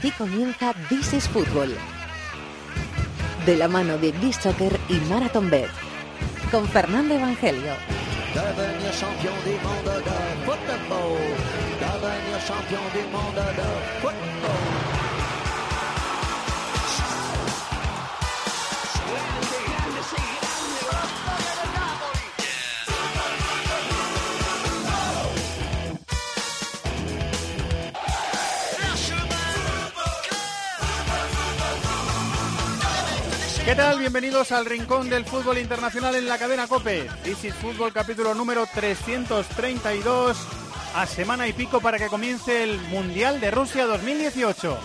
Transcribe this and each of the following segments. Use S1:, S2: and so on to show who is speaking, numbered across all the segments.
S1: Aquí comienza This is Fútbol. De la mano de This Soccer y Marathon Bet. Con Fernando Evangelio.
S2: ¿Qué tal? Bienvenidos al Rincón del Fútbol Internacional en la cadena COPE. This is Fútbol capítulo número 332, a semana y pico para que comience el Mundial de Rusia 2018.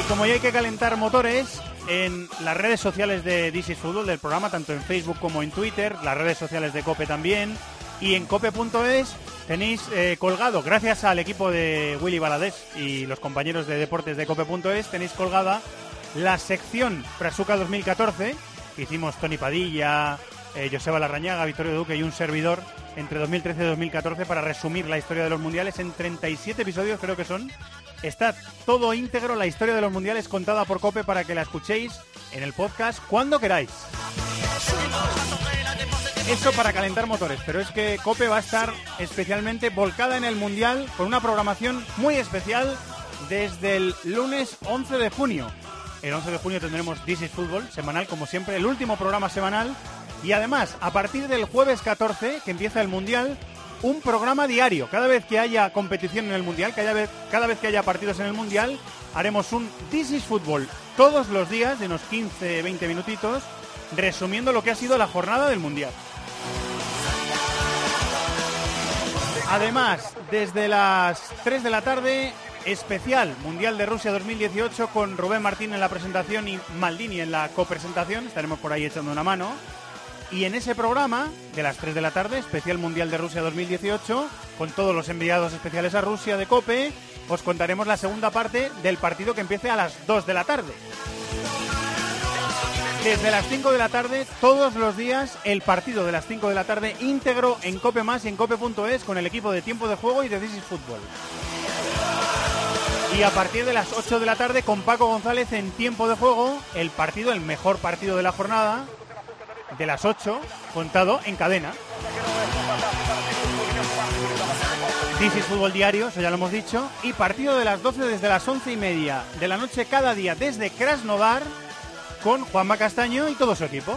S2: Y como ya hay que calentar motores, en las redes sociales de This is Fútbol, del programa, tanto en Facebook como en Twitter, las redes sociales de COPE también, y en cope.es tenéis eh, colgado, gracias al equipo de Willy Baladés y los compañeros de deportes de cope.es, tenéis colgada la sección Prasuca 2014, que hicimos Tony Padilla, eh, Joseba Larrañaga, Victorio Duque y un servidor entre 2013 y 2014 para resumir la historia de los mundiales en 37 episodios, creo que son. Está todo íntegro, la historia de los mundiales contada por Cope para que la escuchéis en el podcast cuando queráis. Eso para calentar motores, pero es que Cope va a estar especialmente volcada en el Mundial con una programación muy especial desde el lunes 11 de junio. El 11 de junio tendremos This is Fútbol, semanal como siempre, el último programa semanal. Y además, a partir del jueves 14, que empieza el Mundial, un programa diario. Cada vez que haya competición en el Mundial, cada vez, que haya partidos en el Mundial, haremos un This is Fútbol todos los días, de unos 15-20 minutitos, resumiendo lo que ha sido la jornada del Mundial. Además, desde las 3 de la tarde, especial Mundial de Rusia 2018 con Rubén Martín en la presentación y Maldini en la copresentación. Estaremos por ahí echando una mano. Y en ese programa, de las 3 de la tarde, especial Mundial de Rusia 2018, con todos los enviados especiales a Rusia de COPE, os contaremos la segunda parte del partido que empiece a las 2 de la tarde. Desde las 5 de la tarde, todos los días, el partido de las 5 de la tarde íntegro en Cope Más y en Cope.es con el equipo de tiempo de juego y de This is Fútbol. Y a partir de las 8 de la tarde, con Paco González en tiempo de juego, el partido, el mejor partido de la jornada, de las 8, contado en cadena. This is Fútbol Diario, eso ya lo hemos dicho. Y partido de las 12 desde las 11 y media de la noche cada día desde Krasnodar con Juanma Castaño y todo su equipo.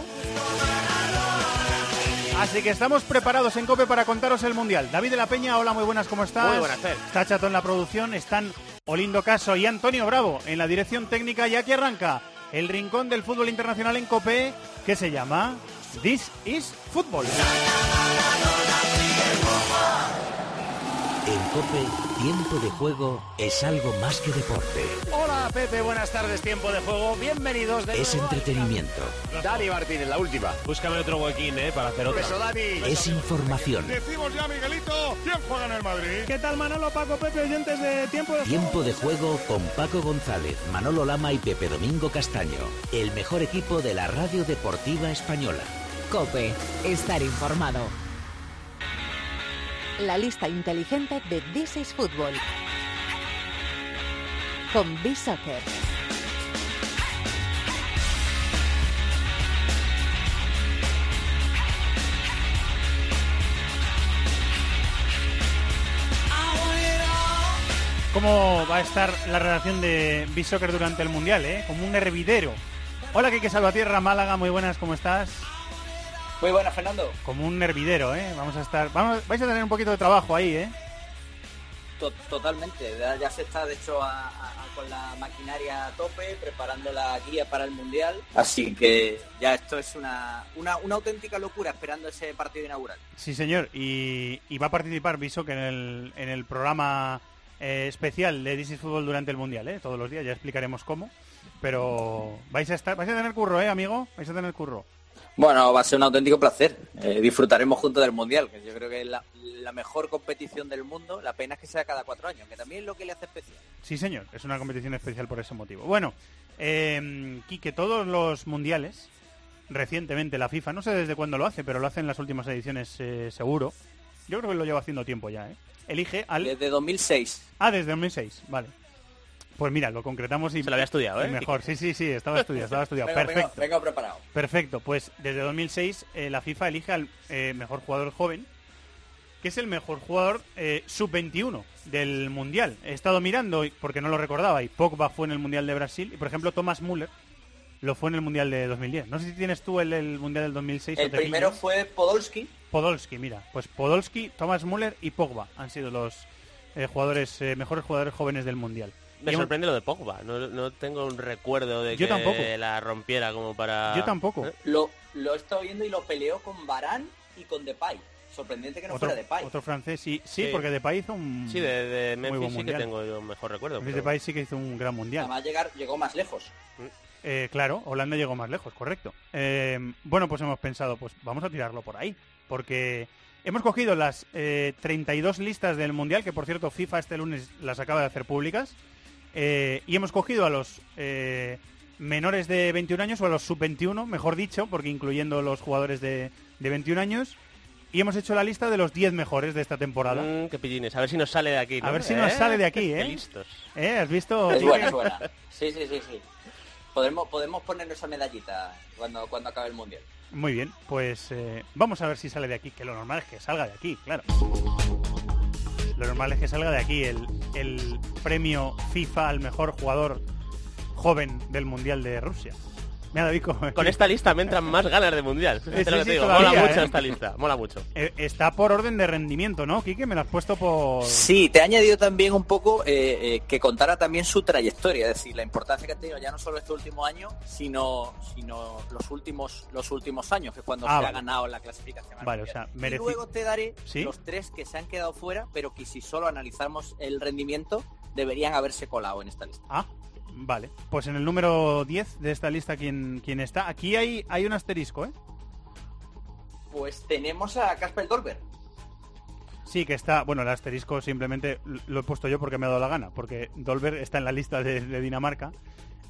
S2: Así que estamos preparados en COPE para contaros el Mundial. David de la Peña, hola, muy buenas, ¿cómo estás?
S3: Muy buenas, Fer.
S2: Está Chato en la producción, están Olindo Caso y Antonio Bravo en la dirección técnica y aquí arranca el rincón del fútbol internacional en COPE que se llama This is Football.
S4: En Cope, tiempo de juego es algo más que deporte.
S3: Hola Pepe, buenas tardes, tiempo de juego. Bienvenidos de
S4: Es
S3: nuevo
S4: entretenimiento.
S3: Dani Martínez, la última.
S5: Búscame otro huequín, ¿eh? Para hacer otra.
S3: Beso, Dani.
S4: Es información.
S6: Decimos ya, Miguelito, ¿quién juega en el Madrid?
S2: ¿Qué tal Manolo, Paco, Pepe, oyentes de tiempo de
S4: Tiempo de juego con Paco González, Manolo Lama y Pepe Domingo Castaño. El mejor equipo de la radio deportiva española.
S1: Cope. Estar informado. La lista inteligente de This is Fútbol. Con B-Soccer.
S2: ¿Cómo va a estar la redacción de B-Soccer durante el Mundial, eh? Como un hervidero. Hola, Kike Salvatierra, Málaga, muy buenas, ¿cómo estás?
S7: Muy buenas, Fernando.
S2: Como un hervidero, ¿eh? Vamos a estar... Vamos, vais a tener un poquito de trabajo ahí, ¿eh?
S7: To- totalmente. Ya, se está, de hecho, a- a- a- con la maquinaria a tope, preparando la guía para el Mundial. Así que ya esto es una, una, una auténtica locura esperando ese partido inaugural.
S2: Sí, señor. Y, y va a participar B-Soccer en el, en el programa eh, especial de This is Fútbol durante el Mundial, ¿eh? Todos los días, ya explicaremos cómo. Pero vais a estar... Vais a tener curro, ¿eh, amigo? Vais a tener curro.
S7: Bueno, va a ser un auténtico placer. Eh, disfrutaremos juntos del Mundial, que yo creo que es la, la mejor competición del mundo. La pena es que sea cada cuatro años, que también es lo que le hace especial.
S2: Sí, señor, es una competición especial por ese motivo. Bueno, eh, Quique, todos los mundiales, recientemente la FIFA, no sé desde cuándo lo hace, pero lo hace en las últimas ediciones eh, seguro. Yo creo que lo lleva haciendo tiempo ya, ¿eh? elige al...
S7: Desde 2006.
S2: Ah, desde 2006, vale. Pues mira, lo concretamos y...
S5: Se lo había estudiado, ¿eh?
S2: mejor, sí, sí, sí, estaba estudiado, estaba estudiado. Perfecto.
S7: venga preparado.
S2: Perfecto, pues desde 2006 eh, la FIFA elige al eh, mejor jugador joven, que es el mejor jugador eh, sub-21 del Mundial. He estado mirando, porque no lo recordaba, y Pogba fue en el Mundial de Brasil, y por ejemplo Thomas Müller lo fue en el Mundial de 2010. No sé si tienes tú el, el Mundial del 2006 o
S7: El
S2: te
S7: primero fue Podolski.
S2: Podolski, mira. Pues Podolski, Thomas Müller y Pogba han sido los eh, jugadores eh, mejores jugadores jóvenes del Mundial.
S5: Me sorprende lo de Pogba. No, no tengo un recuerdo de
S2: Yo
S5: que
S2: tampoco.
S5: la rompiera como para...
S2: Yo tampoco.
S5: ¿Eh?
S7: Lo, lo he estado viendo y lo peleó con Barán y con Depay. Sorprendente que no
S2: otro,
S7: fuera Depay.
S2: otro francés, sí, sí,
S5: Sí.
S2: porque Depay hizo un...
S5: Sí, de, de
S2: Muy
S5: Memphis
S2: buen
S5: sí que tengo yo mejor recuerdo.
S2: Memphis
S5: pero-
S2: Depay sí que hizo un gran mundial.
S7: Además llegar, llegó más lejos.
S2: Eh, claro, Holanda llegó más lejos, correcto. Eh, bueno, pues hemos pensado, pues vamos a tirarlo por ahí, porque hemos cogido las eh, 32 listas del Mundial, que por cierto FIFA este lunes las acaba de hacer públicas, eh, y hemos cogido a los eh, menores de 21 años, o a los sub-21, mejor dicho, porque incluyendo los jugadores de, de 21 años, y hemos hecho la lista de los 10 mejores de esta temporada.
S5: Mm, qué pillines. A ver si nos sale de aquí, ¿no?
S2: A ver si nos sale de aquí,
S5: Qué
S2: ¿eh?
S5: listos.
S2: ¿Eh? ¿Has visto?
S7: Es buena, es buena. Sí, sí, sí, sí. Podemos, podemos ponernos esa medallita cuando, cuando acabe el mundial.
S2: Muy bien, pues eh, vamos a ver si sale de aquí, que lo normal es que salga de aquí, claro. Lo normal es que salga de aquí el, el premio FIFA al mejor jugador joven del Mundial de Rusia. Mira,
S5: Con esta lista me entran más ganas de mundial. Fíjate
S2: Sí,
S5: lo que
S2: sí,
S5: te digo.
S2: todavía,
S5: mola mucho
S2: ¿eh?
S5: esta lista. Mola mucho.
S2: Eh, está por orden de rendimiento, ¿no, Quique? Me lo has puesto por...
S7: Sí, te he añadido también un poco eh, eh, que contara también su trayectoria, es decir, la importancia que ha tenido ya no solo este último año, sino, sino los últimos los últimos años, que es cuando
S2: Ah,
S7: se
S2: vale.
S7: ha ganado la clasificación. al
S2: Vale, o sea,
S7: Y luego te daré
S2: ¿Sí?
S7: los tres que se han quedado fuera, pero que si solo analizamos el rendimiento, deberían haberse colado en esta lista.
S2: Ah, vale. Pues en el número 10 de esta lista, ¿quién, quién está? Aquí hay, hay un asterisco, ¿eh?
S7: Pues tenemos a Casper Dolberg.
S2: Sí, que está, bueno, el asterisco simplemente lo he puesto yo porque me ha dado la gana, porque Dolberg está en la lista de, de Dinamarca.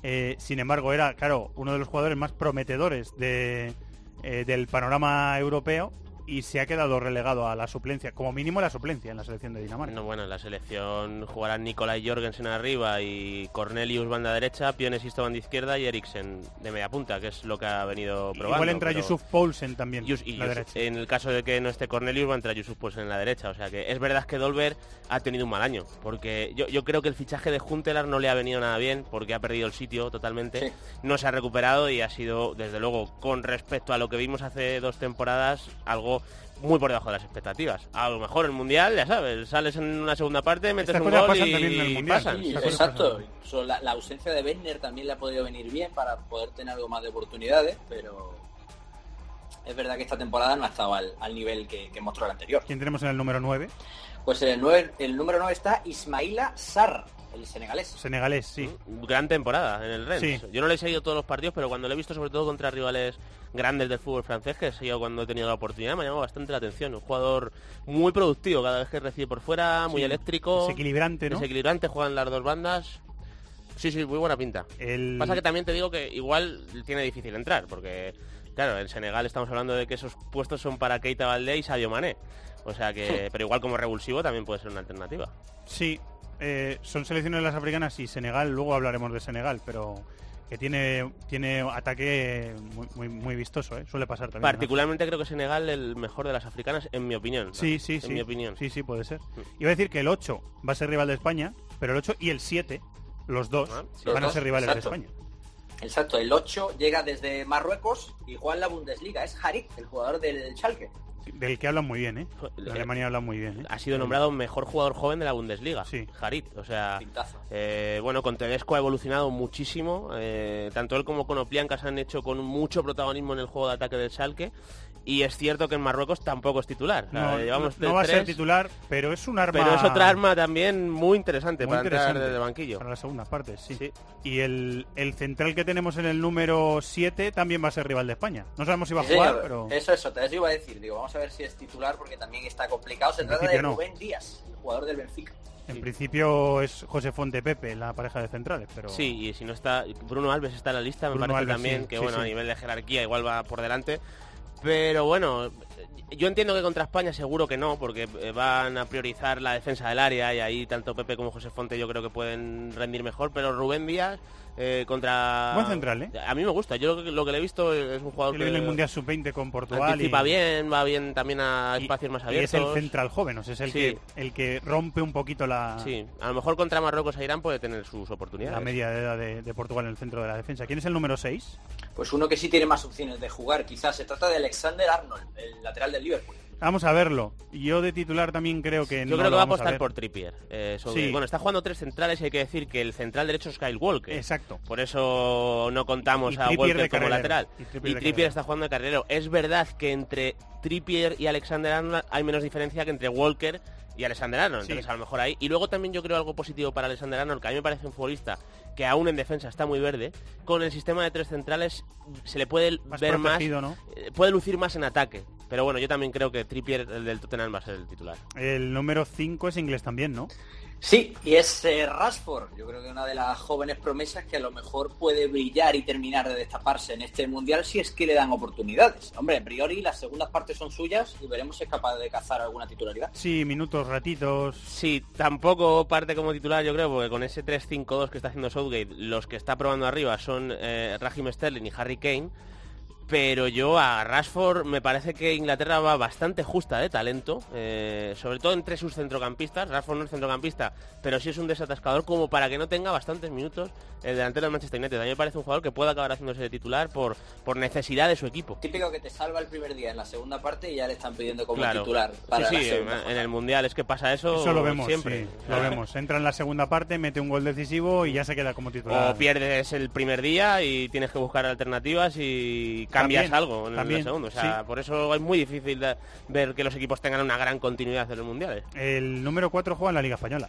S2: Eh, sin embargo, era, claro, uno de los jugadores más prometedores de, eh, del panorama europeo y se ha quedado relegado a la suplencia, como mínimo la suplencia en la selección de Dinamarca.
S5: No, bueno, en la selección jugarán Nicolai Jorgensen arriba y Cornelius banda derecha, Piones banda izquierda y Eriksen de media punta, que es lo que ha venido probando.
S2: Igual entra
S5: pero-
S2: Yusuf Poulsen también,
S5: Yus- y
S2: la derecha.
S5: En el caso de que no esté Cornelius, va a entrar Yusuf pues en la derecha. O sea que es verdad que Dolber ha tenido un mal año. Porque yo, yo creo que el fichaje de Juntelar no le ha venido nada bien, porque ha perdido el sitio totalmente.
S7: Sí.
S5: No se ha recuperado y ha sido, desde luego, con respecto a lo que vimos hace dos temporadas, algo muy por debajo de las expectativas. A lo mejor el Mundial, ya sabes, sales en una segunda parte, metes
S2: Estas
S5: un gol
S2: pasan
S5: y
S2: también en el Mundial.
S5: pasan.
S2: Sí,
S7: Sí,
S2: Estas cosas
S7: exacto.
S2: pasan.
S7: La, la ausencia de Werner también le ha podido venir bien para poder tener algo más de oportunidades, pero es verdad que esta temporada no ha estado al, al nivel que, que mostró el anterior.
S2: ¿Quién tenemos en el número 9?
S7: Pues en el, nueve- el número 9 está Ismaila Sarr, el senegalés.
S2: Senegalés, sí.
S5: Gran temporada en el Rennes.
S2: Sí.
S5: Yo no le he seguido todos los partidos, pero cuando lo he visto, sobre todo contra rivales grandes del fútbol francés, que he seguido cuando he tenido la oportunidad, me ha llamado bastante la atención. Un jugador muy productivo cada vez que recibe por fuera, muy
S2: Sí,
S5: eléctrico,
S2: Desequilibrante, ¿no?
S5: desequilibrante, juegan las dos bandas. Sí, sí, muy buena pinta.
S2: El...
S5: Pasa que también te digo que igual tiene difícil entrar, porque, claro, en Senegal estamos hablando de que esos puestos son para Keita Valdé y Sadio Mané. O sea que, pero igual como revulsivo también puede ser una alternativa.
S2: Sí, eh, son selecciones las africanas y Senegal, luego hablaremos de Senegal, pero que tiene tiene ataque muy, muy, muy vistoso, ¿eh? suele pasar también. ¿no?
S5: Particularmente creo que Senegal el mejor de las africanas, en mi opinión.
S2: Sí, sí,
S5: en
S2: sí.
S5: mi opinión.
S2: Sí, sí, puede ser. Iba a decir que el 8 va a ser rival de España, pero el 8 y el 7, los dos,
S5: Ah,
S7: sí.
S2: van
S7: Los
S2: a
S7: dos,
S2: ser rivales
S7: exacto.
S2: de España.
S7: Exacto, el 8 llega desde Marruecos y juega en la Bundesliga. Es Harit, el jugador del Schalke.
S2: Del que hablan muy bien, ¿eh?
S5: Eh,
S2: Alemania hablan muy bien. ¿eh?
S5: Ha sido nombrado mejor jugador joven de la Bundesliga.
S2: Sí.
S5: Harit. O sea, eh, bueno, con Tedesco ha evolucionado muchísimo. eh, tanto él como Konoplianka se han hecho con mucho protagonismo en el juego de ataque del Schalke. Y es cierto que en Marruecos tampoco es titular. O sea,
S2: No,
S5: llevamos
S2: no va a ser titular, pero es un arma.
S5: Pero es otra arma también muy interesante
S2: muy
S5: para
S2: interesante
S5: entrar desde el banquillo.
S2: Para la segunda parte, sí.
S5: Sí.
S2: Y el, el central que tenemos en el número 7 también va a ser rival de España. No sabemos si va a
S7: Sí,
S2: jugar,
S7: señor.
S2: pero.
S7: Eso, eso, te iba a decir. Digo, vamos a ver si es titular porque también está complicado. Se
S2: En
S7: trata de. Rubén Díaz, el jugador del Benfica.
S2: En principio es José Fonte Pepe, la pareja de centrales, pero.
S5: Sí, y si no está, Bruno Alves está en la lista, me parece
S2: Alves,
S5: también
S2: sí,
S5: que
S2: sí,
S5: bueno,
S2: sí.
S5: a nivel de jerarquía igual va por delante. Pero bueno, yo entiendo que contra España seguro que no, porque eh, van a priorizar la defensa del área y ahí tanto Pepe como José Fonte yo creo que pueden rendir mejor, pero Rubén Díaz eh, contra...
S2: Buen central, ¿eh?
S5: A mí me gusta, yo lo que, lo que le he visto es un jugador
S2: Que
S5: que...
S2: viene el Mundial Sub-20 con Portugal. y-
S5: Anticipa bien, va bien también a
S2: y-
S5: espacios más
S2: y
S5: abiertos.
S2: es el central joven, o sea, es el,
S5: Sí.
S2: que, el que rompe un poquito la,
S5: Sí, a lo mejor contra Marruecos e Irán puede tener sus oportunidades.
S2: la media de edad de, de Portugal en el centro de la defensa. ¿Quién es el número 6?
S7: Pues uno que sí tiene más opciones de jugar, quizás se trata de Alexander Arnold, el lateral del Liverpool.
S2: Vamos a verlo. Yo de titular también creo que no
S5: Yo creo que va a apostar por Trippier. eh,
S2: Sí.
S5: Bueno, está jugando tres centrales y hay que decir que el central derecho es Kyle Walker.
S2: Exacto.
S5: Por eso no contamos
S2: Y
S5: a
S2: Trippier
S5: Walker como lateral.
S2: Y
S5: Y
S2: Trippier
S5: está jugando de carrilero. Es verdad que entre Trippier y Alexander Arnold hay menos diferencia que entre Walker y Alexander Arnold.
S2: Sí.
S5: Entonces a lo mejor ahí. Y luego también yo creo algo positivo para Alexander Arnold, que a mí me parece un futbolista que aún en defensa está muy verde. Con el sistema de tres centrales se le puede
S2: Más
S5: ver más. eh, Puede lucir más en ataque. Pero bueno, yo también creo que Trippier, el del Tottenham, va a ser el titular.
S2: El número 5 es inglés también, ¿no?
S7: Sí, y es eh, Rashford, yo creo que una de las jóvenes promesas que a lo mejor puede brillar y terminar de destaparse en este mundial si es que le dan oportunidades. Hombre, a priori las segundas partes son suyas y veremos si es capaz de cazar alguna titularidad.
S2: Sí, minutos, ratitos.
S5: Sí, tampoco parte como titular, yo creo, porque con ese 3-5-2 que está haciendo Southgate, los que está probando arriba son eh, Raheem Sterling y Harry Kane. Pero yo a Rashford me parece que Inglaterra va bastante justa de talento, eh, sobre todo entre sus centrocampistas. Rashford no es centrocampista, pero sí es un desatascador como para que no tenga bastantes minutos el delantero del Manchester United. A mí me parece un jugador que puede acabar haciéndose de titular por, por necesidad de su equipo.
S7: Típico que te salva el primer día en la segunda parte y ya le están pidiendo como
S5: Claro.
S7: titular para
S5: sí,
S7: la
S5: sí,
S7: segunda
S5: en, el Mundial es que pasa eso,
S2: Eso lo vemos,
S5: siempre.
S2: sí, lo vemos. Entra en la segunda parte, mete un gol decisivo y ya se queda como titular.
S5: O pierdes el primer día y tienes que buscar alternativas y cambias
S2: También,
S5: algo en
S2: también,
S5: el segundo. O sea,
S2: sí.
S5: por eso es muy difícil de- ver que los equipos tengan una gran continuidad en los mundiales.
S2: El número 4 juega en la Liga Española.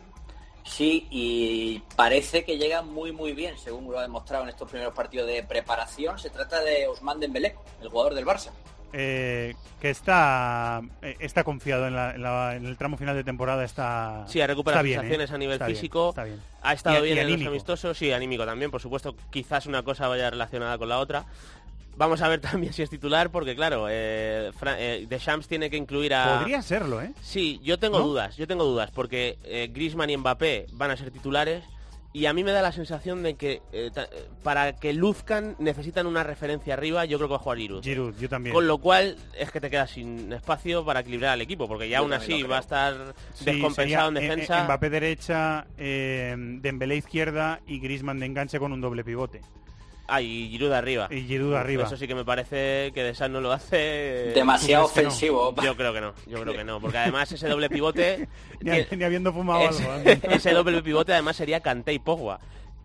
S7: Sí, y parece que llega muy muy bien, según lo ha demostrado en estos primeros partidos de preparación. Se trata de Ousmane Dembélé, el jugador del Barça.
S2: eh, que está eh, está confiado en, la- en la- en el tramo final de temporada. Está,
S5: Sí, ha recuperado
S2: está bien,
S5: sensaciones
S2: ¿eh?
S5: a nivel
S2: Está bien,
S5: físico.
S2: está bien.
S5: Ha estado
S2: Y- y
S5: bien en los amistosos, sí, anímico también, por supuesto. Quizás una cosa vaya relacionada con la otra. Vamos a ver también si es titular, porque claro, eh, eh, Deschamps tiene que incluir a...
S2: Podría serlo, ¿eh?
S5: Sí, yo tengo
S2: ¿No?
S5: dudas, yo tengo dudas, porque eh, Griezmann y Mbappé van a ser titulares y a mí me da la sensación de que eh, eh, para que luzcan necesitan una referencia arriba, yo creo que va a jugar Giroud.
S2: Giroud, yo también.
S5: Con lo cual es que te quedas sin espacio para equilibrar al equipo, porque ya
S7: Yo
S5: aún así va a estar
S2: Sí,
S5: descompensado en
S2: eh,
S5: defensa.
S2: Mbappé derecha, eh, Dembélé izquierda y Griezmann de enganche con un doble pivote.
S5: Ah, y Giroud arriba.
S2: Y Giroud arriba.
S5: Eso sí que me parece que Deschamps no lo hace.
S7: Demasiado
S2: ¿tú crees que no?
S7: ofensivo.
S5: Yo creo que no, yo creo que no, porque además ese doble pivote,
S2: Ni,
S5: que-
S2: ni habiendo fumado
S5: ese,
S2: algo. ¿eh?
S5: ese doble pivote además sería Kanté y Pogba.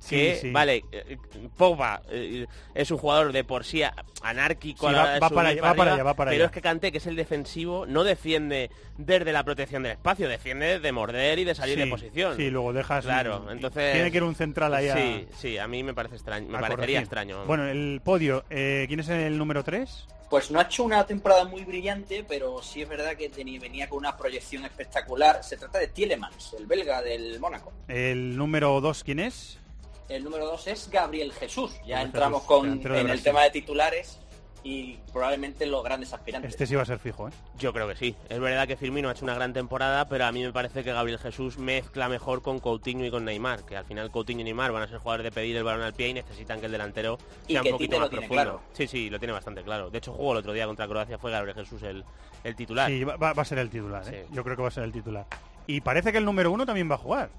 S5: Que,
S2: Sí, sí.
S5: vale, eh, Pogba eh, es un jugador de por sí anárquico
S2: Sí,
S5: a la
S2: va-
S5: hora de
S2: va para allá, va para allá, va para
S5: pero
S2: allá.
S5: es que Kanté, que es el defensivo, no defiende desde la protección del espacio, defiende de morder y de salir de posición.
S2: Sí, luego dejas.
S5: Claro,
S2: un-
S5: entonces-
S2: Tiene que ir un central ahí a-
S5: Sí, sí, a mí me parece extraño, me parecería
S2: corregir.
S5: extraño.
S2: Bueno, el podio. eh, ¿Quién es el número 3?
S7: Pues no ha hecho una temporada muy brillante, pero sí es verdad que tenía- venía con una proyección espectacular. Se trata de Tielemans, el belga del Mónaco.
S2: El número 2, ¿quién es?
S7: El número dos es Gabriel Jesús. Ya
S2: Gabriel
S7: entramos
S2: Jesús,
S7: con, en el tema de titulares y probablemente los grandes aspirantes.
S2: Este sí va a ser fijo, ¿eh?
S5: Yo creo que sí. Es verdad que Firmino ha hecho una gran temporada, pero a mí me parece que Gabriel Jesús mezcla mejor con Coutinho y con Neymar, que al final Coutinho y Neymar van a ser jugadores de pedir el balón al pie y necesitan que el delantero
S7: Y
S5: sea
S7: que
S5: un poquito
S7: Tite lo
S5: más
S7: tiene
S5: profundo.
S7: claro.
S5: Sí, sí, lo tiene bastante claro. De hecho, jugó el otro día contra Croacia, fue Gabriel Jesús el, el titular.
S2: Sí, va, a ser el titular, ¿eh?
S5: Sí.
S2: Yo creo que va a ser el titular. Y parece que el número 1 también va a jugar.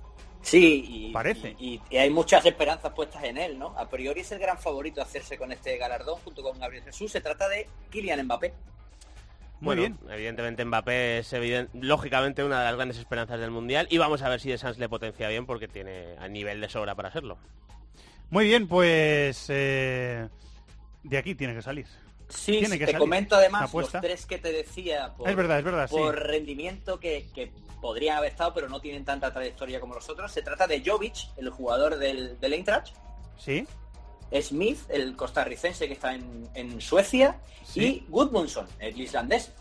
S7: Sí, y,
S2: Parece.
S7: Y, y hay muchas esperanzas puestas en él, ¿no? A priori es el gran favorito a hacerse con este galardón junto con Gabriel Jesús. Se trata de Kylian Mbappé.
S2: Muy
S5: Bueno,
S2: bien.
S5: evidentemente Mbappé es eviden- lógicamente una de las grandes esperanzas del Mundial y vamos a ver si De Sans le potencia bien porque tiene a nivel de sobra para serlo.
S2: Muy bien, pues. eh, de aquí tiene que salir.
S7: Sí,
S2: Tiene que
S7: te
S2: salir.
S7: comento además los tres que te decía por,
S2: Es verdad, es verdad, sí.
S7: por rendimiento que, que podrían haber estado, pero no tienen tanta trayectoria como los otros. Se trata de Jovic, el jugador del, del Eintracht,
S2: ¿Sí?
S7: Smith, el costarricense que está en, en Suecia,
S2: Sí.
S7: y Gudmundsson, el islandés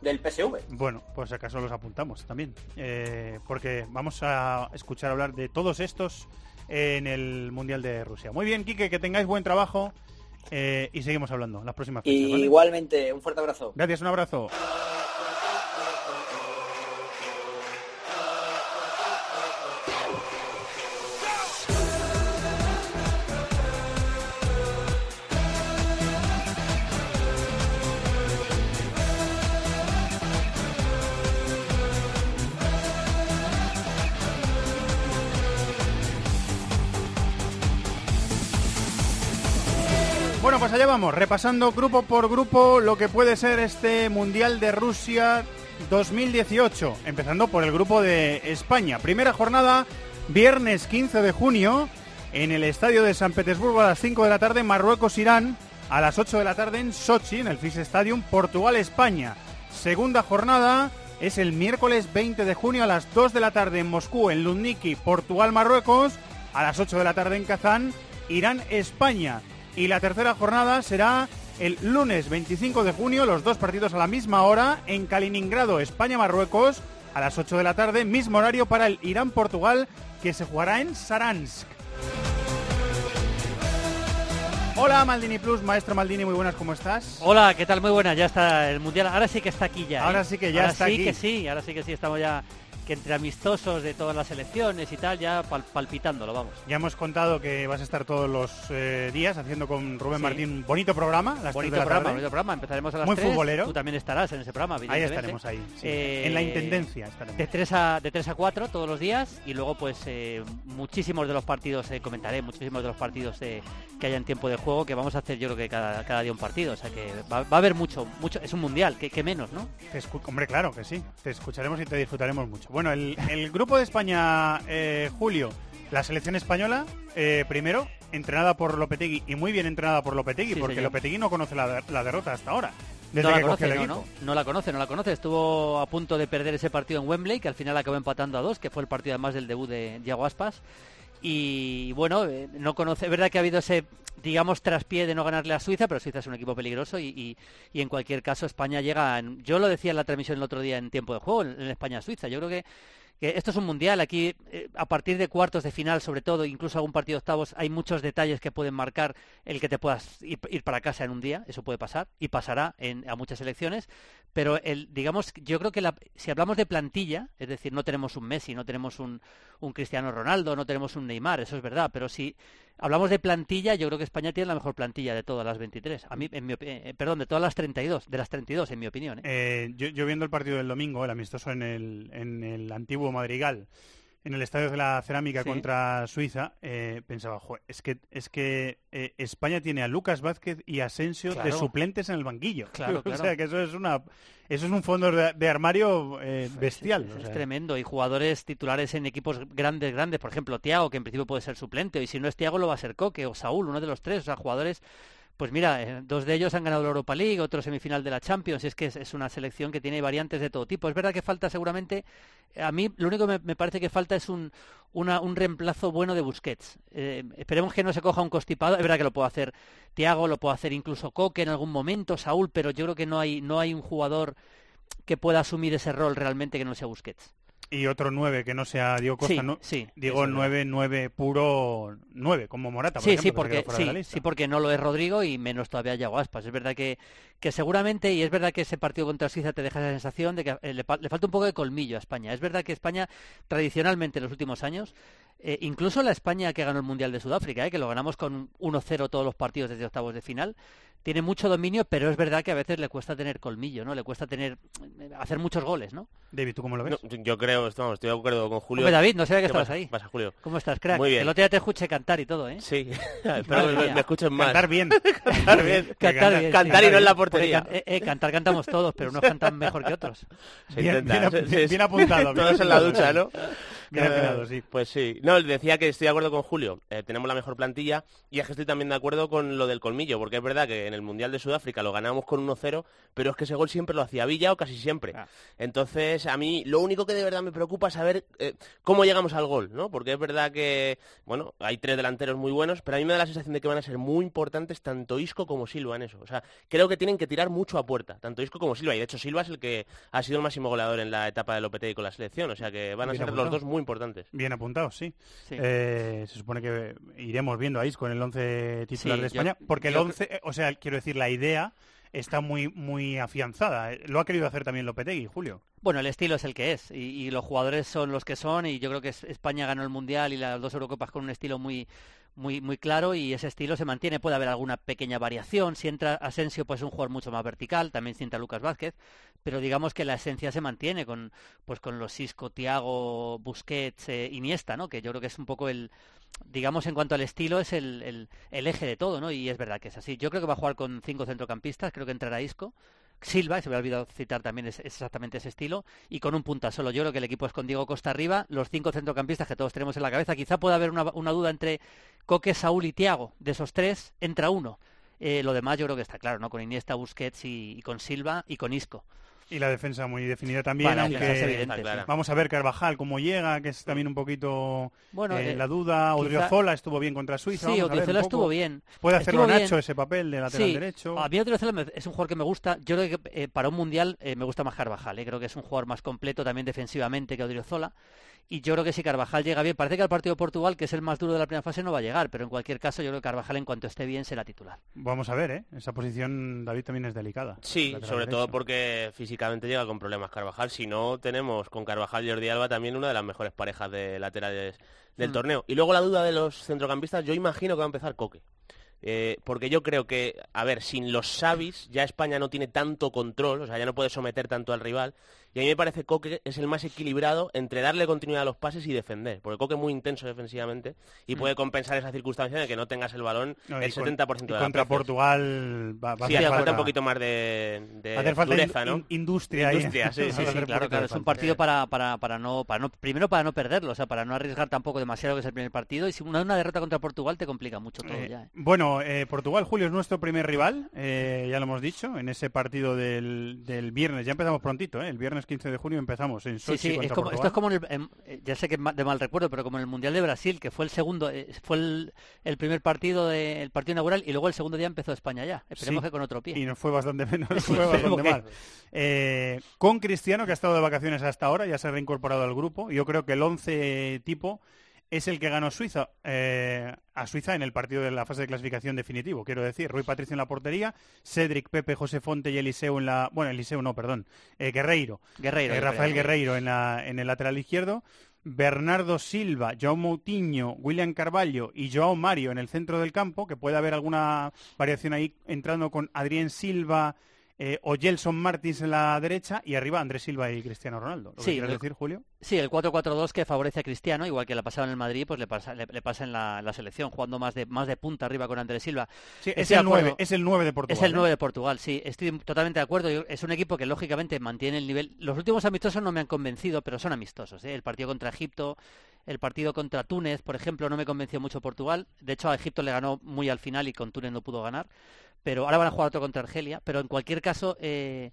S7: del PSV.
S2: Bueno, pues acaso los apuntamos también. eh, porque vamos a escuchar hablar de todos estos en el Mundial de Rusia. Muy bien, Quique, que tengáis buen trabajo eh, y seguimos hablando las próximas fechas.
S7: Y
S2: ¿vale?
S7: igualmente, un fuerte abrazo.
S2: Gracias, un abrazo. Bueno, pues allá vamos, repasando grupo por grupo lo que puede ser este Mundial de Rusia 2018, empezando por el grupo de España. Primera jornada, viernes 15 de junio, en el estadio de San Petersburgo a las 5 de la tarde, Marruecos-Irán, a las 8 de la tarde en Sochi, en el FIS Stadium, Portugal-España. Segunda jornada es el miércoles 20 de junio a las 2 de la tarde en Moscú, en Lundniki, Portugal-Marruecos, a las 8 de la tarde en Kazán, Irán-España. Y la tercera jornada será el lunes 25 de junio, los dos partidos a la misma hora, en Kaliningrado, España-Marruecos, a las 8 de la tarde, mismo horario para el Irán-Portugal, que se jugará en Saransk. Hola Maldini Plus, maestro Maldini, muy buenas, ¿cómo estás?
S8: Hola, ¿qué tal? Muy buena, ya está el Mundial. Ahora sí que está aquí ya. ¿eh?
S2: Ahora sí que ya
S8: Ahora
S2: está
S8: sí
S2: aquí.
S8: que sí, ahora sí que sí, estamos ya que entre amistosos de todas las selecciones y tal, ya pal- palpitándolo, vamos.
S2: Ya hemos contado que vas a estar todos los eh, días haciendo con Rubén
S8: Sí.
S2: Martín un bonito programa, las 3
S8: Bonito
S2: de la
S8: programa,
S2: tarde.
S8: bonito programa. Empezaremos a las
S2: Muy
S8: 3.
S2: futbolero.
S8: Tú también estarás en ese programa,
S2: Ahí estaremos ahí, sí.
S8: Eh,
S2: en la intendencia estaremos.
S8: De 3, a, de 3 a 4 todos los días y luego pues eh, muchísimos de los partidos, eh, comentaré, muchísimos de los partidos eh, que haya en tiempo de juego que vamos a hacer yo creo que cada, cada día un partido, o sea que va, va a haber mucho, mucho, es un mundial, que, que menos, ¿no?
S2: Te Hombre, claro que sí. Te escucharemos y te disfrutaremos mucho. Bueno, el, el grupo de España, eh, Julio, la selección española, eh, primero, entrenada por Lopetegui y muy bien entrenada por Lopetegui,
S8: Sí,
S2: porque
S8: señor.
S2: Lopetegui no conoce la, la derrota hasta ahora. Desde
S8: no la
S2: que
S8: conoce, no, no, no la conoce, no la conoce. Estuvo a punto de perder ese partido en Wembley, que al final acabó empatando a dos, que fue el partido además del debut de Diego Aspas. Y bueno, eh, no conoce, es verdad que ha habido ese, digamos, traspié de no ganarle a Suiza, pero Suiza es un equipo peligroso y, y- en cualquier caso España llega, yo lo decía en la transmisión el otro día en tiempo de juego, en, España-Suiza, yo creo que que esto es un mundial, aquí eh, a partir de cuartos de final, sobre todo, incluso algún partido de octavos, hay muchos detalles que pueden marcar el que te puedas ir, ir para casa en un día, eso puede pasar y pasará en, a muchas elecciones, pero el, digamos, yo creo que la- si hablamos de plantilla, es decir, no tenemos un Messi, no tenemos un, Cristiano Ronaldo, no tenemos un Neymar, eso es verdad, pero si hablamos de plantilla, yo creo que España tiene la mejor plantilla de todas las 23, a mí, en mi eh, perdón, de todas las 32, de las 32 en mi opinión. ¿eh?
S2: Eh, yo, yo viendo el partido del domingo, el amistoso en el, en el antiguo Madrigal, en el Estadio de la Cerámica
S8: Sí.
S2: contra Suiza, eh, pensaba, "Joder, es que, es que eh, España tiene a Lucas Vázquez y Asensio de suplentes en el banquillo.
S8: Claro,
S2: o
S8: claro.
S2: sea, que eso es una eso es un fondo de, de armario eh,
S8: Es-
S2: bestial.
S8: Es,
S2: o
S8: es
S2: sea.
S8: tremendo. Y jugadores titulares en equipos grandes, grandes. Por ejemplo, Tiago, que en principio puede ser suplente. Y si no es Tiago, lo va a ser Coque o Saúl, uno de los tres. O sea, jugadores. Pues mira, eh, dos de ellos han ganado la Europa League, otro semifinal de la Champions. Es que es, una selección que tiene variantes de todo tipo. Es verdad que falta seguramente. A mí lo único que me, parece que falta es un, reemplazo bueno de Busquets. Eh, esperemos que no se coja un constipado. Es verdad que lo puede hacer Tiago, lo puede hacer incluso Coque en algún momento, Saúl, pero yo creo que no hay un jugador que pueda asumir ese rol realmente que no sea Busquets.
S2: Y otro 9 que no sea Diego Costa,
S8: Sí,
S2: ¿no?
S8: sí,
S2: Digo
S8: eso es
S2: 9, 9 puro 9, como Morata, por
S8: Sí,
S2: ejemplo,
S8: sí, porque sí, porque no lo es Rodrigo y menos todavía Yago Aspas. Es verdad que, que seguramente, y es verdad que ese partido contra Suiza te deja esa sensación de que eh, le, le falta un poco de colmillo a España. Es verdad que España, tradicionalmente en los últimos años, eh, incluso la España que ganó el Mundial de Sudáfrica, eh, que lo ganamos con 1-0 todos los partidos desde octavos de final, tiene mucho dominio, pero es verdad que a veces le cuesta tener colmillo, ¿no? Le cuesta tener hacer muchos goles, ¿no?
S2: David, ¿tú cómo lo ves?
S5: No, yo creo, vamos, estoy de acuerdo con Julio.
S8: Hombre, David, no sabía que
S5: ¿Qué
S8: estabas
S5: pasa?
S8: ahí.
S5: ¿Qué pasa, Julio?
S8: ¿Cómo estás, crack?
S5: Muy bien.
S8: El otro día te escuché cantar y todo, ¿eh?
S5: Sí, espero que me, me escuchen más.
S2: Cantar bien.
S5: Cantar bien.
S8: Cantar bien,
S5: Cantar
S8: sí.
S5: y no en la portería.
S8: can- eh, eh, cantar cantamos todos, pero unos cantan mejor que otros.
S5: Se
S2: Bien-
S5: intenta,
S2: bien apuntado,
S5: Todos en la ducha, ¿no?
S2: Bien
S5: Eh,
S2: afinado, sí.
S5: Pues sí. No, decía que estoy de acuerdo con Julio. Eh, tenemos la mejor plantilla y es que estoy también de acuerdo con lo del colmillo, porque es verdad que en el Mundial de Sudáfrica lo ganamos con 1-0, pero es que ese gol siempre lo hacía Villa o casi siempre.
S8: Ah.
S5: Entonces, a mí lo único que de verdad me preocupa es saber eh, cómo llegamos al gol, ¿no? Porque es verdad que, bueno, hay tres delanteros muy buenos, pero a mí me da la sensación de que van a ser muy importantes tanto Isco como Silva en eso. O sea, creo que tienen que tirar mucho a puerta, tanto Isco como Silva. Y de hecho, Silva es el que ha sido el máximo goleador en la etapa de Lopetegui con la selección. O sea, que van a
S2: Bien
S5: ser los dos muy importantes.
S2: Bien apuntados, sí.
S8: Sí.
S2: Eh, se supone que iremos viendo a Isco en el 11 titular
S8: Sí,
S2: de
S8: yo-
S2: España, porque el
S8: yo
S2: 11, eh, o sea, quiero decir, la idea está muy muy afianzada. Lo ha querido hacer también Lopetegui, Julio.
S8: Bueno, el estilo es el que es y, los jugadores son los que son y yo creo que es- España ganó el Mundial y las dos Eurocopas con un estilo muy muy muy claro y ese estilo se mantiene. Puede haber alguna pequeña variación. Si entra Asensio, pues es un jugador mucho más vertical. También si entra Lucas Vázquez, pero digamos que la esencia se mantiene con pues con los Isco, Tiago, Busquets, eh, Iniesta, ¿no? Que yo creo que es un poco el digamos en cuanto al estilo es el, el, eje de todo, ¿no? Y es verdad que es así. Yo creo que va a jugar con cinco centrocampistas. Creo que entrará Isco. Silva, se me ha olvidado citar también es, es exactamente ese estilo, y con un punta solo. Yo creo que el equipo es con Diego Costa arriba, los cinco centrocampistas que todos tenemos en la cabeza. Quizá pueda haber una, una duda entre Coque, Saúl y Tiago. De esos tres, entra uno. Eh, lo demás yo creo que está claro, ¿no? Con Iniesta, Busquets y, y con Silva y con Isco.
S2: Y la defensa muy definida también,
S8: es
S2: aunque
S8: evidente,
S2: vamos a ver Carvajal cómo llega, que es también un poquito
S8: Bueno,
S2: eh,
S8: eh,
S2: la duda.
S8: quizá-
S2: Odriozola estuvo bien contra Suiza.
S8: Sí, Odriozola estuvo bien.
S2: Puede hacerlo
S8: Estuvo
S2: Nacho
S8: bien.
S2: ese papel de lateral
S8: Sí,
S2: derecho.
S8: A mí Odriozola es un jugador que me gusta. Yo creo que eh, para un mundial eh, me gusta más Carvajal. eh. Creo que es un jugador más completo también defensivamente que Odriozola. Y yo creo que si Carvajal llega bien, parece que al partido de Portugal, que es el más duro de la primera fase, no va a llegar. Pero en cualquier caso, yo creo que Carvajal, en cuanto esté bien, será titular.
S2: Vamos a ver, ¿eh? Esa posición, David, también es delicada.
S5: Sí, sobre todo porque físicamente llega con problemas Carvajal. Si no, tenemos con Carvajal y Jordi Alba también una de las mejores parejas de laterales del
S8: Mm.
S5: torneo. Y luego la duda de los centrocampistas, yo imagino que va a empezar Coque. Eh, porque yo creo que, a ver, sin los Savis ya España no tiene tanto control, o sea, ya no puede someter tanto al rival. Y a mí me parece Coque es el más equilibrado entre darle continuidad a los pases y defender. Porque Coque es muy intenso defensivamente y
S8: Mm.
S5: puede compensar esa circunstancia de que no tengas el balón
S2: No,
S5: el
S2: con-
S5: 70%
S2: y
S5: de las
S2: contra
S5: veces.
S2: Portugal va, va a hacer
S5: hace falta
S2: falta
S5: un poquito más de, de
S2: va a hacer falta
S5: dureza,
S2: in-
S5: ¿no?
S2: in- industria, ahí.
S5: Industria, sí, sí,
S8: Sí, claro, Es un partido para, para, para, no, para no, primero para no perderlo, o sea, para no arriesgar tampoco demasiado que es el primer partido. Y si una, una derrota contra Portugal te complica mucho todo
S2: Eh,
S8: ya. ¿eh?
S2: Bueno, eh, Portugal, Julio, es nuestro primer rival, eh, ya lo hemos dicho, en ese partido del, del viernes. Ya empezamos prontito, ¿eh? El viernes 15 de junio empezamos en
S8: Sí,
S2: Sochi
S8: sí, es como, esto es como en el, en- eh, ya sé que de mal recuerdo, pero como en el Mundial de Brasil, que fue el segundo, eh, fue el, el primer partido de, el partido inaugural y luego el segundo día empezó España ya. Esperemos
S2: Sí,
S8: que con otro pie.
S2: Y nos fue bastante menos,
S8: Sí,
S2: fue bastante mal. Eh, con Cristiano, que ha estado de vacaciones hasta ahora, ya se ha reincorporado al grupo. Yo creo que el 11 tipo es el que ganó Suiza eh, a Suiza en el partido de la fase de clasificación definitivo. Quiero decir, Rui Patricio en la portería, Cedric, Pepe, José Fonte y Eliseo en la... Bueno, Eliseo no, perdón. eh, Guerreiro.
S8: Guerreiro.
S2: Eh, Rafael. Guerreiro en, la- en el lateral izquierdo. Bernardo Silva, Joao Moutinho, William Carvalho y Joao Mario en el centro del campo, que puede haber alguna variación ahí entrando con Adrián Silva eh, o Gelson Martins en la derecha y arriba Andrés Silva y Cristiano Ronaldo. ¿Lo
S8: Sí,
S2: quieres decir, Julio?
S8: Sí, el 4-4-2 que favorece a Cristiano, igual que le pasaba en el Madrid, pues le pasa, le, le pasa en la, la selección, jugando más de, más de punta arriba con Andrés Silva.
S2: Sí, es el,
S8: acuerdo.
S2: 9, es el 9 de Portugal.
S8: Es el
S2: ¿eh?
S8: 9 de Portugal, sí, estoy totalmente de acuerdo. Yo- Es un equipo que lógicamente mantiene el nivel. Los últimos amistosos no me han convencido, pero son amistosos. ¿eh? El partido contra Egipto, el partido contra Túnez, por ejemplo, no me convenció mucho Portugal. De hecho, a Egipto le ganó muy al final y con Túnez no pudo ganar. Pero ahora van a jugar otro contra Argelia. Pero en cualquier caso, eh,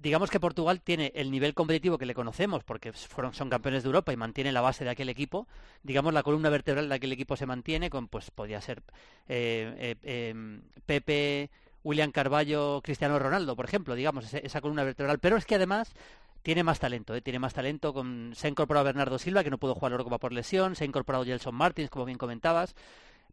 S8: digamos que Portugal tiene el nivel competitivo que le conocemos porque fueron, son campeones de Europa y mantiene la base de aquel equipo. Digamos, la columna vertebral de aquel equipo se mantiene con, pues, podría ser eh, eh, eh, Pepe, William Carballo, Cristiano Ronaldo, por ejemplo, digamos, esa columna vertebral. Pero es que además tiene más talento, ¿eh? tiene más talento. Con... Se ha incorporado Bernardo Silva, que no pudo jugar la Eurocopa por lesión, se ha incorporado Gelson Martins, como bien comentabas.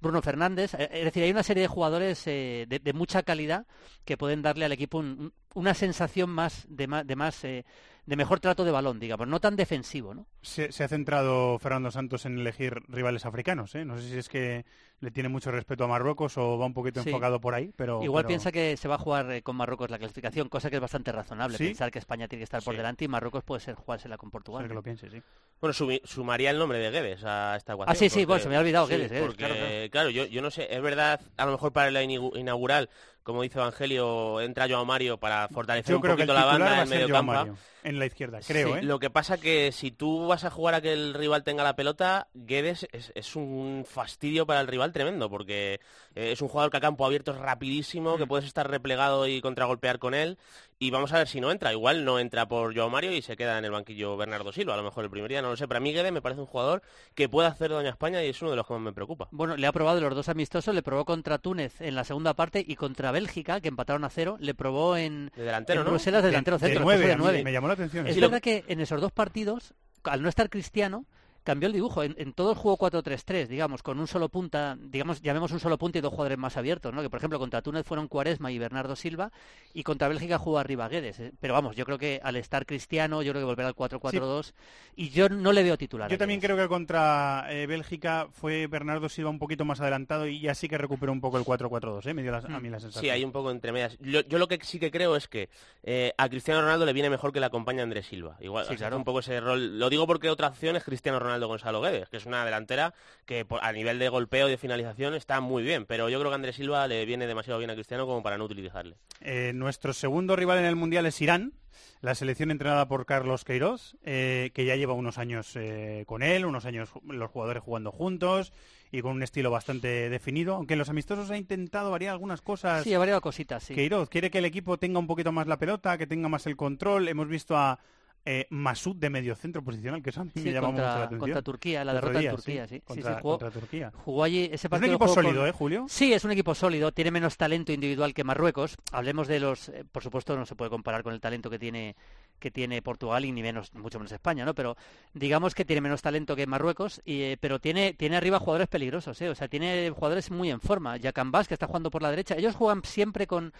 S8: Bruno Fernández, eh, es decir, hay una serie de jugadores eh, de, de mucha calidad que pueden darle al equipo un- un- una sensación más de más, de, más eh, de mejor trato de balón, digamos, no tan defensivo, ¿no?
S2: Se, se ha centrado Fernando Santos en elegir rivales africanos. ¿eh? No sé si es que le tiene mucho respeto a Marruecos o va un poquito
S8: Sí.
S2: enfocado por ahí, pero...
S8: Igual
S2: pero-
S8: piensa que se va a jugar eh, con Marruecos la clasificación, cosa que es bastante razonable,
S2: ¿Sí?
S8: pensar que España tiene que estar por delante y Marruecos puede ser jugársela con Portugal.
S2: Ser que lo piense, sí.
S5: Bueno, sumi- sumaría el nombre de Guedes a esta ecuación.
S8: Ah, sí, sí,
S5: porque-
S8: bueno, se me había olvidado
S5: sí,
S8: Guedes, Guedes,
S5: porque,
S8: claro,
S5: claro, yo, yo no sé, es verdad, a lo mejor para la inaugural, como dice Evangelio, entra Joao Mario para fortalecer
S2: Yo
S5: un
S2: creo que el
S5: poquito la banda en medio campo.
S2: En la izquierda, creo,
S5: Sí,
S2: ¿eh?
S5: Lo que pasa que si tú vas a jugar a que el rival tenga la pelota, Guedes es, es un fastidio para el rival tremendo, porque eh, es un jugador que a campo abierto es rapidísimo,
S2: Mm.
S5: que puedes estar replegado y contragolpear con él, y vamos a ver si no entra. Igual no entra por Joao Mario y se queda en el banquillo Bernardo Silva, a lo mejor el primer día, no lo sé. Para mí Guedes me parece un jugador que puede hacer daño a España y es uno de los que más me preocupa.
S8: Bueno, le ha probado los dos amistosos, le probó contra Túnez en la segunda parte y contra Bélgica, que empataron a cero, le probó en,
S5: De delantero,
S8: en
S5: ¿no?
S8: Bruselas de
S2: De-
S8: delantero
S2: de
S8: centro,
S2: nueve,
S8: de
S2: a mí
S8: nueve.
S2: me llamó la atención.
S8: Es
S5: Sí, lo-
S8: verdad que en esos dos partidos al no estar Cristiano, cambió el dibujo. En, en todo el juego 4-3-3, digamos, con un solo punta, digamos, llamemos un solo punta y dos jugadores más abiertos, ¿no? Que por ejemplo contra Túnez fueron Cuaresma y Bernardo Silva y contra Bélgica jugó arriba Guedes. ¿eh? Pero vamos, yo creo que al estar Cristiano, yo creo que volver al 4-4-2 y yo no le veo titular.
S2: Yo
S8: a
S2: también creo que contra eh, Bélgica fue Bernardo Silva un poquito más adelantado y ya sí que recuperó un poco el 4-4-2, ¿eh? Me dio la- a mí la sensación.
S5: Sí, hay un poco entre medias. Yo, yo lo que sí que creo es que eh, a Cristiano Ronaldo le viene mejor que le acompañe Andrés Silva. Igual,
S8: Sí,
S5: o sea,
S8: claro.
S5: un poco ese rol. Lo digo porque otra opción es Cristiano Ronaldo Gonzalo Guedes, que es una delantera que por- a nivel de golpeo y de finalización está muy bien, pero yo creo que Andrés Silva le viene demasiado bien a Cristiano como para no utilizarle.
S2: Eh, nuestro segundo rival en el Mundial es Irán, la selección entrenada por Carlos Queiroz, eh, que ya lleva unos años eh, con él, unos años los jugadores jugando juntos y con un estilo bastante definido, aunque en los amistosos ha intentado variar algunas cosas.
S8: Sí, ha variado cositas, sí.
S2: Queiroz quiere que el equipo tenga un poquito más la pelota, que tenga más el control. Hemos visto a eh, Masud de mediocentro posicional, que eso a mí
S8: Sí,
S2: me llama mucho la
S8: contra,
S2: atención.
S8: contra Turquía, la derrota
S2: día,
S8: en Turquía, sí. Sí,
S2: Contra,
S8: sí, jugó,
S2: contra Turquía.
S8: jugó allí ese
S2: Es un
S8: partido.
S2: equipo sólido,
S8: con-
S2: ¿eh, Julio?
S8: Sí, es un equipo sólido, tiene menos talento individual que Marruecos. Hablemos de los, eh, por supuesto, no se puede comparar con el talento que tiene que tiene Portugal y ni menos, mucho menos España, ¿no? Pero digamos que tiene menos talento que Marruecos, y, eh, pero tiene tiene arriba jugadores peligrosos, ¿eh? O sea, tiene jugadores muy en forma. Jacambás, que está jugando por la derecha, ellos juegan siempre con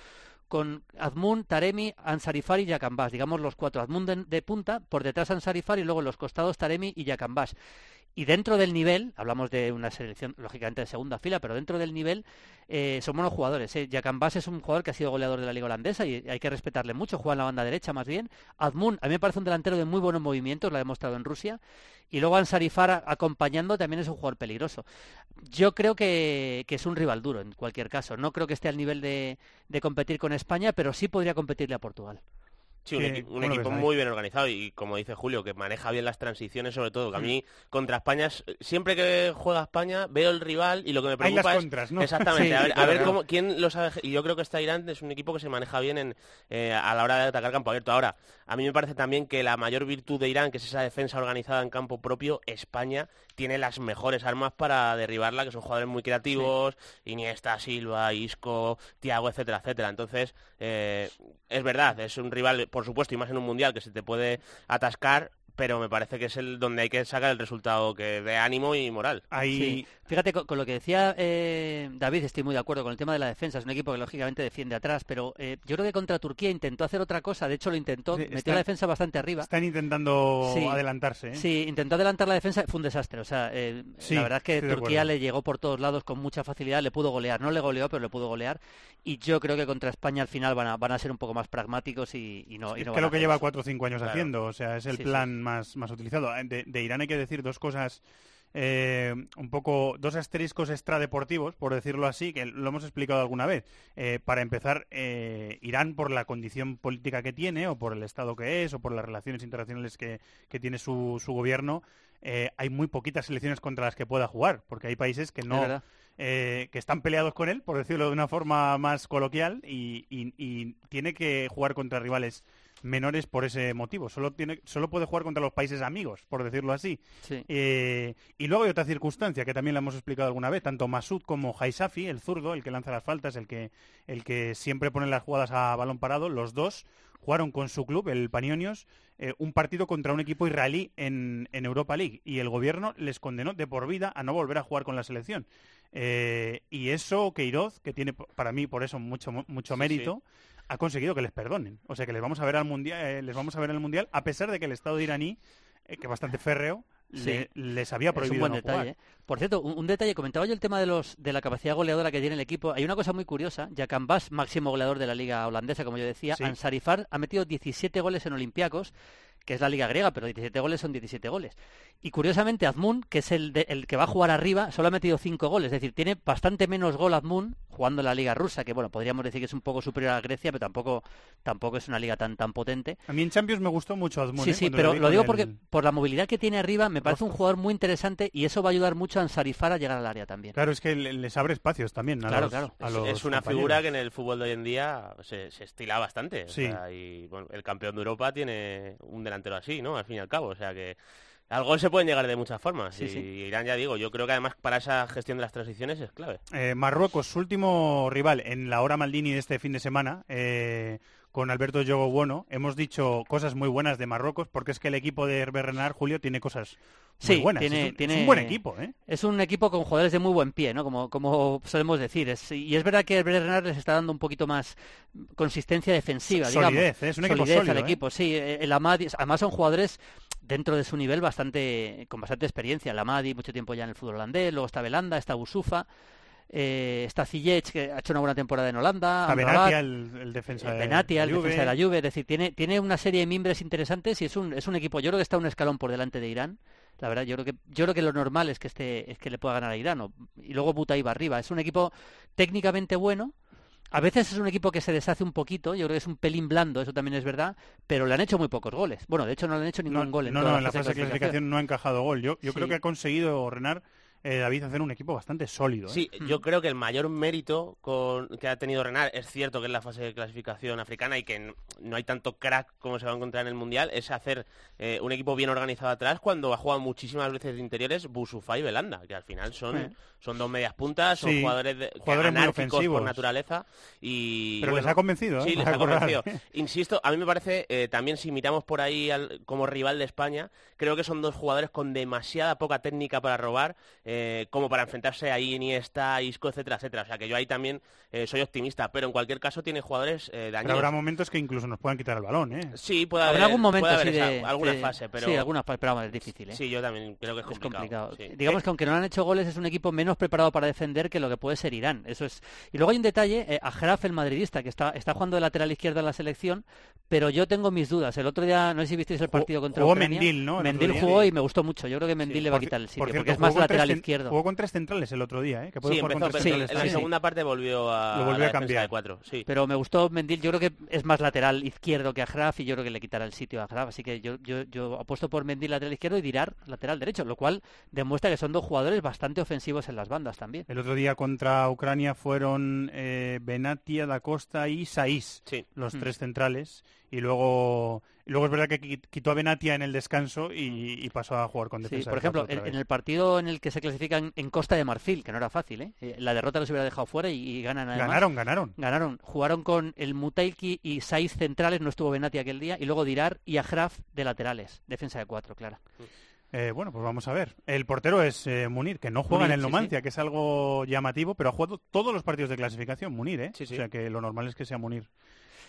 S8: con Azmun, Taremi, Ansarifar y Jacambás, digamos los cuatro. Azmun de, punta, por detrás Ansarifar y luego en los costados Taremi y Jacambás. Y dentro del nivel, hablamos de una selección lógicamente de segunda fila, pero dentro del nivel eh, son buenos jugadores. ¿eh? Es un jugador que ha sido goleador de la liga holandesa y hay que respetarle mucho, juega en la banda derecha más bien. Azmun, a mí me parece un delantero de muy buenos movimientos, lo ha demostrado en Rusia. Y luego Ansarifar acompañando también es un jugador peligroso. Yo creo que, es un rival duro en cualquier caso. No creo que esté al nivel de competir con España, pero sí podría competirle a Portugal.
S5: Sí, un,
S2: ¿Qué-
S5: equi- un
S2: cómo lo
S5: equipo muy bien organizado y como dice Julio, que maneja bien las transiciones sobre todo. Que a mí contra España, es- siempre que juega España, veo el rival y lo que me
S2: Hay las
S5: preocupa es...
S2: contras, ¿no?
S5: Exactamente,
S8: Sí,
S5: a ver, a
S8: claro,
S5: ver
S8: claro.
S5: cómo, quién lo sabe... Y yo creo que esta Irán es un equipo que se maneja bien en, eh, a la hora de atacar campo abierto. Ahora, a mí me parece también que la mayor virtud de Irán, que es esa defensa organizada en campo propio, España tiene las mejores armas para derribarla, que son jugadores muy creativos, Iniesta, Silva, Isco, Tiago, etcétera, etcétera. Entonces, eh, es verdad, es un rival, por supuesto, y más en un mundial que se te puede atascar, pero me parece que es el donde hay que sacar el resultado que de ánimo y moral.
S2: Ahí,
S8: Sí. Fíjate, con, con lo que decía eh, David, estoy muy de acuerdo con el tema de la defensa. Es un equipo que lógicamente defiende atrás, pero eh, yo creo que contra Turquía intentó hacer otra cosa. De hecho, lo intentó,
S2: Sí,
S8: metió
S2: está-
S8: la defensa bastante arriba.
S2: están intentando
S8: Sí.
S2: adelantarse. ¿eh?
S8: Sí, intentó adelantar la defensa, fue un desastre. O sea, eh,
S2: Sí,
S8: la verdad es que Turquía le llegó por todos lados con mucha facilidad, le pudo golear. No le goleó, pero le pudo golear. Y yo creo que contra España al final van a, van a ser un poco más pragmáticos y, y no, y
S2: Es
S8: no
S2: que
S8: van a
S2: lo que lleva
S8: eso.
S2: cuatro o cinco años
S5: Claro.
S2: haciendo, o sea, es el
S8: Sí, sí.
S2: plan Más, más utilizado. Eh, De, de Irán hay que decir dos cosas, eh, un poco, dos asteriscos extradeportivos, por decirlo así, que lo hemos explicado alguna vez. Eh, para empezar, eh, Irán, por la condición política que tiene, o por el Estado que es, o por las relaciones internacionales que, que tiene su, su gobierno, eh, hay muy poquitas selecciones contra las que pueda jugar, porque hay países que no eh, que están peleados con él, por decirlo de una forma más coloquial, y, y- y tiene que jugar contra rivales menores por ese motivo. Solo, tiene, solo puede jugar contra los países amigos, por decirlo así.
S8: Sí.
S2: Eh, y luego hay otra circunstancia que también la hemos explicado alguna vez, tanto Masud como Haisafi, el zurdo, el que lanza las faltas, el que, el que siempre pone las jugadas a balón parado, los dos jugaron con su club, el Panionios, eh, un partido contra un equipo israelí en, en Europa League y el gobierno les condenó de por vida a no volver a jugar con la selección. Eh, y eso Queiroz, que tiene para mí por eso mucho mucho
S5: Sí,
S2: mérito, ha conseguido que les perdonen. O sea que les vamos a ver al mundial, eh, les vamos a ver en el mundial, a pesar de que el Estado iraní, eh, que es bastante férreo,
S8: Sí.
S2: le- les había
S8: Es un
S2: prohibido
S8: buen
S2: no
S8: detalle.
S2: jugar.
S8: ¿eh? Por cierto, un, un detalle, comentaba yo el tema de los de la capacidad goleadora que tiene el equipo. Hay una cosa muy curiosa. Jacambás, máximo goleador de la liga holandesa, como yo decía.
S2: Sí.
S8: Ansarifar ha metido 17 goles en Olympiacos, que es la liga griega, pero 17 goles son 17 goles. Y curiosamente, Azmun, que es el, de- el que va a jugar arriba, solo ha metido 5 goles. Es decir, tiene bastante menos gol Azmun jugando en la liga rusa, que bueno, podríamos decir que es un poco superior a Grecia, pero tampoco, tampoco es una liga tan, tan potente.
S2: A mí en Champions me gustó mucho Azmoun.
S8: Sí,
S2: ¿eh?
S8: sí,
S2: Cuando
S8: pero lo digo
S2: el-
S8: porque por la movilidad que tiene arriba me parece un jugador muy interesante y eso va a ayudar mucho a Ansarifar a llegar al área también.
S2: Claro, es que le- les abre espacios también a
S8: Claro,
S2: los,
S8: claro.
S2: a
S5: Es,
S2: los
S5: es una
S2: compañeros.
S5: figura que en el fútbol de hoy en día se, se estila bastante. o
S2: Sí.
S5: sea, y bueno, el campeón de Europa tiene un delantero así, ¿no? Al fin y al cabo. O sea que al gol se pueden llegar de muchas formas.
S8: Sí,
S5: y
S8: sí.
S5: Irán, ya digo, yo creo que además para esa gestión de las transiciones es clave.
S2: Eh, Marruecos, su último rival en la hora Maldini de este fin de semana, eh, con Alberto Yogo Bueno, hemos dicho cosas muy buenas de Marruecos, porque es que el equipo de Hervé Renard, Julio, tiene cosas muy
S8: Sí,
S2: buenas.
S8: tiene-
S2: es, un, es
S8: tiene-
S2: un buen equipo, ¿eh?
S8: Es un equipo con jugadores de muy buen pie, ¿no? Como, como solemos decir. Es- y es verdad que el Renard les está dando un poquito más consistencia defensiva, digamos.
S2: Solidez, ¿eh? es un equipo
S8: Solidez
S2: sólido.
S8: al
S2: ¿eh?
S8: equipo, sí. Eh, El Amadi, además son jugadores dentro de su nivel bastante con bastante experiencia. El Amadi, mucho tiempo ya en el fútbol holandés, luego está Belanda, está Busufa, eh, está Ziyech, que ha hecho una buena temporada en Holanda,
S2: A
S8: Amrabat,
S2: Benatia, el, el defensa
S8: eh,
S2: de
S8: Benatia, el
S2: Juve.
S8: defensa de la Juve, es decir, tiene, tiene una serie de mimbres interesantes y es un, es un equipo, yo creo que está un escalón por delante de Irán. La verdad, yo creo que yo creo que lo normal es que este es que le pueda ganar a Irán o- y luego Butaiba arriba. Es un equipo técnicamente bueno. A veces es un equipo que se deshace un poquito, yo creo que es un pelín blando, eso también es verdad, pero le han hecho muy pocos goles. Bueno, de hecho no le han hecho ningún
S2: No,
S8: gol en
S2: no, no,
S8: la
S2: en la
S8: fase
S2: de clasificación no ha encajado gol. Yo, yo creo que ha conseguido Renard, eh, David, hacer un equipo bastante sólido. ¿eh?
S5: Sí, yo creo que el mayor mérito con, que ha tenido Renard, es cierto que es la fase de clasificación africana y que no hay tanto crack como se va a encontrar en el Mundial, es hacer eh, un equipo bien organizado atrás cuando ha jugado muchísimas veces de interiores Busufa y Belanda, que al final son, son dos medias puntas, son
S2: Sí,
S5: jugadores, de,
S2: jugadores muy ofensivos.
S5: por naturaleza y
S2: Pero les
S5: bueno,
S2: ha convencido, ¿eh?
S5: Sí, les ha convencido. Insisto, a mí me parece, también si miramos por ahí al- como rival de España, creo que son dos jugadores con demasiada poca técnica para robar, eh, como para enfrentarse a Iniesta, Isco, etcétera, etcétera. O sea que yo ahí también eh, soy optimista, pero en cualquier caso tiene jugadores eh,
S2: Pero
S5: dañinos.
S2: habrá momentos que incluso nos puedan quitar el balón, ¿eh?
S5: Sí, puede haber,
S8: Habrá algún momento
S5: puede haber
S8: sí,
S5: esa-
S8: de,
S5: alguna
S8: de-
S5: fase, pero
S8: Sí, alguna fase, pero vamos, es difícil, ¿eh?
S5: sí, yo también creo que es
S8: es
S5: complicado. sí.
S8: Digamos
S5: Eh,
S8: que aunque no han hecho goles, es un equipo menos preparado para defender que lo que puede ser Irán. Eso es. Y luego hay un detalle, eh, a Graf, el madridista, que está, está jugando de lateral izquierdo en la selección, pero yo tengo mis dudas. El otro día, no sé si visteis el partido contra
S2: jugó. Mendil, ¿no?
S8: Mendil jugó y me gustó mucho. Yo creo que Mendil
S5: Sí,
S8: le va a quitar el sitio,
S2: por cierto,
S8: porque es más lateral izquierdo.
S2: Jugó con tres centrales el otro día, ¿eh? Que puede
S5: sí,
S2: jugar con tres
S8: sí,
S5: en
S2: centrales.
S5: la
S8: sí.
S5: segunda parte volvió a,
S2: Lo volvió a cambiar.
S5: de cuatro. Sí.
S8: Pero me gustó Mendil, yo creo que es más lateral izquierdo que a Graf y yo creo que le quitará el sitio a Graf. Así que yo, yo, yo apuesto por Mendil lateral izquierdo y Dirar lateral derecho, lo cual demuestra que son dos jugadores bastante ofensivos en las bandas también.
S2: El otro día contra Ucrania fueron eh, Benatia, Da Costa y Saiz,
S5: Sí.
S2: los
S8: Mm.
S2: tres centrales. Y luego, y luego es verdad que qui- quitó a Benatia en el descanso y, y pasó a jugar con
S8: Sí,
S2: defensa.
S8: por
S2: de
S8: ejemplo, en, el partido en el que se clasifican en Costa de Marfil, que no era fácil, ¿eh? Eh, la derrota los hubiera dejado fuera y, y ganan además.
S2: Ganaron, ganaron.
S8: Ganaron, jugaron con el Mutailki y Saiz centrales, no estuvo Benati aquel día, y luego Dirar y Agraf de laterales, defensa de cuatro, claro.
S2: Eh, bueno, pues vamos a ver. El portero es eh, Munir, que no juega
S8: Munir,
S2: en el
S8: sí,
S2: Numancia, que es algo llamativo, pero ha jugado todos los partidos de clasificación, Munir, ¿eh?
S5: Sí, sí.
S2: O sea que lo normal es que sea Munir.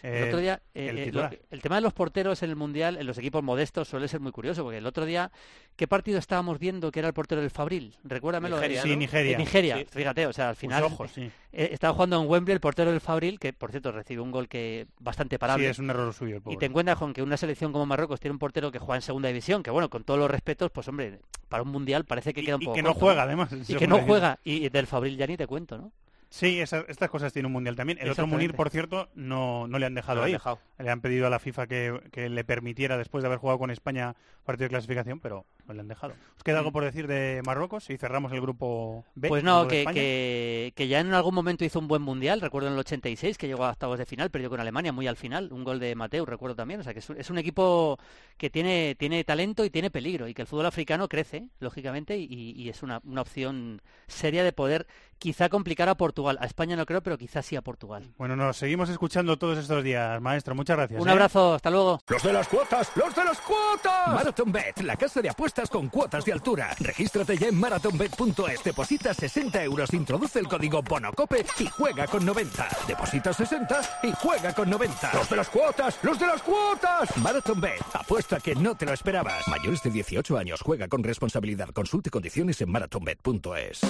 S8: El
S2: Eh,
S8: otro día, eh,
S2: el
S8: eh, lo- el tema de los porteros en el Mundial, en los equipos modestos, suele ser muy curioso, porque el otro día, ¿qué partido estábamos viendo que era el portero del Fabril? Recuérdamelo.
S5: Nigeria,
S2: sí,
S5: ¿no?
S2: Nigeria.
S8: En Nigeria,
S5: Sí.
S8: fíjate, o sea, al final
S2: ojos, sí.
S8: eh, estaba jugando en Wembley el portero del Fabril, que por cierto recibió un gol que bastante
S2: Sí,
S8: parable.
S2: es un error suyo,
S8: Y te encuentras con que una selección como Marruecos tiene un portero que juega en segunda división, que bueno, con todos los respetos, pues hombre, para un mundial parece que
S2: Y-
S8: queda un
S2: y
S8: poco
S2: que no juega, además.
S8: Y que no juega, y del Fabril ya ni te cuento, ¿no?
S2: Sí, esa- estas cosas tiene un mundial también. El otro Munir, por cierto, no, no le han dejado
S5: No
S2: ahí.
S5: dejado.
S2: Le han pedido a la FIFA que, que le permitiera, después de haber jugado con España, partido de clasificación, pero no le han dejado. ¿Os queda algo por decir de Marruecos? Y cerramos el grupo B.
S8: Pues no, que, que ya en algún momento hizo un buen mundial, recuerdo en el 86, que llegó a octavos de final, perdió con Alemania muy al final, un gol de Mateu, recuerdo también, o sea que es un, es un equipo que tiene, tiene talento y tiene peligro, y que el fútbol africano crece, lógicamente, y, y es una, una opción seria de poder quizá complicar a Portugal, a España no creo, pero quizás sí a Portugal.
S2: Bueno, nos seguimos escuchando todos estos días, maestro. Muchas gracias.
S8: Un
S2: ¿eh?
S8: abrazo, hasta luego.
S6: ¡Los de las cuotas! ¡Los de las cuotas!
S4: Marathon Bet, la casa de apuestas con cuotas de altura. Regístrate ya en marathonbet.es, deposita 60 euros, introduce el código BONOCOPE y juega con 90. Deposita 60 y juega con 90.
S6: ¡Los de las cuotas! ¡Los de las cuotas!
S4: Marathon Bet, apuesta que no te lo esperabas. Mayores de 18 años, juega con responsabilidad. Consulte condiciones en marathonbet.es.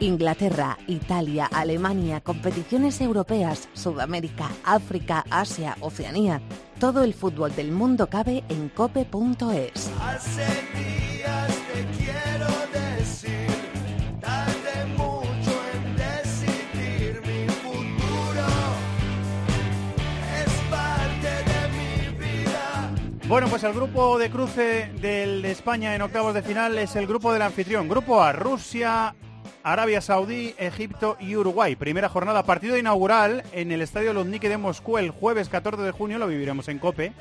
S1: Inglaterra, Italia, Alemania, competiciones europeas, Sudamérica, África, Asia, Oceanía. Todo el fútbol del mundo cabe en cope.es.
S9: Hace días te quiero decir, tarde mucho en decidir mi futuro. Es parte de mi vida.
S2: Bueno, pues el grupo de cruce del de España en octavos de final es el grupo del anfitrión. Grupo A, Rusia, Arabia Saudí, Egipto y Uruguay. Primera jornada, partido inaugural en el Estadio Luzhniki de Moscú el jueves 14 de junio, lo viviremos en COPE,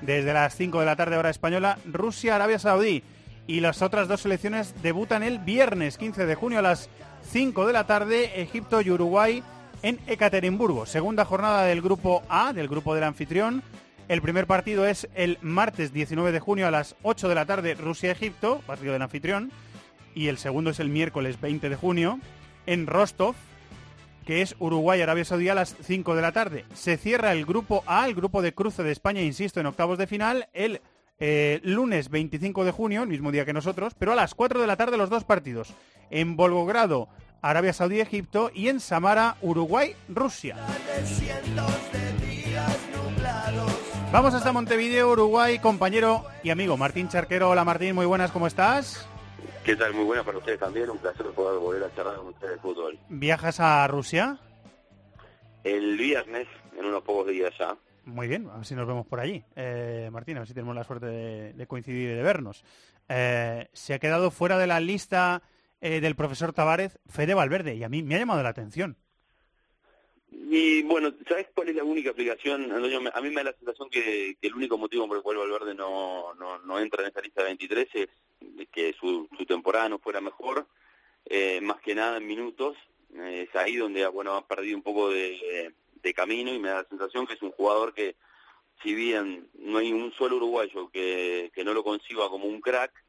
S2: desde las 5 de la tarde hora española, Rusia, Arabia Saudí. y las otras dos selecciones debutan el viernes 15 de junio a las 5 de la tarde, Egipto y Uruguay en Ekaterimburgo. Segunda jornada del grupo A, del grupo del anfitrión. El primer partido es el martes 19 de junio a las 8 de la tarde, Rusia-Egipto, partido del anfitrión. Y el segundo es el miércoles 20 de junio en Rostov, que es Uruguay-Arabia Saudí a las 5 de la tarde. Se cierra el grupo A, el grupo de cruce de España, insisto, en octavos de final, el eh, lunes 25 de junio, el mismo día que nosotros, pero a las 4 de la tarde los dos partidos. En Volgogrado, Arabia Saudí, Egipto y en Samara, Uruguay, Rusia. Vamos hasta Montevideo, Uruguay, compañero y amigo Martín Charquero. Hola Martín, muy buenas, ¿cómo estás?
S10: ¿Qué tal? Muy buena para ustedes también, un placer poder volver a charlar con ustedes de fútbol.
S2: ¿Viajas a Rusia?
S10: El viernes, en unos pocos días ya.
S2: Muy bien, a ver si nos vemos por allí. Eh, Martín, a ver si tenemos la suerte de, coincidir y de vernos. Eh, se ha quedado fuera de la lista eh, del profesor Tavares Fede Valverde y a mí me ha llamado la atención.
S10: Y bueno, ¿sabes cuál es la única explicación? A mí me da la sensación que, el único motivo por el cual Valverde no, no, no entra en esa lista de 23 es que su, su temporada no fuera mejor, eh, más que nada en minutos. Es ahí donde bueno, ha perdido un poco de, camino y me da la sensación que es un jugador que, si bien no hay un solo uruguayo que, que no lo conciba como un crack,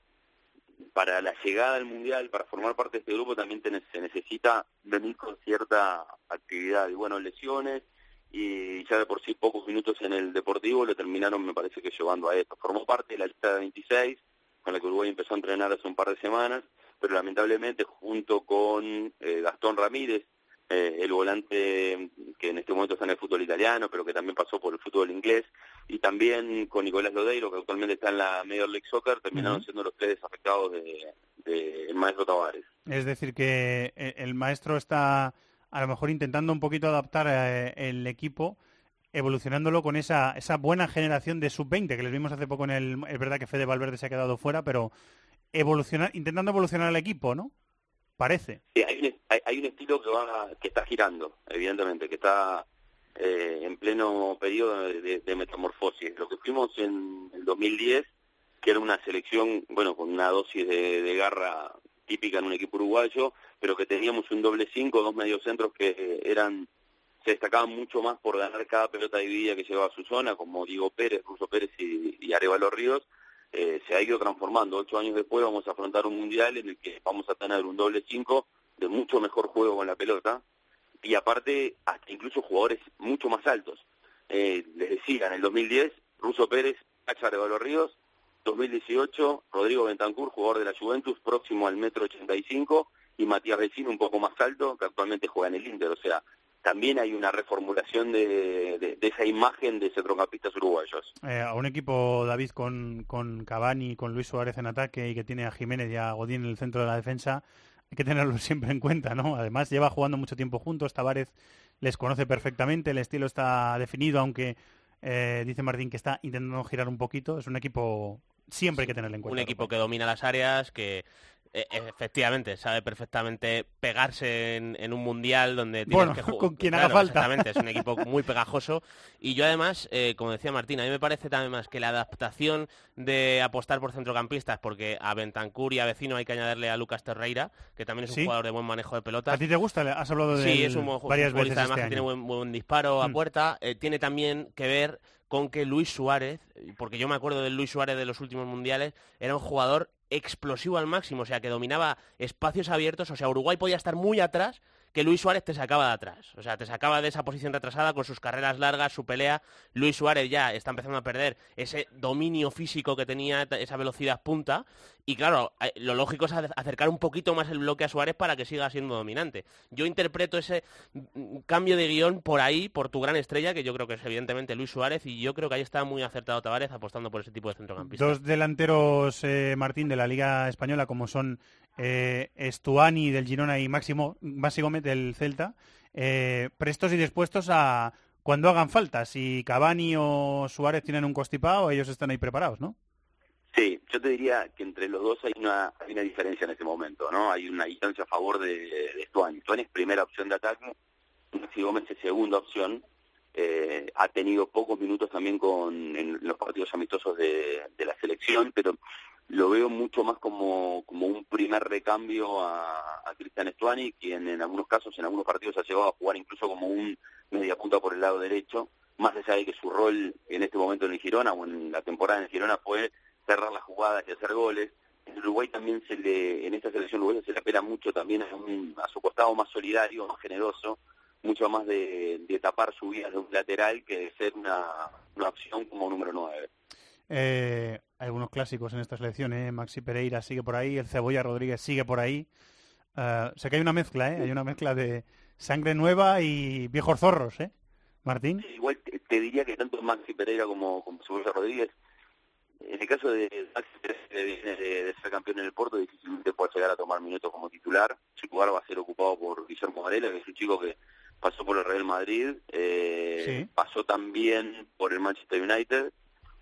S10: para la llegada al Mundial, para formar parte de este grupo, también se necesita venir con cierta actividad. Y bueno, lesiones y ya de por sí pocos minutos en el Deportivo lo terminaron, me parece que llevando a esto. Formó parte de la lista de 26, con la que Uruguay empezó a entrenar hace un par de semanas, pero lamentablemente junto con eh, Gastón Ramírez, eh, el volante que en este momento está en el fútbol italiano, pero que también pasó por el fútbol inglés, y también con Nicolás Lodeiro, que actualmente está en la Major League Soccer, terminaron siendo los tres afectados del de, maestro Tavares.
S2: Es decir, que eh, el maestro está a lo mejor intentando un poquito adaptar el equipo evolucionándolo con esa, esa buena generación de sub-20 que les vimos hace poco en el... Es verdad que Fede Valverde se ha quedado fuera, pero evolucionar, intentando evolucionar el equipo, ¿no? Parece.
S10: Sí, hay un, hay, un estilo que, va, que está girando, evidentemente, que está eh, en pleno periodo de, metamorfosis. Lo que fuimos en el 2010, que era una selección, bueno, con una dosis de, garra típica en un equipo uruguayo, pero que teníamos un doble cinco, dos mediocentros que eran se destacaban mucho más por ganar cada pelota dividida que llevaba a su zona, como Diego Pérez, Russo Pérez y Arevalo Ríos, eh, se ha ido transformando. Ocho años después vamos a afrontar un mundial en el que vamos a tener un doble cinco de mucho mejor juego con la pelota y aparte hasta incluso jugadores mucho más altos. Eh, les decía, en el 2010, Russo Pérez, Cacha Arevalo Ríos, 2018, Rodrigo Bentancur, jugador de la Juventus, próximo al metro 85, y Matías Vecino, un poco más alto, que actualmente juega en el Inter. O sea, también hay una reformulación de, esa imagen de centrocampistas uruguayos.
S2: Eh, a un equipo, David, con, con Cavani, con Luis Suárez en ataque y que tiene a Jiménez y a Godín en el centro de la defensa, hay que tenerlo siempre en cuenta, ¿no? Además, lleva jugando mucho tiempo juntos, Tavares les conoce perfectamente, el estilo está definido, aunque eh, dice Martín que está intentando girar un poquito, es un equipo siempre hay que tenerlo en cuenta.
S5: Un equipo que domina las áreas, que efectivamente, sabe perfectamente pegarse en, un mundial donde tienes que jugar.
S2: con quien haga falta.
S5: Exactamente, es un equipo muy pegajoso. Y yo además, eh, como decía Martín, a mí me parece también más que la adaptación de apostar por centrocampistas, porque a Bentancur y a Vecino hay que añadirle a Lucas Terreira, que también es un jugador de buen manejo de pelota.
S2: ¿A ti te gusta? ¿Has hablado de
S5: Sí, es un
S2: varias veces
S5: además
S2: este
S5: que tiene buen, buen disparo a mm. puerta. Eh, tiene también que ver con que Luis Suárez, porque yo me acuerdo del Luis Suárez de los últimos mundiales, era un jugador explosivo al máximo, o sea, que dominaba espacios abiertos, o sea, Uruguay podía estar muy atrás que Luis Suárez te sacaba de atrás. O sea, te sacaba de esa posición retrasada con sus carreras largas, su pelea. Luis Suárez ya está empezando a perder ese dominio físico que tenía, esa velocidad punta. Y claro, eh, lo lógico es acercar un poquito más el bloque a Suárez para que siga siendo dominante. Yo interpreto ese mm, cambio de guion por ahí, por tu gran estrella, que yo creo que es evidentemente Luis Suárez, y yo creo que ahí está muy acertado Tavares apostando por ese tipo de centrocampista.
S2: Dos delanteros, eh, Martín, de la Liga Española, como son eh, Estuani del Girona y Máximo, Gómez del Celta, eh, prestos y dispuestos a cuando hagan falta. Si Cavani o Suárez tienen un constipado, ellos están ahí preparados, ¿no?
S10: Sí, yo te diría que entre los dos hay una, hay una diferencia en este momento, ¿no? Hay una distancia a favor de, de Estuani. Estuani es primera opción de ataque, Maxi Gómez es segunda opción. Eh, ha tenido pocos minutos también con en los partidos amistosos de, de la selección, pero lo veo mucho más como, como un primer recambio a, a Cristian Estuani, quien en algunos casos, en algunos partidos ha llegado a jugar incluso como un media punta por el lado derecho, más allá de que su rol en este momento en el Girona o en la temporada en el Girona fue cerrar las jugadas y hacer goles. En Uruguay también se le, en esta selección uruguaya se le apela mucho también a, un, a su costado más solidario, más generoso, mucho más de, de tapar subidas de un lateral que de ser una, una opción como número 9.
S2: Eh, algunos clásicos en esta selección, ¿eh? Maxi Pereira sigue por ahí, el Cebolla Rodríguez sigue por ahí. Uh, sé que hay una mezcla, ¿eh? Hay una mezcla de sangre nueva y viejos zorros, ¿eh? Martín.
S10: Igual te, te, diría que tanto Maxi Pereira como, como Cebolla Rodríguez, en el caso de Maxi Pereira, de, de, ser campeón en el Porto, difícilmente puede llegar a tomar minutos como titular. Su lugar va a ser ocupado por Guillermo Varela, que es un chico que pasó por el Real Madrid, eh, sí. pasó también por el Manchester United,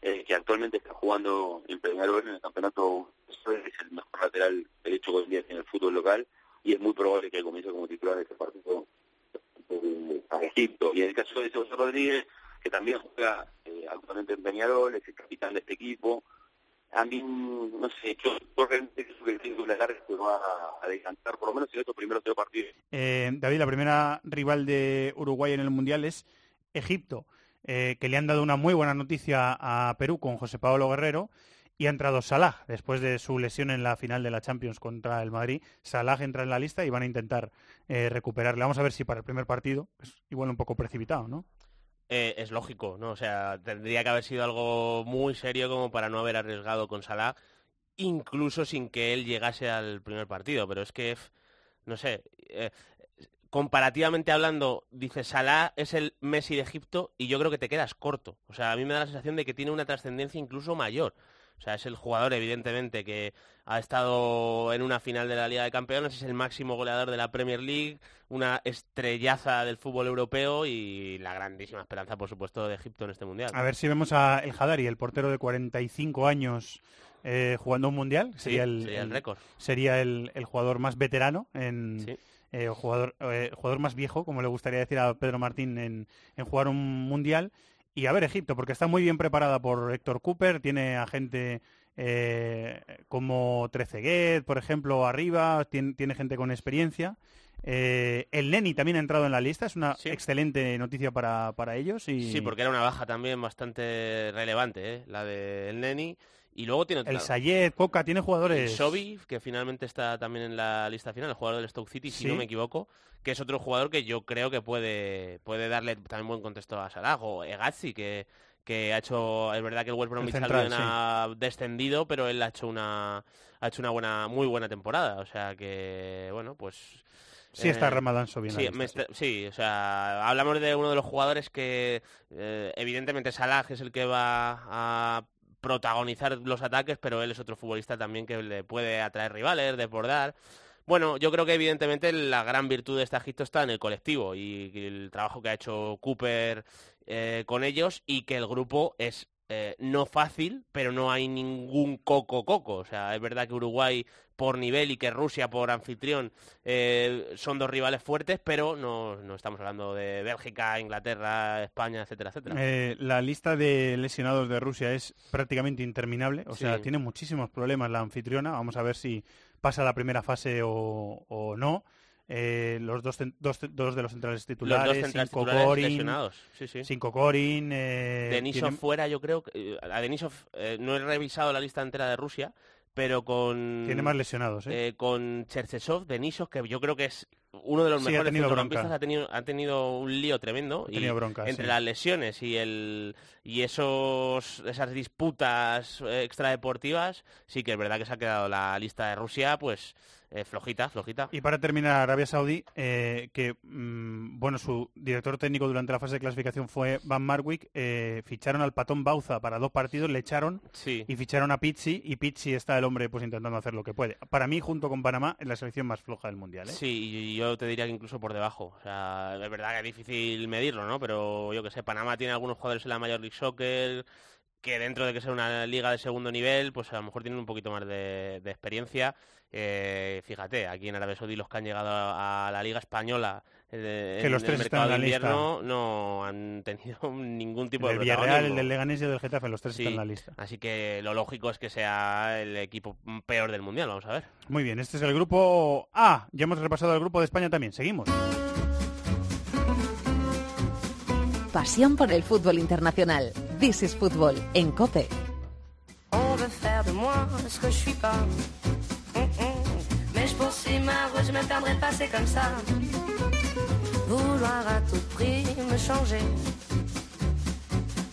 S10: eh, que actualmente está jugando en Peñarol en el campeonato, es el mejor lateral derecho que hoy en en el fútbol local, y es muy probable que comience como titular de este partido a Egipto. Y en el caso de José Rodríguez, que también juega eh, actualmente en Peñarol, es el capitán de este equipo, a mí, no sé, yo, realmente creo que el titular se va a decantar, por lo menos en estos primeros tres partidos.
S2: Eh, David, la primera rival de Uruguay en el Mundial es Egipto, eh, que le han dado una muy buena noticia a Perú con José Pablo Guerrero, y ha entrado Salah, después de su lesión en la final de la Champions contra el Madrid. Salah entra en la lista y van a intentar eh, recuperarle. Vamos a ver si para el primer partido es igual un poco precipitado, ¿no?
S5: Eh, es lógico, ¿no? O sea, tendría que haber sido algo muy serio como para no haber arriesgado con Salah, incluso sin que él llegase al primer partido. Pero es que, no sé, eh, comparativamente hablando, dice Salah es el Messi de Egipto y yo creo que te quedas corto. O sea, a mí me da la sensación de que tiene una trascendencia incluso mayor. O sea, es el jugador, evidentemente, que ha estado en una final de la Liga de Campeones, es el máximo goleador de la Premier League, una estrellaza del fútbol europeo y la grandísima esperanza, por supuesto, de Egipto en este Mundial.
S2: A ver si vemos a El Hadari, el portero de 45 años, eh, jugando un Mundial. Sería
S5: sí,
S2: el,
S5: sería el récord.
S2: Sería el, el, jugador más veterano en...
S5: Sí.
S2: Eh, o jugador, eh, jugador más viejo, como le gustaría decir a Pedro Martín, en, en jugar un mundial. Y a ver Egipto, porque está muy bien preparada por Héctor Cooper, tiene a gente eh, como Treceguet, por ejemplo, arriba, tiene, tiene gente con experiencia. Eh, el Neni también ha entrado en la lista, es una
S5: Sí.
S2: excelente noticia para, para ellos. Y
S5: Sí, porque era una baja también bastante relevante, ¿eh? la del Neni. Y luego tiene
S2: el Sayed, Coca, tiene jugadores.
S5: Sobi, que finalmente está también en la lista final, el jugador del Stoke City, si no me equivoco, que es otro jugador que yo creo que puede, puede darle también buen contexto a Salah, o Egazzi, que, que ha hecho, es verdad que el West Bromwich ha descendido, pero él ha hecho una ha hecho una buena, muy buena temporada, o sea que, bueno, pues...
S2: Sí está
S5: eh,
S2: Ramadán Sobi en la
S5: Sí,
S2: sí,
S5: o sea, hablamos de uno de los jugadores que eh, evidentemente Salah es el que va a protagonizar los ataques, pero él es otro futbolista también que le puede atraer rivales, desbordar. Bueno, yo creo que evidentemente la gran virtud de este Egipto está en el colectivo y el trabajo que ha hecho Cooper eh, con ellos y que el grupo es eh, no fácil, pero no hay ningún coco coco. O sea, es verdad que Uruguay por nivel y que Rusia por anfitrión eh, son dos rivales fuertes, pero no, no estamos hablando de Bélgica, Inglaterra, España, etcétera, etcétera.
S2: Eh, la lista de lesionados de Rusia es prácticamente interminable, o
S5: Sí.
S2: sea, tiene muchísimos problemas la anfitriona. Vamos a ver si pasa la primera fase o, o no. Eh, los dos, dos, dos de los centrales
S5: Los
S2: titulares,
S5: dos centrales
S2: cinco
S5: titulares
S2: Corin,
S5: lesionados. Sí, sí.
S2: cinco Corin, eh,
S5: Denisov
S2: tiene-
S5: fuera, yo creo. que- eh, A Denisov eh, no he revisado la lista entera de Rusia, pero con.
S2: tiene más lesionados, ¿eh?
S5: eh, con Cherchesov, Denisov, que yo creo que es uno de los
S2: Sí,
S5: mejores
S2: tenido
S5: centrocampistas, ha tenido, ha tenido un lío tremendo.
S2: Ha
S5: y
S2: bronca,
S5: entre las lesiones y el y esos esas disputas extradeportivas, sí que es verdad que se ha quedado la lista de Rusia, pues eh, flojita, flojita.
S2: Y para terminar, Arabia Saudí, eh, que mm, bueno, su director técnico durante la fase de clasificación fue Van Marwick, eh, ficharon al patón Bauza para dos partidos, le echaron
S5: Sí.
S2: y ficharon a Pizzi y Pizzi está el hombre pues intentando hacer lo que puede. Para mí, junto con Panamá, es la selección más floja del mundial. ¿eh?
S5: Sí, y yo te diría que incluso por debajo. O sea, es verdad que es difícil medirlo, ¿no? Pero yo que sé, Panamá tiene algunos jugadores en la Major League Soccer que dentro de que sea una liga de segundo nivel, pues a lo mejor tienen un poquito más de, experiencia. Eh, fíjate, aquí en Arabia Saudí los que han llegado a, la liga española
S2: eh, que los tres están en la
S5: invierno no han tenido ningún tipo
S2: de
S5: Villarreal,
S2: el del Leganés y el del Getafe, los tres están en la lista.
S5: Así que lo lógico es que sea el equipo peor del mundial, vamos a ver.
S2: Muy bien, este es el grupo A. Ya hemos repasado el grupo de España también. Seguimos.
S1: Pasión por el fútbol internacional. This is Football en COPE. Vouloir à tout prix me changer.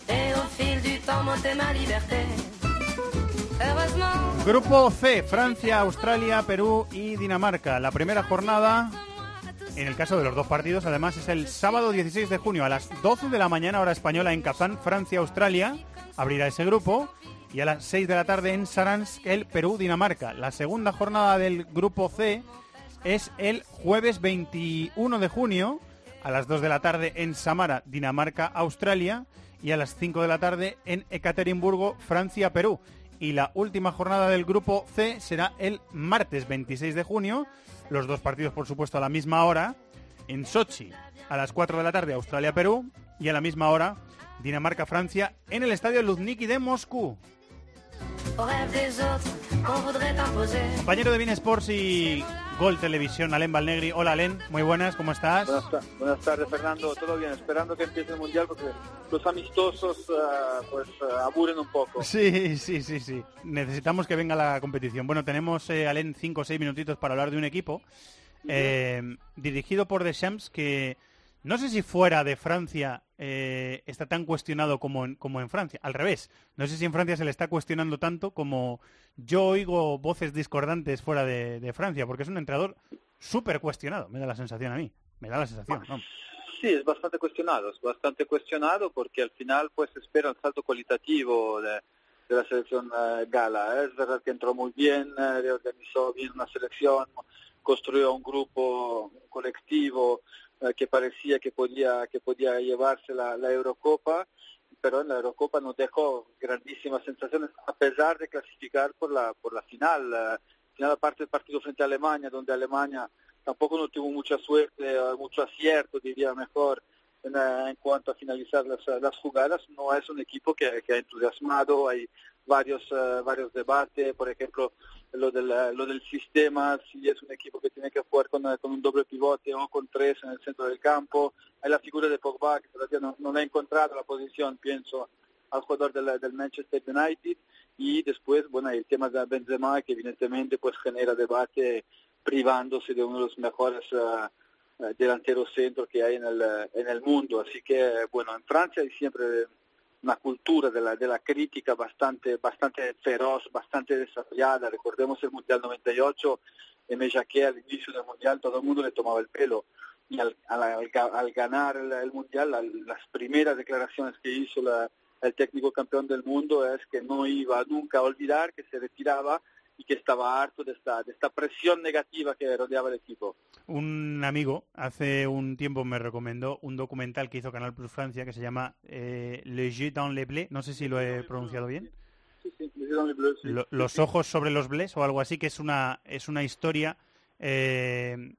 S1: Et au fil du temps monter ma liberté.
S2: Grupo C, Francia, Australia, Perú y Dinamarca. La primera jornada en el caso de los dos partidos, además, es el sábado 16 de junio a las 12 de la mañana, hora española, en Kazán, Francia-Australia. Abrirá ese grupo. Y a las 6 de la tarde en Saransk, el Perú-Dinamarca. La segunda jornada del grupo C es el jueves 21 de junio a las 2 de la tarde en Samara, Dinamarca-Australia. Y a las 5 de la tarde en Ekaterimburgo, Francia-Perú. Y la última jornada del grupo C será el martes 26 de junio los dos partidos, por supuesto, a la misma hora. En Sochi, a las 4 de la tarde, Australia-Perú. Y a la misma hora, Dinamarca-Francia, en el estadio Luzniki de Moscú. Compañero de Bien Sports y Gol Televisión, Alen Valnegri. Hola, Alen, muy buenas, ¿cómo estás?
S11: Buenas, tardes, Fernando. Todo bien, esperando que empiece el Mundial porque los amistosos ah, pues ah, aburren un poco.
S2: Sí, sí, sí, sí. Necesitamos que venga la competición. Bueno, tenemos, eh, Alen, cinco o seis minutitos para hablar de un equipo eh, dirigido por Deschamps que no sé si fuera de Francia eh, está tan cuestionado como en, como en Francia. Al revés, no sé si en Francia se le está cuestionando tanto como yo oigo voces discordantes fuera de, Francia, porque es un entrenador súper cuestionado, me da la sensación a mí. Me da la sensación.
S11: Sí, es bastante cuestionado, es bastante cuestionado porque al final pues espera un salto cualitativo de, la selección eh, gala. Es verdad que entró muy bien, eh, reorganizó bien una selección, construyó un grupo, un colectivo, eh, que parecía que podía, que podía llevarse la, Eurocopa, pero en la Eurocopa nos dejó grandísimas sensaciones a pesar de clasificar por la, por la final. La final aparte del partido frente a Alemania, donde Alemania tampoco no tuvo mucha suerte, eh, mucho acierto, diría mejor, en, eh, cuanto a finalizar las, las, jugadas, no es un equipo que, que ha entusiasmado, hay varios, varios debates, por ejemplo, lo del, lo del sistema, si es un equipo que tiene que jugar con, con, un doble pivote o con tres en el centro del campo. Hay la figura de Pogba, que todavía no, no ha encontrado la posición, pienso, al jugador del, del Manchester United. Y después, bueno, el tema de Benzema, que evidentemente pues genera debate privándose de uno de los mejores uh, delanteros centros que hay en el, en el mundo. Así que, bueno, en Francia hay siempre una cultura de la, de la crítica bastante, bastante feroz, bastante desarrollada. Recordemos el Mundial 98, en que al inicio del Mundial todo el mundo le tomaba el pelo. Y al, al, ganar el, Mundial, las primeras declaraciones que hizo el técnico campeón del mundo es que no iba nunca a olvidar, que se retiraba y que estaba harto de esta, de esta presión negativa que rodeaba el equipo.
S2: Un amigo hace un tiempo me recomendó un documental que hizo Canal Plus Francia que se llama eh, Le Jeu dans les blés, no sé si lo he pronunciado bien.
S11: Sí, sí, les bleus,
S2: los ojos sobre los blés o algo así, que es una, es una historia eh,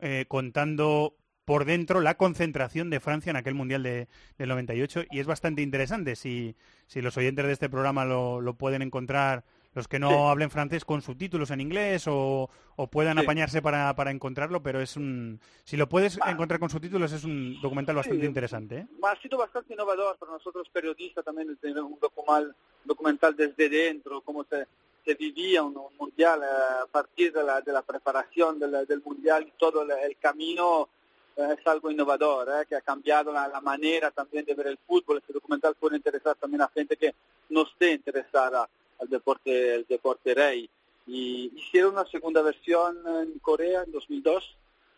S2: eh, contando por dentro la concentración de Francia en aquel Mundial de, del 98 y es bastante interesante. Si, si los oyentes de este programa lo, lo pueden encontrar los que no hablen francés con subtítulos en inglés o, o puedan apañarse para, para, encontrarlo, pero es un... Si lo puedes encontrar con subtítulos es un documental bastante interesante. ¿eh?
S11: Ha sido bastante innovador para nosotros periodistas también tener un documental, documental desde dentro, cómo se, se vivía un, mundial eh, a partir de la, de la preparación del, del mundial y todo el, camino eh, es algo innovador, eh, que ha cambiado la, la, manera también de ver el fútbol. Este documental puede interesar también a gente que no esté interesada al deporte, el deporte rey. Y hicieron una segunda versión en Corea en 2002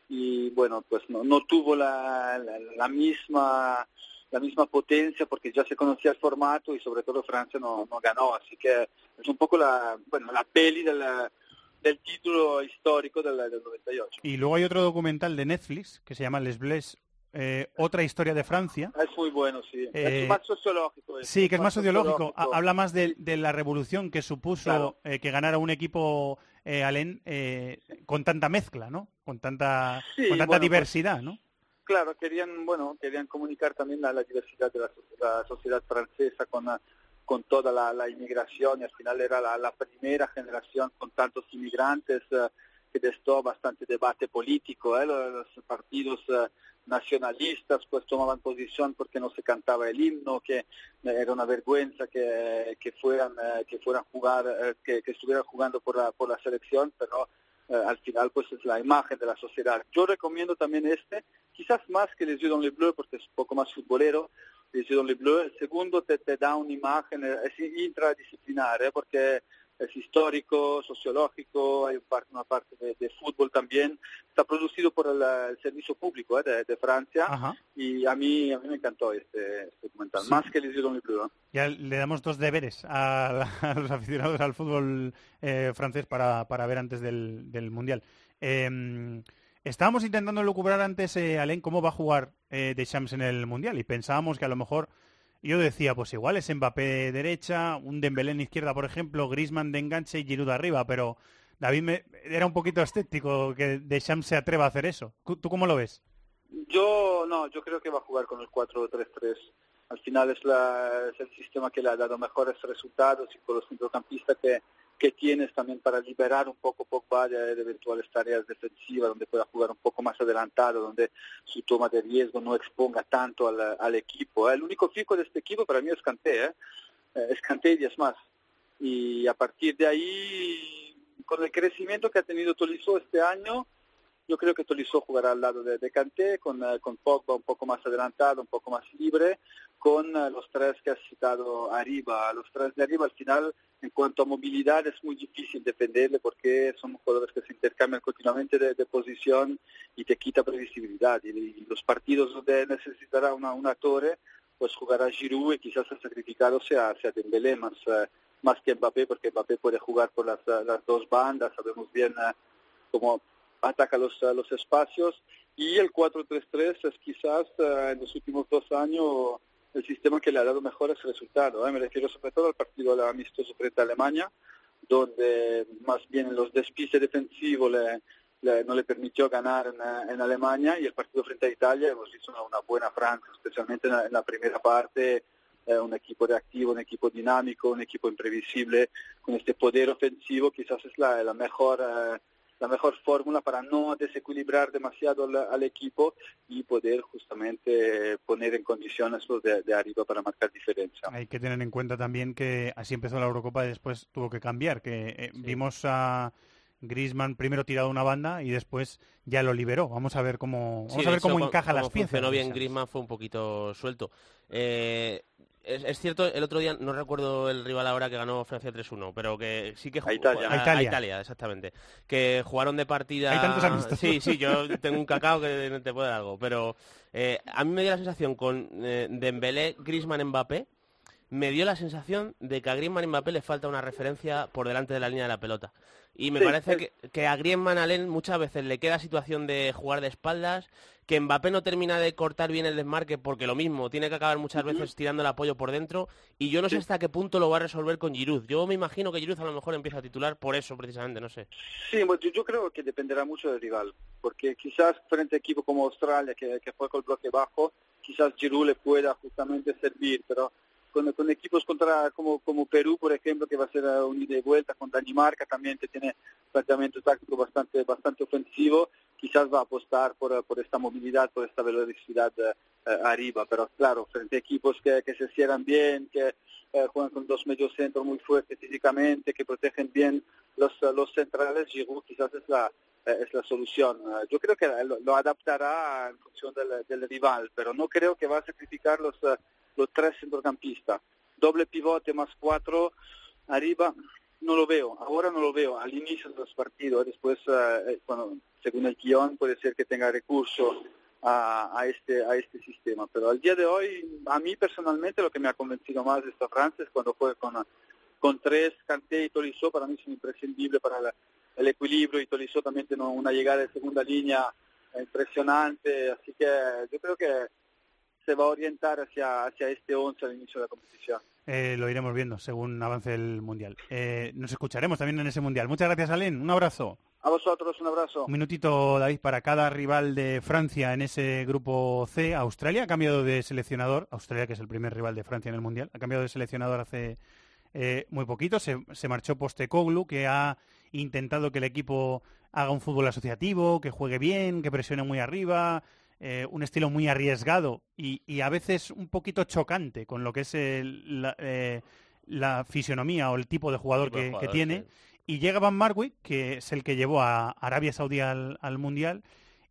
S11: y bueno, pues no, no tuvo la, la, misma la misma potencia porque ya se conocía el formato y sobre todo Francia no, no ganó, así que es un poco la, bueno, la peli del, del título histórico del, del 98.
S2: Y luego hay otro documental de Netflix que se llama Les Blés eh, otra historia de Francia.
S11: Es muy bueno, sí.
S2: Eh,
S11: es más sociológico.
S2: Sí, que es más sociológico. Habla más de, la revolución que supuso eh, que ganara un equipo eh, Alén con tanta mezcla, ¿no? Con tanta, con tanta pues, diversidad, ¿no?
S11: Claro, querían, bueno, querían comunicar también la, la diversidad de la, sociedad francesa con, con toda la, inmigración y al final era la, primera generación con tantos inmigrantes que destó bastante debate político. Los, partidos nacionalistas pues tomaban posición porque no se cantaba el himno, que era una vergüenza que, que fueran eh, que fueran jugar, eh, que, que, estuvieran jugando por la, por la selección, pero eh, al final pues es la imagen de la sociedad. Yo recomiendo también este, quizás más que Les Yeux dans les Bleus porque es un poco más futbolero, Les Yeux dans les Bleus. El segundo te, te da una imagen, es intradisciplinar, porque es histórico, sociológico, hay una parte de, fútbol también. Está producido por el, servicio público eh, de, Francia y a mí a mí me encantó este, este documental, más que el Isidro Bleu.
S2: Ya le damos dos deberes a, los aficionados al fútbol eh, francés para, para, ver antes del, del Mundial. Em, estábamos intentando lucubrar antes, eh, Alain, cómo va a jugar eh, Deschamps en el Mundial y pensábamos que a lo mejor yo decía, pues igual es Mbappé de derecha, un Dembélé en izquierda, por ejemplo, Griezmann de enganche y Giroud arriba, pero David me, era un poquito escéptico que Deschamps se atreva a hacer eso. ¿Tú cómo lo ves?
S11: Yo no, yo creo que va a jugar con el 4-3-3. Al final es, la, es el sistema que le ha dado mejores resultados y con los centrocampistas que, que tienes también para liberar un poco Pogba de, eventuales tareas defensivas, donde pueda jugar un poco más adelantado, donde su toma de riesgo no exponga tanto al, equipo. El único fijo de este equipo para mí es Kanté, ¿eh? eh es Kanté y es más. Y a partir de ahí, con el crecimiento que ha tenido Tolisso este año, yo creo que Tolisso jugará al lado de, de Kanté, con, eh, con Pogba un poco más adelantado, un poco más libre, con eh, los tres que has citado arriba. Los tres de arriba al final en cuanto a movilidad es muy difícil defenderle porque son jugadores que se intercambian continuamente de, posición y te quita previsibilidad. Y, los partidos donde necesitará una, una torre, pues jugará Giroud y quizás el sacrificado sea, sea Dembélé más, eh, más que Mbappé porque Mbappé puede jugar por las, las dos bandas, sabemos bien cómo ataca los, los espacios. Y el 4-3-3 es quizás eh, en los últimos dos años el sistema que le ha dado mejores resultados. ¿eh? Me refiero sobre todo al partido amistoso frente a Alemania, donde más bien los despistes defensivos no le permitió ganar en, Alemania y el partido frente a Italia hemos visto una, buena Francia, especialmente en la, primera parte, eh, un equipo reactivo, un equipo dinámico, un equipo imprevisible, con este poder ofensivo, quizás es la, mejor... Eh, la mejor fórmula para no desequilibrar demasiado al, equipo y poder justamente poner en condiciones los de, arriba para marcar diferencia.
S2: Hay que tener en cuenta también que así empezó la Eurocopa y después tuvo que cambiar, que eh, vimos a Griezmann primero tirado una banda y después ya lo liberó. Vamos a ver cómo, vamos a ver cómo encaja las piezas.
S5: Funcionó bien Griezmann, fue un poquito suelto. Eh, es, cierto, el otro día, no recuerdo el rival ahora que ganó Francia 3-1, pero que sí que
S11: jugó... Italia.
S5: A, Italia. exactamente. Que jugaron de partida...
S2: Hay tantos
S5: Sí, sí, yo tengo un cacao que te puede dar algo, pero eh, a mí me dio la sensación con eh, Dembélé, Griezmann, Mbappé, me dio la sensación de que a Griezmann y Mbappé le falta una referencia por delante de la línea de la pelota. Y me parece que, que, a Griezmann Allen muchas veces le queda situación de jugar de espaldas, que Mbappé no termina de cortar bien el desmarque porque lo mismo, tiene que acabar muchas veces tirando el apoyo por dentro y yo no sé hasta qué punto lo va a resolver con Giroud. Yo me imagino que Giroud a lo mejor empieza a titular por eso precisamente, no sé.
S11: Sí, yo, creo que dependerá mucho del rival, porque quizás frente a equipo como Australia, que, que fue con el bloque bajo, quizás Giroud le pueda justamente servir, pero con, equipos contra como, como Perú, por ejemplo, que va a ser un ida y vuelta, con Danimarca también que tiene planteamiento táctico bastante, bastante ofensivo, quizás va a apostar por, por esta movilidad, por esta velocidad eh, arriba, pero claro, frente a equipos que, que se cierran bien, que eh, juegan con dos mediocentros muy fuertes físicamente, que protegen bien los, los centrales, Giroud quizás es la, eh, es la solución. Yo creo que lo, adaptará en función del, del, rival, pero no creo que va a sacrificar los, los tres centrocampistas. Doble pivote más cuatro arriba, no lo veo, ahora no lo veo, al inicio de los partidos, después, eh, bueno, según el guion, puede ser que tenga recurso a, este, a este sistema, pero al día de hoy, a mí personalmente lo que me ha convencido más de esta Francia es cuando fue con, con tres, Kanté y Tolisso, para mí son imprescindibles para el equilibrio y Tolisso también tiene una llegada de segunda línea impresionante, así que yo creo que se va a orientar hacia, hacia este 11 al inicio de la competición.
S2: Eh, lo iremos viendo según avance el Mundial. Eh, nos escucharemos también en ese Mundial. Muchas gracias, Alén. Un abrazo.
S11: A vosotros, un abrazo.
S2: Un minutito, David, para cada rival de Francia en ese grupo C. Australia ha cambiado de seleccionador. Australia, que es el primer rival de Francia en el Mundial, ha cambiado de seleccionador hace eh, muy poquito. Se, se marchó Postecoglou, que ha intentado que el equipo haga un fútbol asociativo, que juegue bien, que presione muy arriba, eh, un estilo muy arriesgado y, y, a veces un poquito chocante con lo que es el, la, eh, la, fisionomía o el tipo de jugador, que, jugador, que, tiene. Y llega Van Marwijk, que es el que llevó a Arabia Saudí al, al Mundial.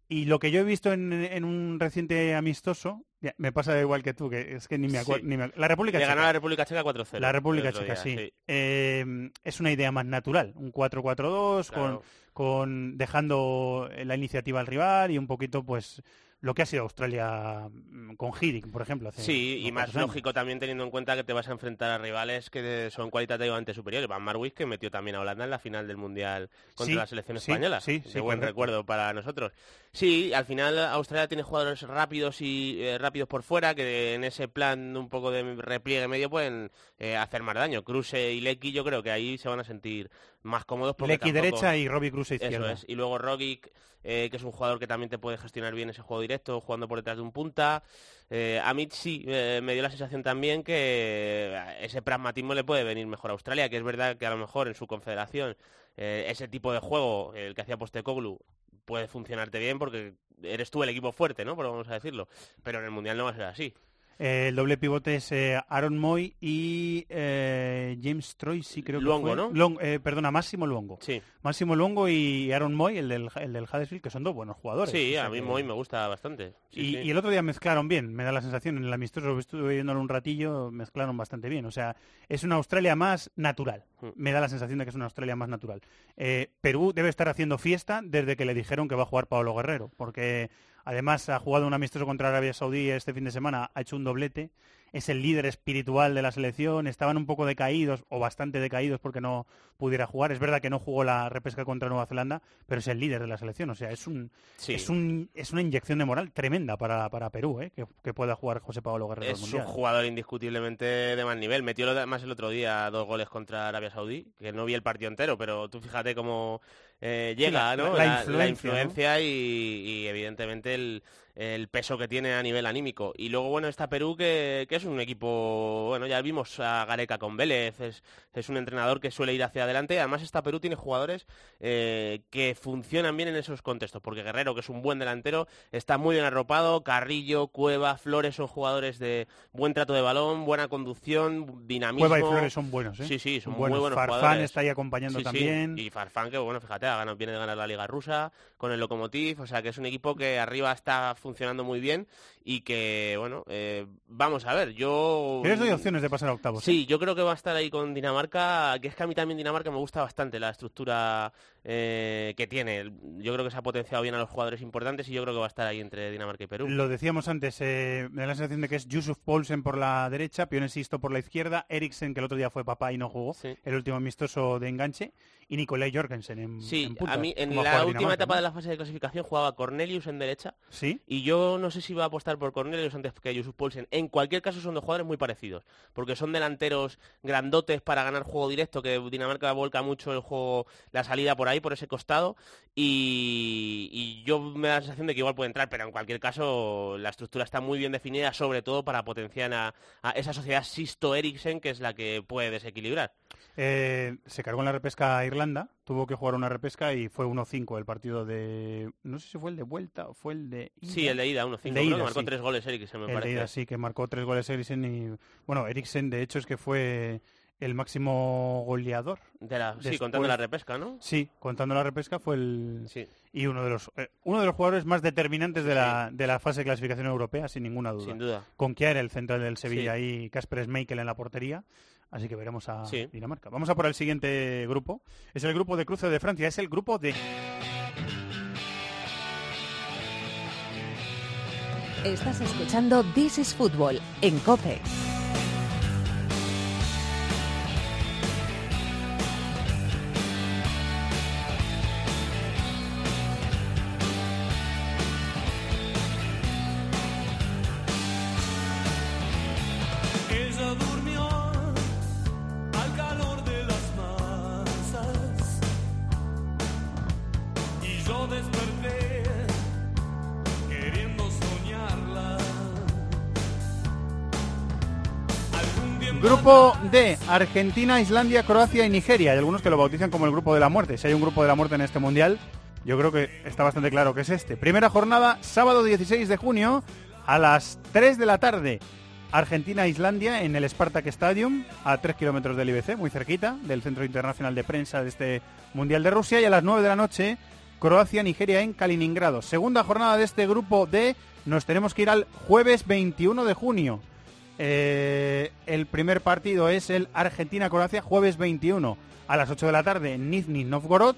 S2: Y lo que yo he visto en, en un reciente amistoso, me pasa igual que tú, que es que ni me acuerdo.
S5: Sí.
S2: La República
S5: Le
S2: Checa.
S5: ganó la República Checa 4-0.
S2: La República Checa,
S5: día,
S2: sí.
S5: sí.
S2: Eh, es una idea más natural, un 4-4-2,
S5: Claro.
S2: con, con dejando la iniciativa al rival y un poquito, pues, lo que ha sido Australia mm, con Hiddink, por ejemplo. Hace
S5: Sí, y más
S2: años.
S5: lógico también teniendo en cuenta que te vas a enfrentar a rivales que son cualitativamente superiores. Van Marwijk, que metió también a Holanda en la final del Mundial contra
S2: Sí,
S5: la selección española.
S2: sí,
S5: de
S2: sí,
S5: buen
S2: correcto.
S5: recuerdo para nosotros. Sí, al final Australia tiene jugadores rápidos y eh, rápidos por fuera que en ese plan un poco de repliegue medio pueden eh, hacer más daño. Kruse y Lecky yo creo que ahí se van a sentir más cómodos porque
S2: Lecky
S5: tampoco-
S2: derecha y Robbie Cruz
S5: Eso
S2: izquierda.
S5: es. Y luego Rogic, eh, que es un jugador que también te puede gestionar bien ese juego directo, jugando por detrás de un punta. Eh, a mí sí, eh, me dio la sensación también que ese pragmatismo le puede venir mejor a Australia, que es verdad que a lo mejor en su confederación ese tipo de juego, el que hacía Postecoglou, puede funcionarte bien porque eres tú el equipo fuerte, ¿no? Por vamos a decirlo. Pero en el Mundial no va a ser así.
S2: Eh, el doble pivote es eh, Aaron Moy y eh, James Troisi, creo
S5: Luongo,
S2: que fue.
S5: ¿no?
S2: Long- eh, perdona, Máximo Luongo.
S5: Sí.
S2: Máximo Luongo y Aaron Moy, el del, el del Huddersfield, que son dos buenos jugadores.
S5: Sí, a mí
S2: que-
S5: Moy me gusta bastante. Sí,
S2: y,
S5: sí.
S2: y el otro día mezclaron bien, me da la sensación, en el amistoso estuve viéndolo un ratillo, mezclaron bastante bien. O sea, es una Australia más natural.
S5: Mm.
S2: Me da la sensación de que es una Australia más natural. Eh, Perú debe estar haciendo fiesta desde que le dijeron que va a jugar Pablo Guerrero, porque además ha jugado un amistoso contra Arabia Saudí este fin de semana, ha hecho un doblete, es el líder espiritual de la selección, estaban un poco decaídos o bastante decaídos porque no pudiera jugar. Es verdad que no jugó la repesca contra Nueva Zelanda, pero es el líder de la selección. O sea, es un,
S5: Sí.
S2: es un es una inyección de moral tremenda para, para Perú, ¿eh? que, que pueda jugar José Pablo Guerrero
S5: Es un jugador indiscutiblemente de más nivel. Metió lo de- más el otro día dos goles contra Arabia Saudí, que no vi el partido entero, pero tú fíjate cómo eh, llega
S2: la-
S5: ¿no?
S2: la
S5: la,
S2: influencia,
S5: la influencia y, y evidentemente el, el peso que tiene a nivel anímico. Y luego, bueno, está Perú, que, que es un equipo, bueno, ya vimos a Gareca con Vélez, es, es un entrenador que suele ir hacia adelante. Además, esta Perú tiene jugadores eh, que funcionan bien en esos contextos, porque Guerrero, que es un buen delantero, está muy bien arropado. Carrillo, Cueva, Flores son jugadores de buen trato de balón, buena conducción, dinamismo.
S2: Cueva y Flores son buenos, ¿eh?
S5: Sí, sí, son
S2: Buenos.
S5: muy buenos
S2: Farfán
S5: jugadores.
S2: está ahí acompañando
S5: Sí, sí.
S2: también.
S5: Y Farfán, que bueno, fíjate, viene de ganar la Liga Rusa con el Lokomotiv, o sea que es un equipo que arriba está funcionando muy bien y que, bueno, eh, vamos a ver, yo...
S2: Yo les doy opciones de pasar a octavos. ¿eh?
S5: Sí, yo creo que va a estar ahí con Dinamarca, que es que a mí también Dinamarca me gusta bastante la estructura eh, que tiene. Yo creo que se ha potenciado bien a los jugadores importantes y yo creo que va a estar ahí entre Dinamarca y Perú.
S2: Lo decíamos antes, eh, me da la sensación de que es Yusuf Poulsen por la derecha, Pione Sisto por la izquierda, Eriksen, que el otro día fue papá y no jugó, el último amistoso de enganche, y Nicolai Jorgensen en,
S5: Sí,
S2: en punta,
S5: a mí en la última etapa
S2: ¿no?
S5: de la fase de clasificación jugaba Cornelius en derecha.
S2: Sí.
S5: Y yo no sé si va a apostar por Cornelius antes que Yusuf Poulsen. En cualquier caso son dos jugadores muy parecidos, porque son delanteros grandotes para ganar juego directo, que Dinamarca volca mucho el juego, la salida por ahí, por ese costado. Y, y yo me da la sensación de que igual puede entrar, pero en cualquier caso la estructura está muy bien definida, sobre todo para potenciar a, a esa sociedad Sisto-Eriksen, que es la que puede desequilibrar.
S2: Eh, se cargó en la repesca a Irlanda, tuvo que jugar una repesca y fue 1-5 el partido de... No sé si fue el de vuelta o fue el de... ida.
S5: Sí, el de ida, 1-5,
S2: El
S5: creo
S2: de
S5: que
S2: ida,
S5: marcó
S2: sí.
S5: tres goles Eriksen, me
S2: el
S5: parece.
S2: de ida, sí, que marcó tres goles Eriksen y... Bueno, Eriksen de hecho es que fue el máximo goleador.
S5: De la- sí, contando la repesca, ¿no?
S2: Sí, contando la repesca fue el...
S5: Sí.
S2: Y uno de los eh, uno de los jugadores más determinantes de la, de la fase de clasificación europea, sin ninguna duda.
S5: Sin duda.
S2: Con Kjaer, el central del Sevilla,
S5: Sí.
S2: y Kasper Schmeichel en la portería. Así que veremos a
S5: Sí.
S2: Dinamarca. Vamos a por el siguiente grupo. Es el grupo de cruce de Francia. Es el grupo de...
S1: Estás escuchando This is Football en Cope.
S2: Argentina, Islandia, Croacia y Nigeria. Hay algunos que lo bautizan como el grupo de la muerte. Si hay un grupo de la muerte en este mundial, yo creo que está bastante claro que es este. Primera jornada, sábado 16 de junio, a las 3 de la tarde. Argentina-Islandia en el Spartak Stadium, a 3 kilómetros del IBC, muy cerquita del Centro Internacional de Prensa de este Mundial de Rusia. Y a las 9 de la noche, Croacia-Nigeria en Kaliningrado. Segunda jornada de este grupo D, nos tenemos que ir al jueves 21 de junio. Eh, el primer partido es el Argentina-Croacia, jueves 21 a las 8 de la tarde en Nizhny Novgorod.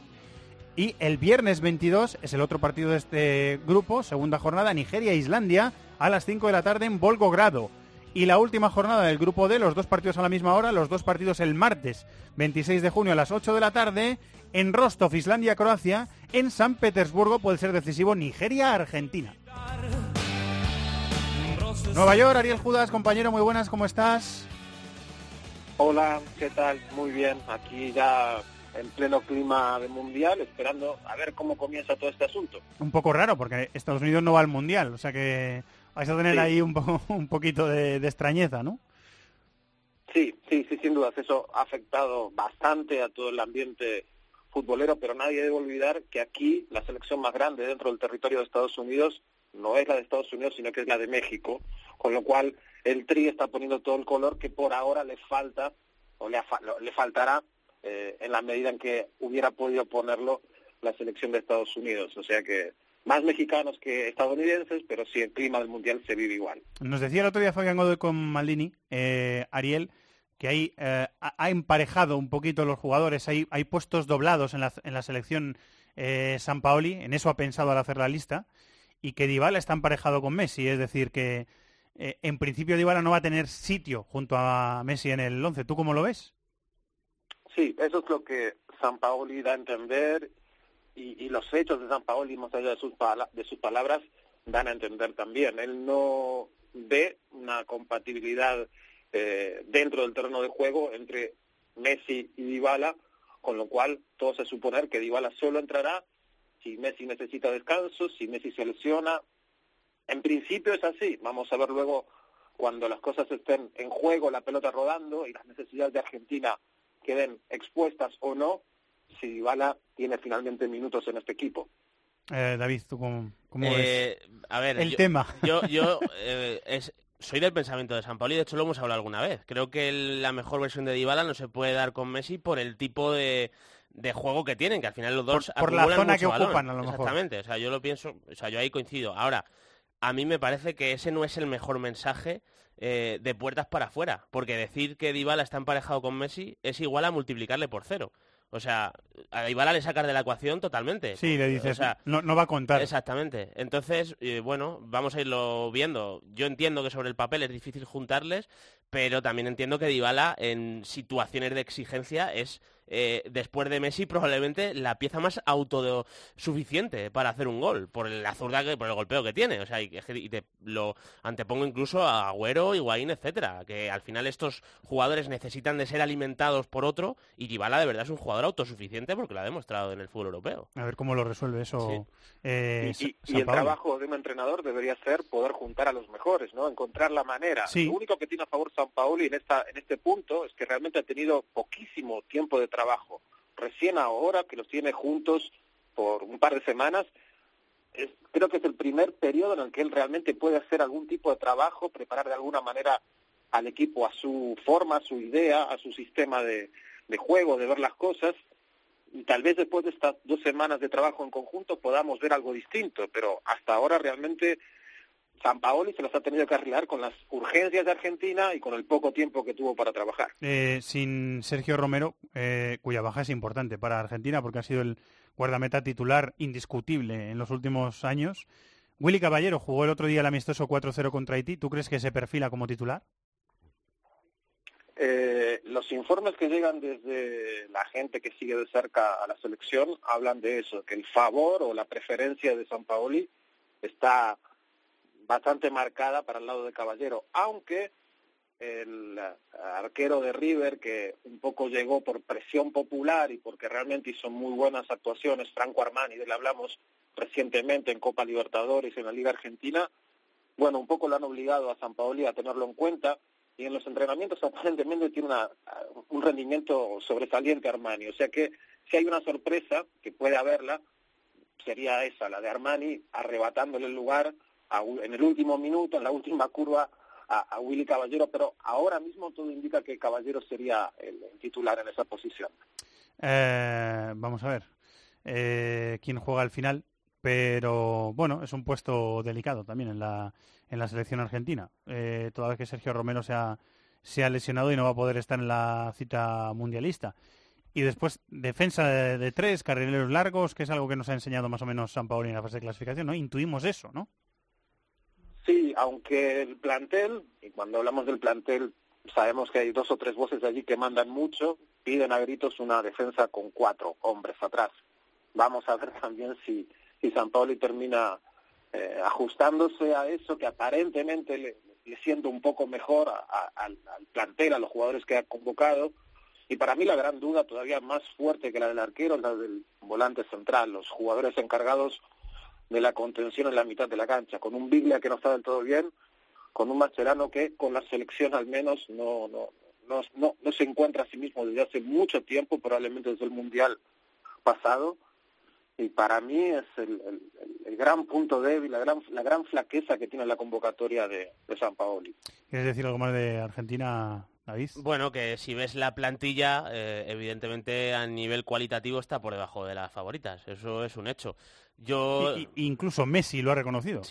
S2: Y el viernes 22 es el otro partido de este grupo, segunda jornada, Nigeria-Islandia, a las 5 de la tarde en Volgogrado. Y la última jornada del grupo D, los dos partidos a la misma hora, los dos partidos el martes 26 de junio a las 8 de la tarde, en Rostov, Islandia, Croacia, en San Petersburgo puede ser decisivo Nigeria, Argentina. Nueva York, Ariel Judas, compañero, muy buenas, ¿cómo estás?
S12: Hola, ¿qué tal? Muy bien, aquí ya en pleno clima de mundial, esperando a ver cómo comienza todo este asunto.
S2: Un poco raro, porque Estados Unidos no va al mundial, o sea que vais a tener ahí un, un poquito de, extrañeza, ¿no?
S12: Sí, sí, sí, sin dudas. Eso ha afectado bastante a todo el ambiente futbolero, pero nadie debe olvidar que aquí la selección más grande dentro del territorio de Estados Unidos no es la de Estados Unidos, sino que es la de México, con lo cual el Tri está poniendo todo el color que por ahora le falta o le, le faltará eh, en la medida en que hubiera podido ponerlo la selección de Estados Unidos. O sea que más mexicanos que estadounidenses, pero sí el clima del Mundial se vive igual.
S2: Nos decía el otro día Fabián Godoy con Maldini, eh, Ariel, que hay, eh, ha emparejado un poquito los jugadores, hay, hay puestos doblados en la, en la selección eh, San Paoli, en eso ha pensado al hacer la lista, y que Dybala está emparejado con Messi, es decir, que en principio Dybala no va a tener sitio junto a Messi en el 11. ¿Tú cómo lo ves?
S12: Sí, eso es lo que San Paoli da a entender y, los hechos de San Paoli, más allá de sus, de sus palabras, dan a entender también. Él no ve una compatibilidad eh, dentro del terreno de juego entre Messi y Dybala, con lo cual todo se suponer que Dybala solo entrará si Messi necesita descanso, si Messi se lesiona. En principio es así. Vamos a ver luego cuando las cosas estén en juego, la pelota rodando y las necesidades de Argentina queden expuestas o no, si Dybala tiene finalmente minutos en este equipo.
S2: Eh, David, ¿tú cómo, cómo
S5: eh, A ver,
S2: el tema?
S5: Yo, yo eh, es, soy del pensamiento de San Paulo y de hecho lo hemos hablado alguna vez. Creo que la mejor versión de Dybala no se puede dar con Messi por el tipo de, de juego que tienen, que al final los dos
S2: por, por la zona que ocupan a lo
S5: mejor. Exactamente, o sea, yo lo pienso, o sea, yo ahí coincido. Ahora, a mí me parece que ese no es el mejor mensaje eh, de puertas para afuera, porque decir que Dybala está emparejado con Messi es igual a multiplicarle por cero. O sea, a Dybala le sacas de la ecuación totalmente.
S2: Sí, le dices, no, no va a contar.
S5: Exactamente. Entonces, eh, bueno, vamos a irlo viendo. Yo entiendo que sobre el papel es difícil juntarles, pero también entiendo que Dybala en situaciones de exigencia es eh, después de Messi probablemente la pieza más autosuficiente para hacer un gol por la zurda que por el golpeo que tiene. O sea y, te lo antepongo incluso a Agüero, Higuaín, etcétera que al final estos jugadores necesitan de ser alimentados por otro y Dybala de verdad es un jugador autosuficiente porque lo ha demostrado en el fútbol europeo.
S2: A ver cómo lo resuelve eso
S12: eh, y, el trabajo de un entrenador debería ser poder juntar a los mejores no encontrar la manera. Lo único que tiene a favor San Paolo en esta en este punto es que realmente ha tenido poquísimo tiempo de trabajo. Recién ahora que los tiene juntos por un par de semanas, creo que es el primer periodo en el que él realmente puede hacer algún tipo de trabajo, preparar de alguna manera al equipo a su forma, a su idea, a su sistema de, de juego, de ver las cosas. Y tal vez después de estas dos semanas de trabajo en conjunto podamos ver algo distinto, pero hasta ahora realmente San Paoli se los ha tenido que arreglar con las urgencias de Argentina y con el poco tiempo que tuvo para trabajar.
S2: Eh, sin Sergio Romero, eh, cuya baja es importante para Argentina porque ha sido el guardameta titular indiscutible en los últimos años. Willy Caballero jugó el otro día el amistoso 4-0 contra Haití. ¿Tú crees que se perfila como titular?
S12: Eh, los informes que llegan desde la gente que sigue de cerca a la selección hablan de eso, que el favor o la preferencia de San Paoli está bastante marcada para el lado de Caballero, aunque el arquero de River, que un poco llegó por presión popular y porque realmente hizo muy buenas actuaciones, Franco Armani, de él hablamos recientemente en Copa Libertadores y en la Liga Argentina, bueno, un poco lo han obligado a San Paoli a tenerlo en cuenta y en los entrenamientos aparentemente tiene una, un rendimiento sobresaliente Armani. O sea que si hay una sorpresa, que puede haberla, sería esa, la de Armani arrebatándole el lugar en el último minuto, en la última curva a, Willy Caballero, pero ahora mismo todo indica que Caballero sería el, titular en esa posición.
S2: Eh, vamos a ver eh, quién juega al final, pero bueno, es un puesto delicado también en la, en la selección argentina. Eh, toda vez que Sergio Romero se ha, lesionado y no va a poder estar en la cita mundialista. Y después, defensa de, tres, carrileros largos, que es algo que nos ha enseñado más o menos San Paolo en la fase de clasificación, ¿no? Intuimos eso, ¿no?
S12: Sí, aunque el plantel, y cuando hablamos del plantel, sabemos que hay dos o tres voces allí que mandan mucho, piden a gritos una defensa con cuatro hombres atrás. Vamos a ver también si, si San Paolo termina eh, ajustándose a eso que aparentemente le, le siente un poco mejor al plantel, a los jugadores que ha convocado. Y para mí la gran duda todavía más fuerte que la del arquero es la del volante central, los jugadores encargados de la contención en la mitad de la cancha, con un Biglia que no está del todo bien, con un Mascherano que con la selección al menos no, no, no, no, se encuentra a sí mismo desde hace mucho tiempo, probablemente desde el Mundial pasado, y para mí es el, el, gran punto débil, la gran, la gran flaqueza que tiene la convocatoria de, de San Paoli.
S2: ¿Quieres decir algo más de Argentina, David?
S5: Bueno, que si ves la plantilla, eh, evidentemente a nivel cualitativo está por debajo de las favoritas, eso es un hecho. Yo...
S2: incluso Messi lo ha reconocido.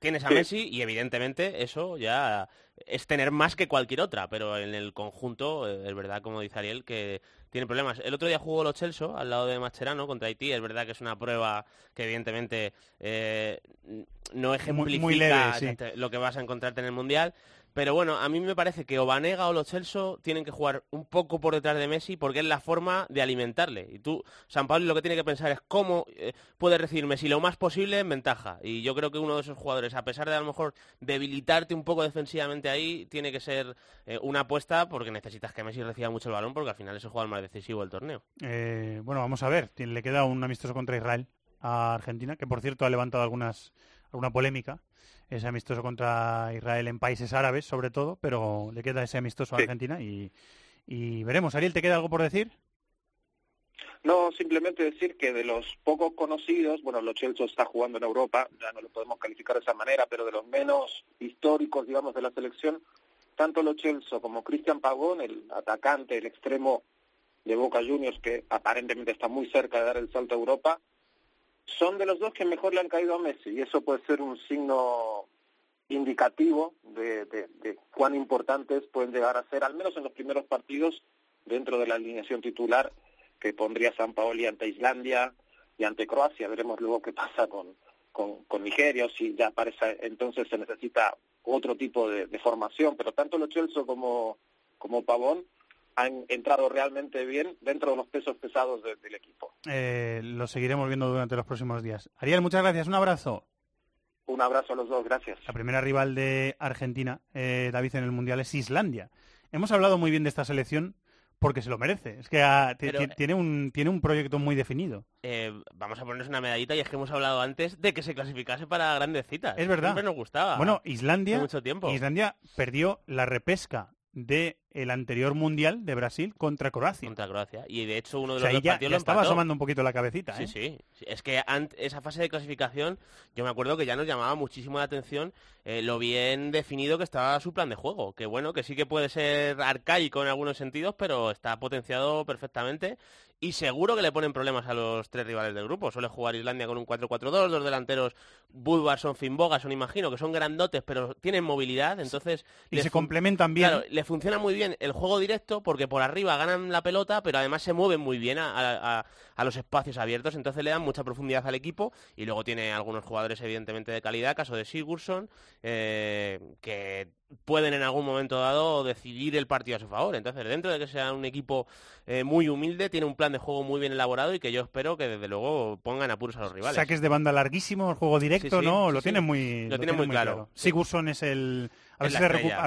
S5: tienes a Messi y evidentemente eso ya es tener más que cualquier otra, pero en el conjunto eh, es verdad, como dice Ariel, que tiene problemas. El otro día jugó los Chelsea al lado de Mascherano contra Haití, es verdad que es una prueba que evidentemente eh, no ejemplifica lo que vas a encontrarte en el Mundial, pero bueno, a mí me parece que Obanega o los Chelsea tienen que jugar un poco por detrás de Messi porque es la forma de alimentarle. Y tú, San Pablo, lo que tiene que pensar es cómo eh, puede recibir Messi lo más posible en ventaja. Y yo creo que uno de esos jugadores, a pesar de a lo mejor debilitarte un poco defensivamente ahí, tiene que ser eh, una apuesta porque necesitas que Messi reciba mucho el balón porque al final es el jugador más decisivo del torneo.
S2: Eh, bueno, vamos a ver. Le queda un amistoso contra Israel a Argentina, que por cierto ha levantado algunas, alguna polémica ese amistoso contra Israel en países árabes, sobre todo, pero le queda ese amistoso a Argentina y, veremos. Ariel, ¿te queda algo por decir?
S12: No, simplemente decir que de los pocos conocidos, bueno, Lo Chelsea está jugando en Europa, ya no lo podemos calificar de esa manera, pero de los menos históricos, digamos, de la selección, tanto Lo Chelsea como Cristian Pagón, el atacante, el extremo de Boca Juniors, que aparentemente está muy cerca de dar el salto a Europa, son de los dos que mejor le han caído a Messi y eso puede ser un signo indicativo de, de, cuán importantes pueden llegar a ser, al menos en los primeros partidos, dentro de la alineación titular que pondría San Paoli ante Islandia y ante Croacia. Veremos luego qué pasa con, con, con Nigeria o si ya parece entonces se necesita otro tipo de, formación. Pero tanto Lo Celso como, como Pavón han entrado realmente bien dentro de los pesos pesados del equipo.
S2: Eh, lo seguiremos viendo durante los próximos días. Ariel, muchas gracias. Un abrazo.
S12: Un abrazo a los dos, gracias.
S2: La primera rival de Argentina, eh, David, en el Mundial es Islandia. Hemos hablado muy bien de esta selección porque se lo merece. Es que tiene, un, tiene un proyecto muy definido.
S5: Eh, vamos a ponernos una medallita y es que hemos hablado antes de que se clasificase para grandes citas.
S2: Es verdad.
S5: Siempre nos gustaba.
S2: Bueno, Islandia, mucho tiempo. Islandia perdió la repesca de el anterior mundial de Brasil contra Croacia.
S5: Contra Croacia. Y de hecho uno de los
S2: partidos lo estaba asomando un poquito la cabecita.
S5: ¿eh? sí. Es que esa fase de clasificación, yo me acuerdo que ya nos llamaba muchísimo la atención eh, lo bien definido que estaba su plan de juego. Que bueno, que sí que puede ser arcaico en algunos sentidos, pero está potenciado perfectamente. Y seguro que le ponen problemas a los tres rivales del grupo. Suele jugar Islandia con un 4-4-2, los delanteros Budvarsson, son imagino, que son grandotes, pero tienen movilidad, entonces...
S2: Y se complementan bien.
S5: Claro, le funciona muy bien el juego directo porque por arriba ganan la pelota, pero además se mueven muy bien a, los espacios abiertos, entonces le dan mucha profundidad al equipo y luego tiene algunos jugadores evidentemente de calidad, caso de Sigurdsson, eh, que pueden en algún momento dado decidir el partido a su favor. Entonces, dentro de que sea un equipo eh, muy humilde, tiene un plan de juego muy bien elaborado y que yo espero que desde luego pongan apuros a los rivales.
S2: Saques de banda larguísimo, el juego directo, ¿no? lo, tiene muy,
S5: lo, tiene muy, claro.
S2: Sigurdsson es el a ver,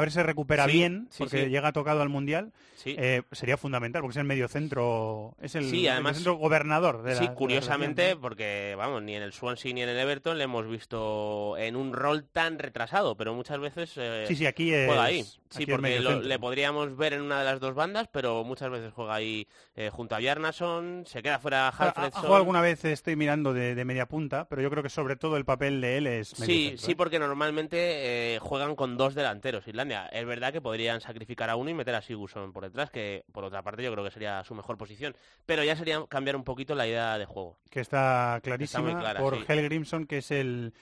S2: si se, recupera bien, porque llega tocado al Mundial, eh, sería fundamental, porque es el medio centro, es el, centro gobernador de la
S5: Sí, curiosamente, porque vamos, ni en el Swansea ni en el Everton le hemos visto en un rol tan retrasado, pero muchas veces...
S2: Eh, sí, sí, aquí es...
S5: Juega ahí, sí, porque le podríamos ver en una de las dos bandas, pero muchas veces juega ahí eh, junto a Bjarnason, se queda fuera Halfredson.
S2: Ha, alguna vez, estoy mirando de, media punta, pero yo creo que sobre todo el papel de él es
S5: Sí,
S2: sí,
S5: porque normalmente juegan con dos delanteros Islandia. Es verdad que podrían sacrificar a uno y meter a Sigurdsson por detrás, que por otra parte yo creo que sería su mejor posición. Pero ya sería cambiar un poquito la idea de juego.
S2: Que está clarísima por Helgrimson, que es el,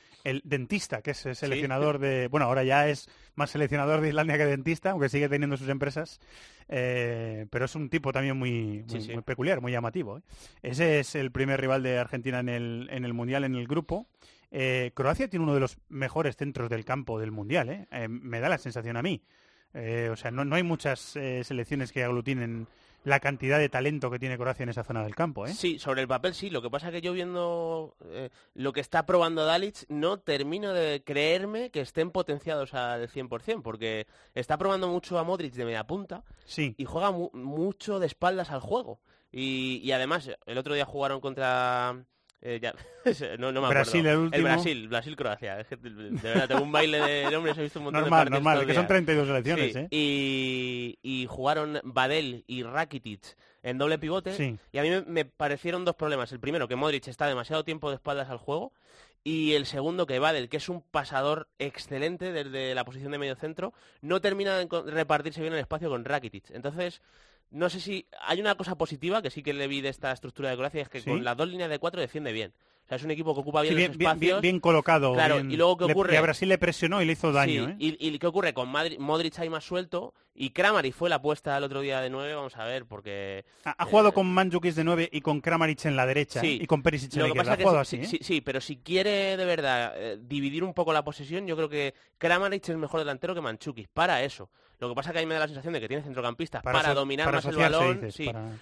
S2: dentista, que es seleccionador de... Bueno, ahora ya es más seleccionador de Islandia que dentista, aunque sigue teniendo sus empresas. Eh, pero es un tipo también muy, muy, peculiar, muy llamativo. ¿eh? Ese es el primer rival de Argentina en el, en el Mundial, en el grupo. Eh, Croacia tiene uno de los mejores centros del campo del Mundial, me da la sensación a mí. o sea, no, no hay muchas selecciones que aglutinen la cantidad de talento que tiene Croacia en esa zona del campo. ¿eh?
S5: Sí, sobre el papel sí. Lo que pasa es que yo viendo eh, lo que está probando Dalic, no termino de creerme que estén potenciados al 100%, porque está probando mucho a Modric de media punta
S2: sí.
S5: y juega mucho de espaldas al juego. y, además, el otro día jugaron contra eh, ya, no, me
S2: Brasil,
S5: el
S2: último.
S5: Brasil, Brasil-Croacia. de verdad, tengo un baile de hombres, he visto un montón
S2: normal,
S5: de
S2: Normal, que son 32 elecciones, ¿eh?
S5: Y, y, jugaron Badel y Rakitic en doble pivote. Y a mí me, parecieron dos problemas. El primero, que Modric está demasiado tiempo de espaldas al juego. Y el segundo, que Badel, que es un pasador excelente desde la posición de medio centro, no termina de repartirse bien el espacio con Rakitic. Entonces no sé si hay una cosa positiva que sí que le vi de esta estructura de Croacia, es que con las dos líneas de cuatro defiende bien. O sea, es un equipo que ocupa bien, los espacios.
S2: Bien, colocado.
S5: Claro, y luego ¿qué ocurre?
S2: a Brasil le presionó y le hizo daño. ¿eh?
S5: y, y, ¿qué ocurre? Con Modric ahí más suelto y Kramaric fue la apuesta el otro día de nueve, vamos a ver, porque...
S2: Ha, jugado con Mandzukic de nueve y con Kramaric en la derecha ¿eh? y con Perisic en la izquierda. así,
S5: sí, sí, pero si quiere de verdad eh, dividir un poco la posesión, yo creo que Kramaric es mejor delantero que Mandzukic, para eso. Lo que pasa es que a mí me da la sensación de que tiene centrocampistas para, dominar más el balón.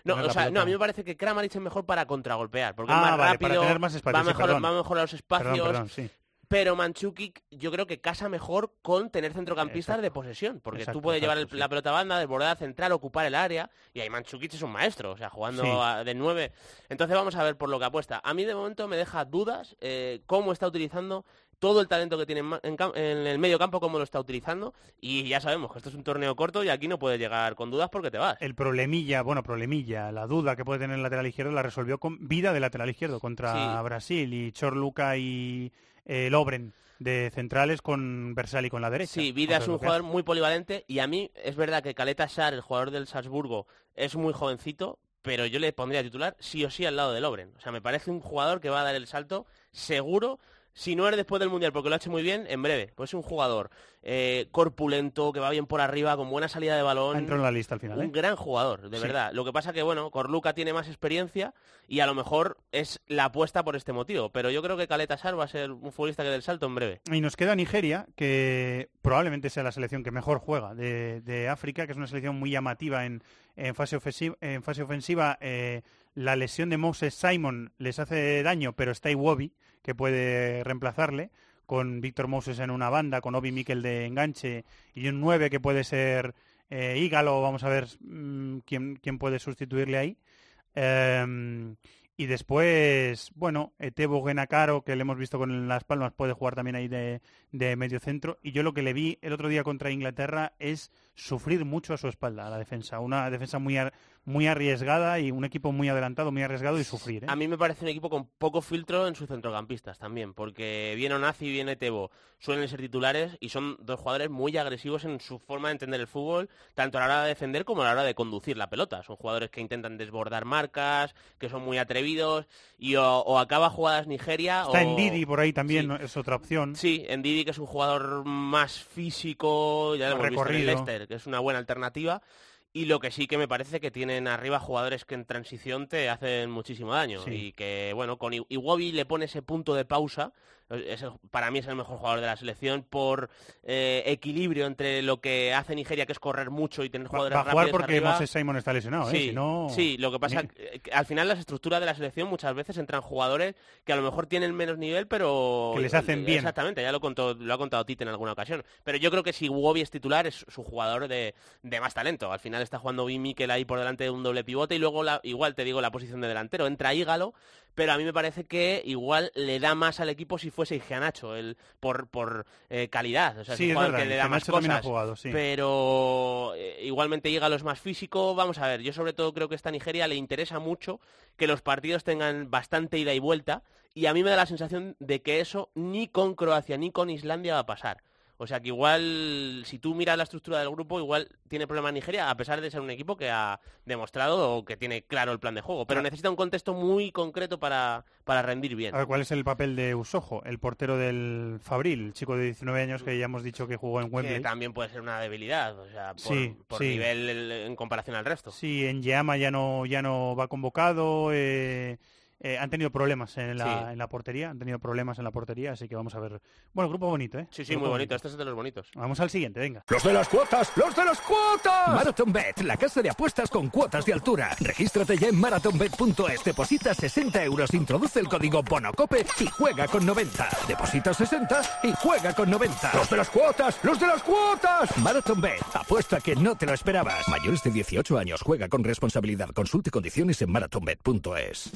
S5: no, o sea, no, a mí me parece que Kramaric es mejor para contragolpear, porque es
S2: ah,
S5: más rápido,
S2: va,
S5: mejor, a mejorar los espacios. Pero Manchukic yo creo que casa mejor con tener centrocampistas de posesión, porque tú puedes llevar la pelota a banda, desbordar central, ocupar el área, y ahí Manchukic es un maestro, o sea, jugando de nueve. Entonces vamos a ver por lo que apuesta. A mí de momento me deja dudas eh, cómo está utilizando todo el talento que tiene en, el medio campo, cómo lo está utilizando. Y ya sabemos que esto es un torneo corto y aquí no puedes llegar con dudas porque te vas.
S2: El problemilla, bueno, problemilla, la duda que puede tener el lateral izquierdo la resolvió con vida de lateral izquierdo contra Brasil y Chorluca y eh, Lobren de centrales con Versali con la derecha.
S5: Sí, Vida es un jugador muy polivalente y a mí es verdad que Caleta Sar, el jugador del Salzburgo, es muy jovencito, pero yo le pondría titular sí o sí al lado de Lobren. O sea, me parece un jugador que va a dar el salto seguro si no eres después del Mundial, porque lo ha hecho muy bien, en breve. Pues es un jugador eh, corpulento, que va bien por arriba, con buena salida de balón.
S2: Entró en la lista al final.
S5: Un
S2: ¿eh?
S5: gran jugador, de verdad. Lo que pasa que, bueno, Corluca tiene más experiencia y a lo mejor es la apuesta por este motivo. Pero yo creo que Caleta Sar va a ser un futbolista que del salto en breve.
S2: Y nos queda Nigeria, que probablemente sea la selección que mejor juega de, África, que es una selección muy llamativa en, fase ofensiva. En fase ofensiva eh, la lesión de Moses Simon les hace daño, pero está Iwobi que puede reemplazarle, con Víctor Moses en una banda, con Obi Mikel de enganche y un 9 que puede ser eh, vamos a ver mm, quién, quién, puede sustituirle ahí. Em, y después, bueno, Etebo Genacaro, que le hemos visto con Las Palmas, puede jugar también ahí de, de medio centro. Y yo lo que le vi el otro día contra Inglaterra es sufrir mucho a su espalda, a la defensa. Una defensa muy, muy arriesgada y un equipo muy adelantado, muy arriesgado y sufrir. ¿eh?
S5: A mí me parece un equipo con poco filtro en sus centrocampistas también, porque bien Onazi y bien Tebo suelen ser titulares y son dos jugadores muy agresivos en su forma de entender el fútbol, tanto a la hora de defender como a la hora de conducir la pelota. Son jugadores que intentan desbordar marcas, que son muy atrevidos y o, acaba jugadas Nigeria
S2: Está en Didi por ahí también, es otra opción.
S5: Sí, en Didi que es un jugador más físico, ya lo hemos visto en Leicester, que es una buena alternativa. Y lo que sí que me parece que tienen arriba jugadores que en transición te hacen muchísimo daño. Y que, bueno, con Iwobi le pone ese punto de pausa para mí es el mejor jugador de la selección por eh, equilibrio entre lo que hace Nigeria, que es correr mucho y tener jugadores
S2: va, va a jugar porque Moses Simon está lesionado,
S5: ¿eh?
S2: Sí, no...
S5: sí, lo que pasa es que al final las estructuras de la selección muchas veces entran jugadores que a lo mejor tienen menos nivel, pero...
S2: Que les hacen bien.
S5: Exactamente, ya lo, contó, lo ha contado Tite en alguna ocasión. Pero yo creo que si Wobi es titular, es su jugador de, más talento. Al final está jugando Bi Mikel ahí por delante de un doble pivote y luego igual te digo la posición de delantero. Entra Ígalo, pero a mí me parece que igual le da más al equipo si fuese Igianacho, el, por, por eh, calidad. O sea,
S2: sí, es verdad, que le da más cosas. Jugado, sí.
S5: Pero eh, igualmente llega a los más físico. Vamos a ver, yo sobre todo creo que esta Nigeria le interesa mucho que los partidos tengan bastante ida y vuelta. Y a mí me da la sensación de que eso ni con Croacia ni con Islandia va a pasar. O sea que igual, si tú miras la estructura del grupo, igual tiene problemas Nigeria, a pesar de ser un equipo que ha demostrado que tiene claro el plan de juego. Pero necesita un contexto muy concreto para, para rendir bien.
S2: A ver, ¿cuál es el papel de Usojo, el portero del Fabril, el chico de 19 años que ya hemos dicho que jugó en Wembley?
S5: Que también puede ser una debilidad, o sea, por, nivel en comparación al resto.
S2: Sí, en Yama ya no, ya no va convocado. Eh eh, han tenido problemas en la, en la, portería, han tenido problemas en la portería, así que vamos a ver. Bueno, grupo bonito, ¿eh?
S5: Sí, sí, muy bonito. Este es de los bonitos.
S2: Vamos al siguiente, venga.
S6: ¡Los de las cuotas! ¡Los de las cuotas! Marathon Bet, la casa de apuestas con cuotas de altura. Regístrate ya en marathonbet.es, deposita 60 euros, introduce el código BONOCOPE y juega con 90. Deposita 60 y juega con 90. ¡Los de las cuotas! ¡Los de las cuotas! Marathon Bet, apuesta que no te lo esperabas. Mayores de 18 años, juega con responsabilidad. Consulte condiciones en marathonbet.es.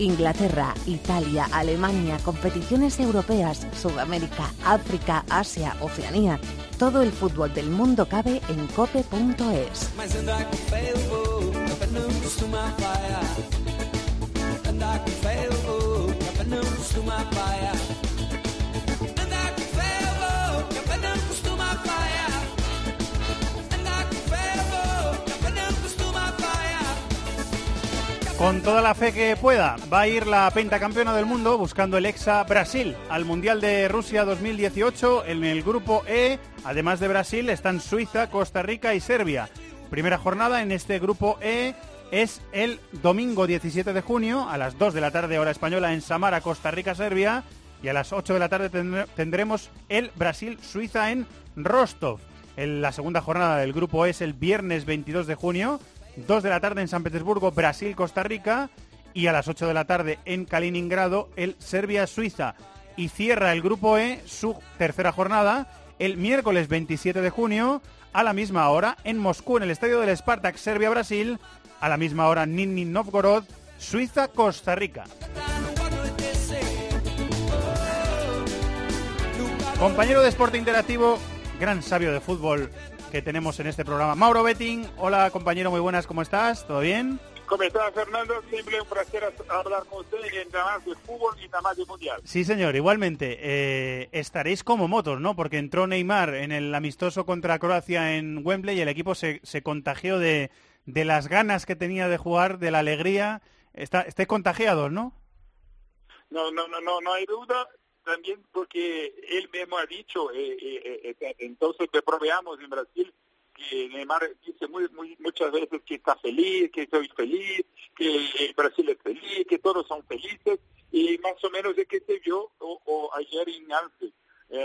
S1: Inglaterra, Italia, Alemania, competiciones europeas, Sudamérica, África, Asia, Oceanía. Todo el fútbol del mundo cabe en cope.es.
S2: Con toda la fe que pueda, va a ir la pentacampeona del mundo buscando el exa Brasil al Mundial de Rusia 2018 en el grupo E. Además de Brasil están Suiza, Costa Rica y Serbia. Primera jornada en este grupo E es el domingo 17 de junio a las 2 de la tarde hora española en Samara, Costa Rica, Serbia. Y a las 8 de la tarde tendremos el Brasil-Suiza en Rostov. En la segunda jornada del grupo E es el viernes 22 de junio 2 de la tarde en San Petersburgo, Brasil, Costa Rica. Y a las 8 de la tarde en Kaliningrado, el Serbia-Suiza. Y cierra el grupo E su tercera jornada el miércoles 27 de junio a la misma hora en Moscú, en el estadio del Spartak Serbia-Brasil. A la misma hora Nizhny Novgorod, Suiza-Costa Rica. Compañero de Deporte Interactivo, gran sabio de fútbol, que tenemos en este programa. Mauro Betting, hola compañero, muy buenas, ¿cómo estás? ¿Todo bien?
S13: ¿Cómo estás, Fernando? Siempre un placer hablar con usted en temas de fútbol y temas de mundial.
S2: Sí, señor, igualmente. Eh, estaréis como motos, ¿no? Porque entró Neymar en el amistoso contra Croacia en Wembley y el equipo se, se contagió de, de las ganas que tenía de jugar, de la alegría. Está, estáis contagiados, ¿no?
S13: No, no, no, no, no hay duda también porque él mismo ha dicho, eh, eh, eh, entonces que probamos en Brasil, que Neymar dice muy, muy, muchas veces que está feliz, que estoy feliz, que Brasil es feliz, que todos son felices, y más o menos es que se vio o, ayer en Alce.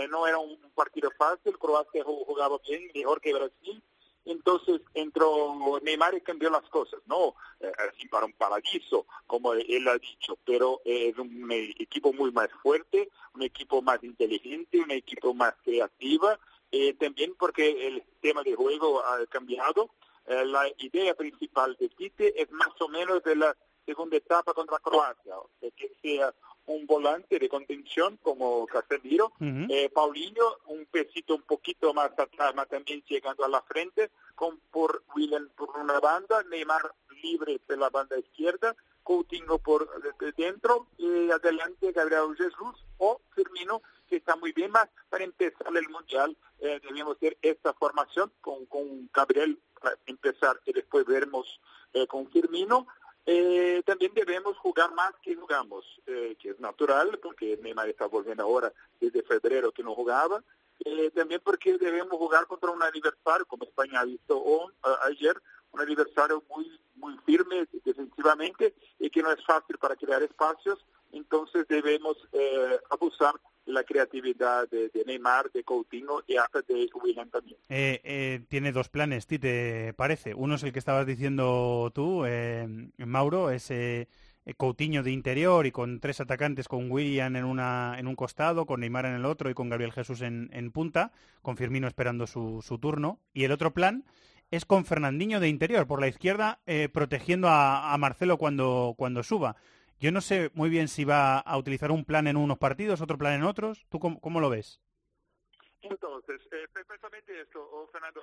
S13: no era un partido fácil, Croacia jugaba bien, mejor que Brasil, entonces entró Neymar y cambió las cosas, no eh, para un paradiso, como él ha dicho, pero es un equipo muy más fuerte, un equipo más inteligente, un equipo más creativo, eh, también porque el tema de juego ha cambiado. Eh, la idea principal de Tite es más o menos de la segunda etapa contra Croacia, que sea un volante de contención como Casemiro, eh, Paulinho un pesito un poquito más atrás, más también llegando a la frente, con por William por una banda, Neymar libre por la banda izquierda, Coutinho por dentro y adelante Gabriel Jesús o Firmino que está muy bien más para empezar el mundial eh, debemos hacer esta formación con, con Gabriel para empezar y después veremos eh, con Firmino eh, también debemos jugar más que jugamos, eh, que es natural, porque Neymar está volviendo ahora desde febrero que no jugaba. Eh, también porque debemos jugar contra un aniversario, como España ha visto ayer, un aniversario muy, muy firme defensivamente y que no es fácil para crear espacios. Entonces debemos abusar la creatividad de, Neymar, de Coutinho y hasta de William también.
S2: Eh, eh, tiene dos planes, Tite, parece. Uno es el que estabas diciendo tú, eh, Mauro, es eh, Coutinho de interior y con tres atacantes, con William en, una, en un costado, con Neymar en el otro y con Gabriel Jesús en, punta, con Firmino esperando su, turno. Y el otro plan es con Fernandinho de interior, por la izquierda, eh, protegiendo a, Marcelo cuando, cuando suba. Yo no sé muy bien si va a utilizar un plan en unos partidos, otro plan en otros. ¿Tú cómo, lo ves?
S13: Entonces, eh, precisamente esto, oh, Fernando,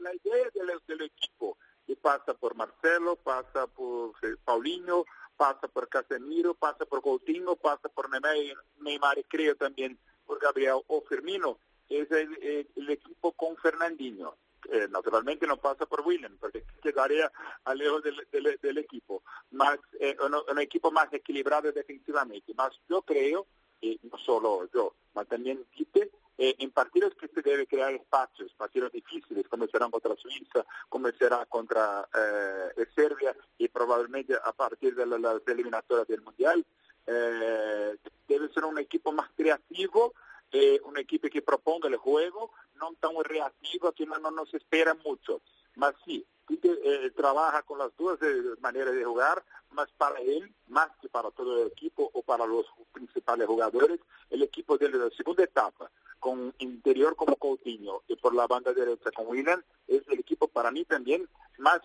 S13: la, idea del equipo y pasa por Marcelo, pasa por eh, Paulinho, pasa por Casemiro, pasa por Coutinho, pasa por Neymar, y creo también por Gabriel o Firmino. Es el, equipo con Fernandinho. Eh, naturalmente no pasa por William, porque quedaría lejos del, del, equipo. Más, eh, un, equipo más equilibrado defensivamente. Más yo creo, y no solo yo, pero también Tite, eh, en partidos que se debe crear espacios, partidos difíciles, como serán contra Suiza, como será contra eh, Serbia y probablemente a partir de las eliminatorias del Mundial, eh, debe ser un equipo más creativo, un equipo que proponga el juego, no tan reactivo que no, no nos espera mucho. Más sí, eh, trabaja con las dos maneras de jugar, más para él, más que para todo el equipo o para los principales jugadores, el equipo de la segunda etapa, con interior como Coutinho y por la banda derecha con William, es el equipo para mí también más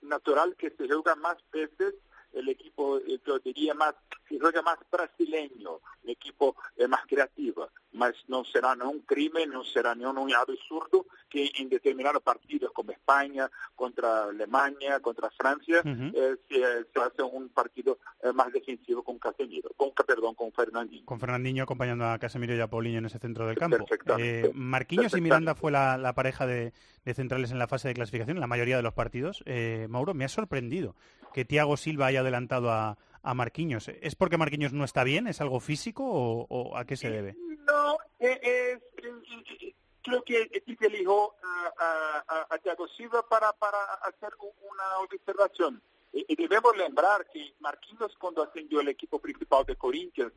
S13: natural que se juega más veces el equipo, eh, yo diría más, que juega más brasileño, un equipo eh, más creativo, mas no será ni un crimen, no será ni un absurdo que en determinados partidos como España, contra Alemania, contra Francia, eh, se, hace un partido más defensivo con Casemiro, con, perdón, con Fernandinho.
S2: Con Fernandinho acompañando a Casemiro y a Paulinho en ese centro del campo. Eh, Marquinhos y Miranda fue la, pareja de, centrales en la fase de clasificación en la mayoría de los partidos. Mauro, me ha sorprendido que Thiago Silva haya adelantado a, a Marquinhos. ¿Es porque Marquinhos no está bien? ¿Es algo físico o, a qué se debe?
S13: No, eh, es, eh, creo que Tite elijo a, a, a, Thiago Silva para, para hacer una observación. Y debemos lembrar que Marquinhos cuando ascendió el equipo principal de Corinthians,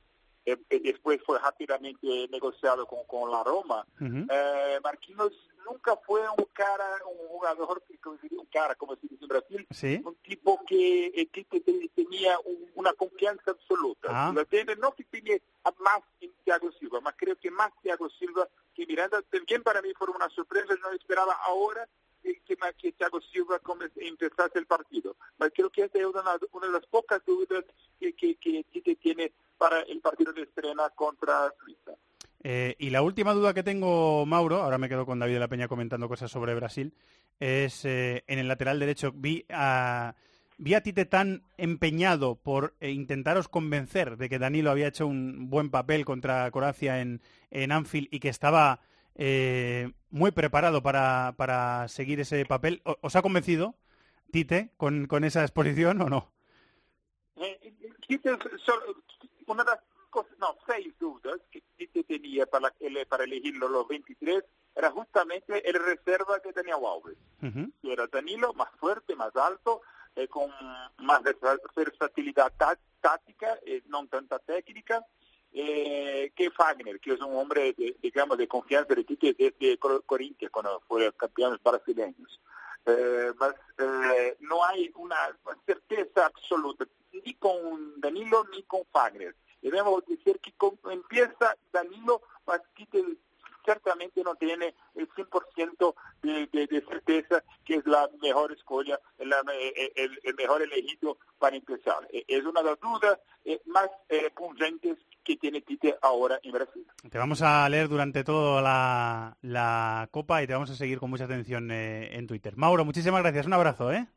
S13: eh, después fue rápidamente negociado con, con la Roma, Marquinhos nunca fue un cara, un jugador, un cara, como se dice en Brasil, un tipo que, eh, que tenía una confianza absoluta. Ah. No que tenía más en Thiago Silva, más creo que más Thiago Silva que Miranda. También para mí fue una sorpresa, no esperaba ahora que, que Thiago Silva empezase el partido. Pero creo que esta es una, una de las pocas dudas que, que, que tiene para el partido de estrena contra Suiza.
S2: Eh, y la última duda que tengo, Mauro, ahora me quedo con David de la Peña comentando cosas sobre Brasil, es eh, en el lateral derecho. Vi a, vi a Tite tan empeñado por eh, intentaros convencer de que Danilo había hecho un buen papel contra Croacia en, en Anfield y que estaba muy preparado para, para, seguir ese papel. ¿Os ha convencido Tite con, con esa exposición o no?
S13: Tite, una de las no, seis dudas que Tite tenía para, para elegirlo los 23 era justamente el reserva que tenía Alves. Era Danilo más fuerte, más alto, eh, con más versatilidad táctica, eh, no tanta técnica, eh, que Fagner, que es un hombre, de, digamos, de confianza de Tite desde Corinthians, cuando fue campeones brasileños. Eh, no hay una certeza absoluta, ni con Danilo ni con Fagner debemos decir que empieza Danilo, que ciertamente no tiene el 100% de, de, certeza que es la mejor escuela, el, el, mejor elegido para empezar. E, es una de las dudas eh, más eh, que tiene Tite ahora en Brasil.
S2: Te vamos a leer durante toda la, la Copa y te vamos a seguir con mucha atención eh, en Twitter. Mauro, muchísimas gracias. Un abrazo, ¿eh?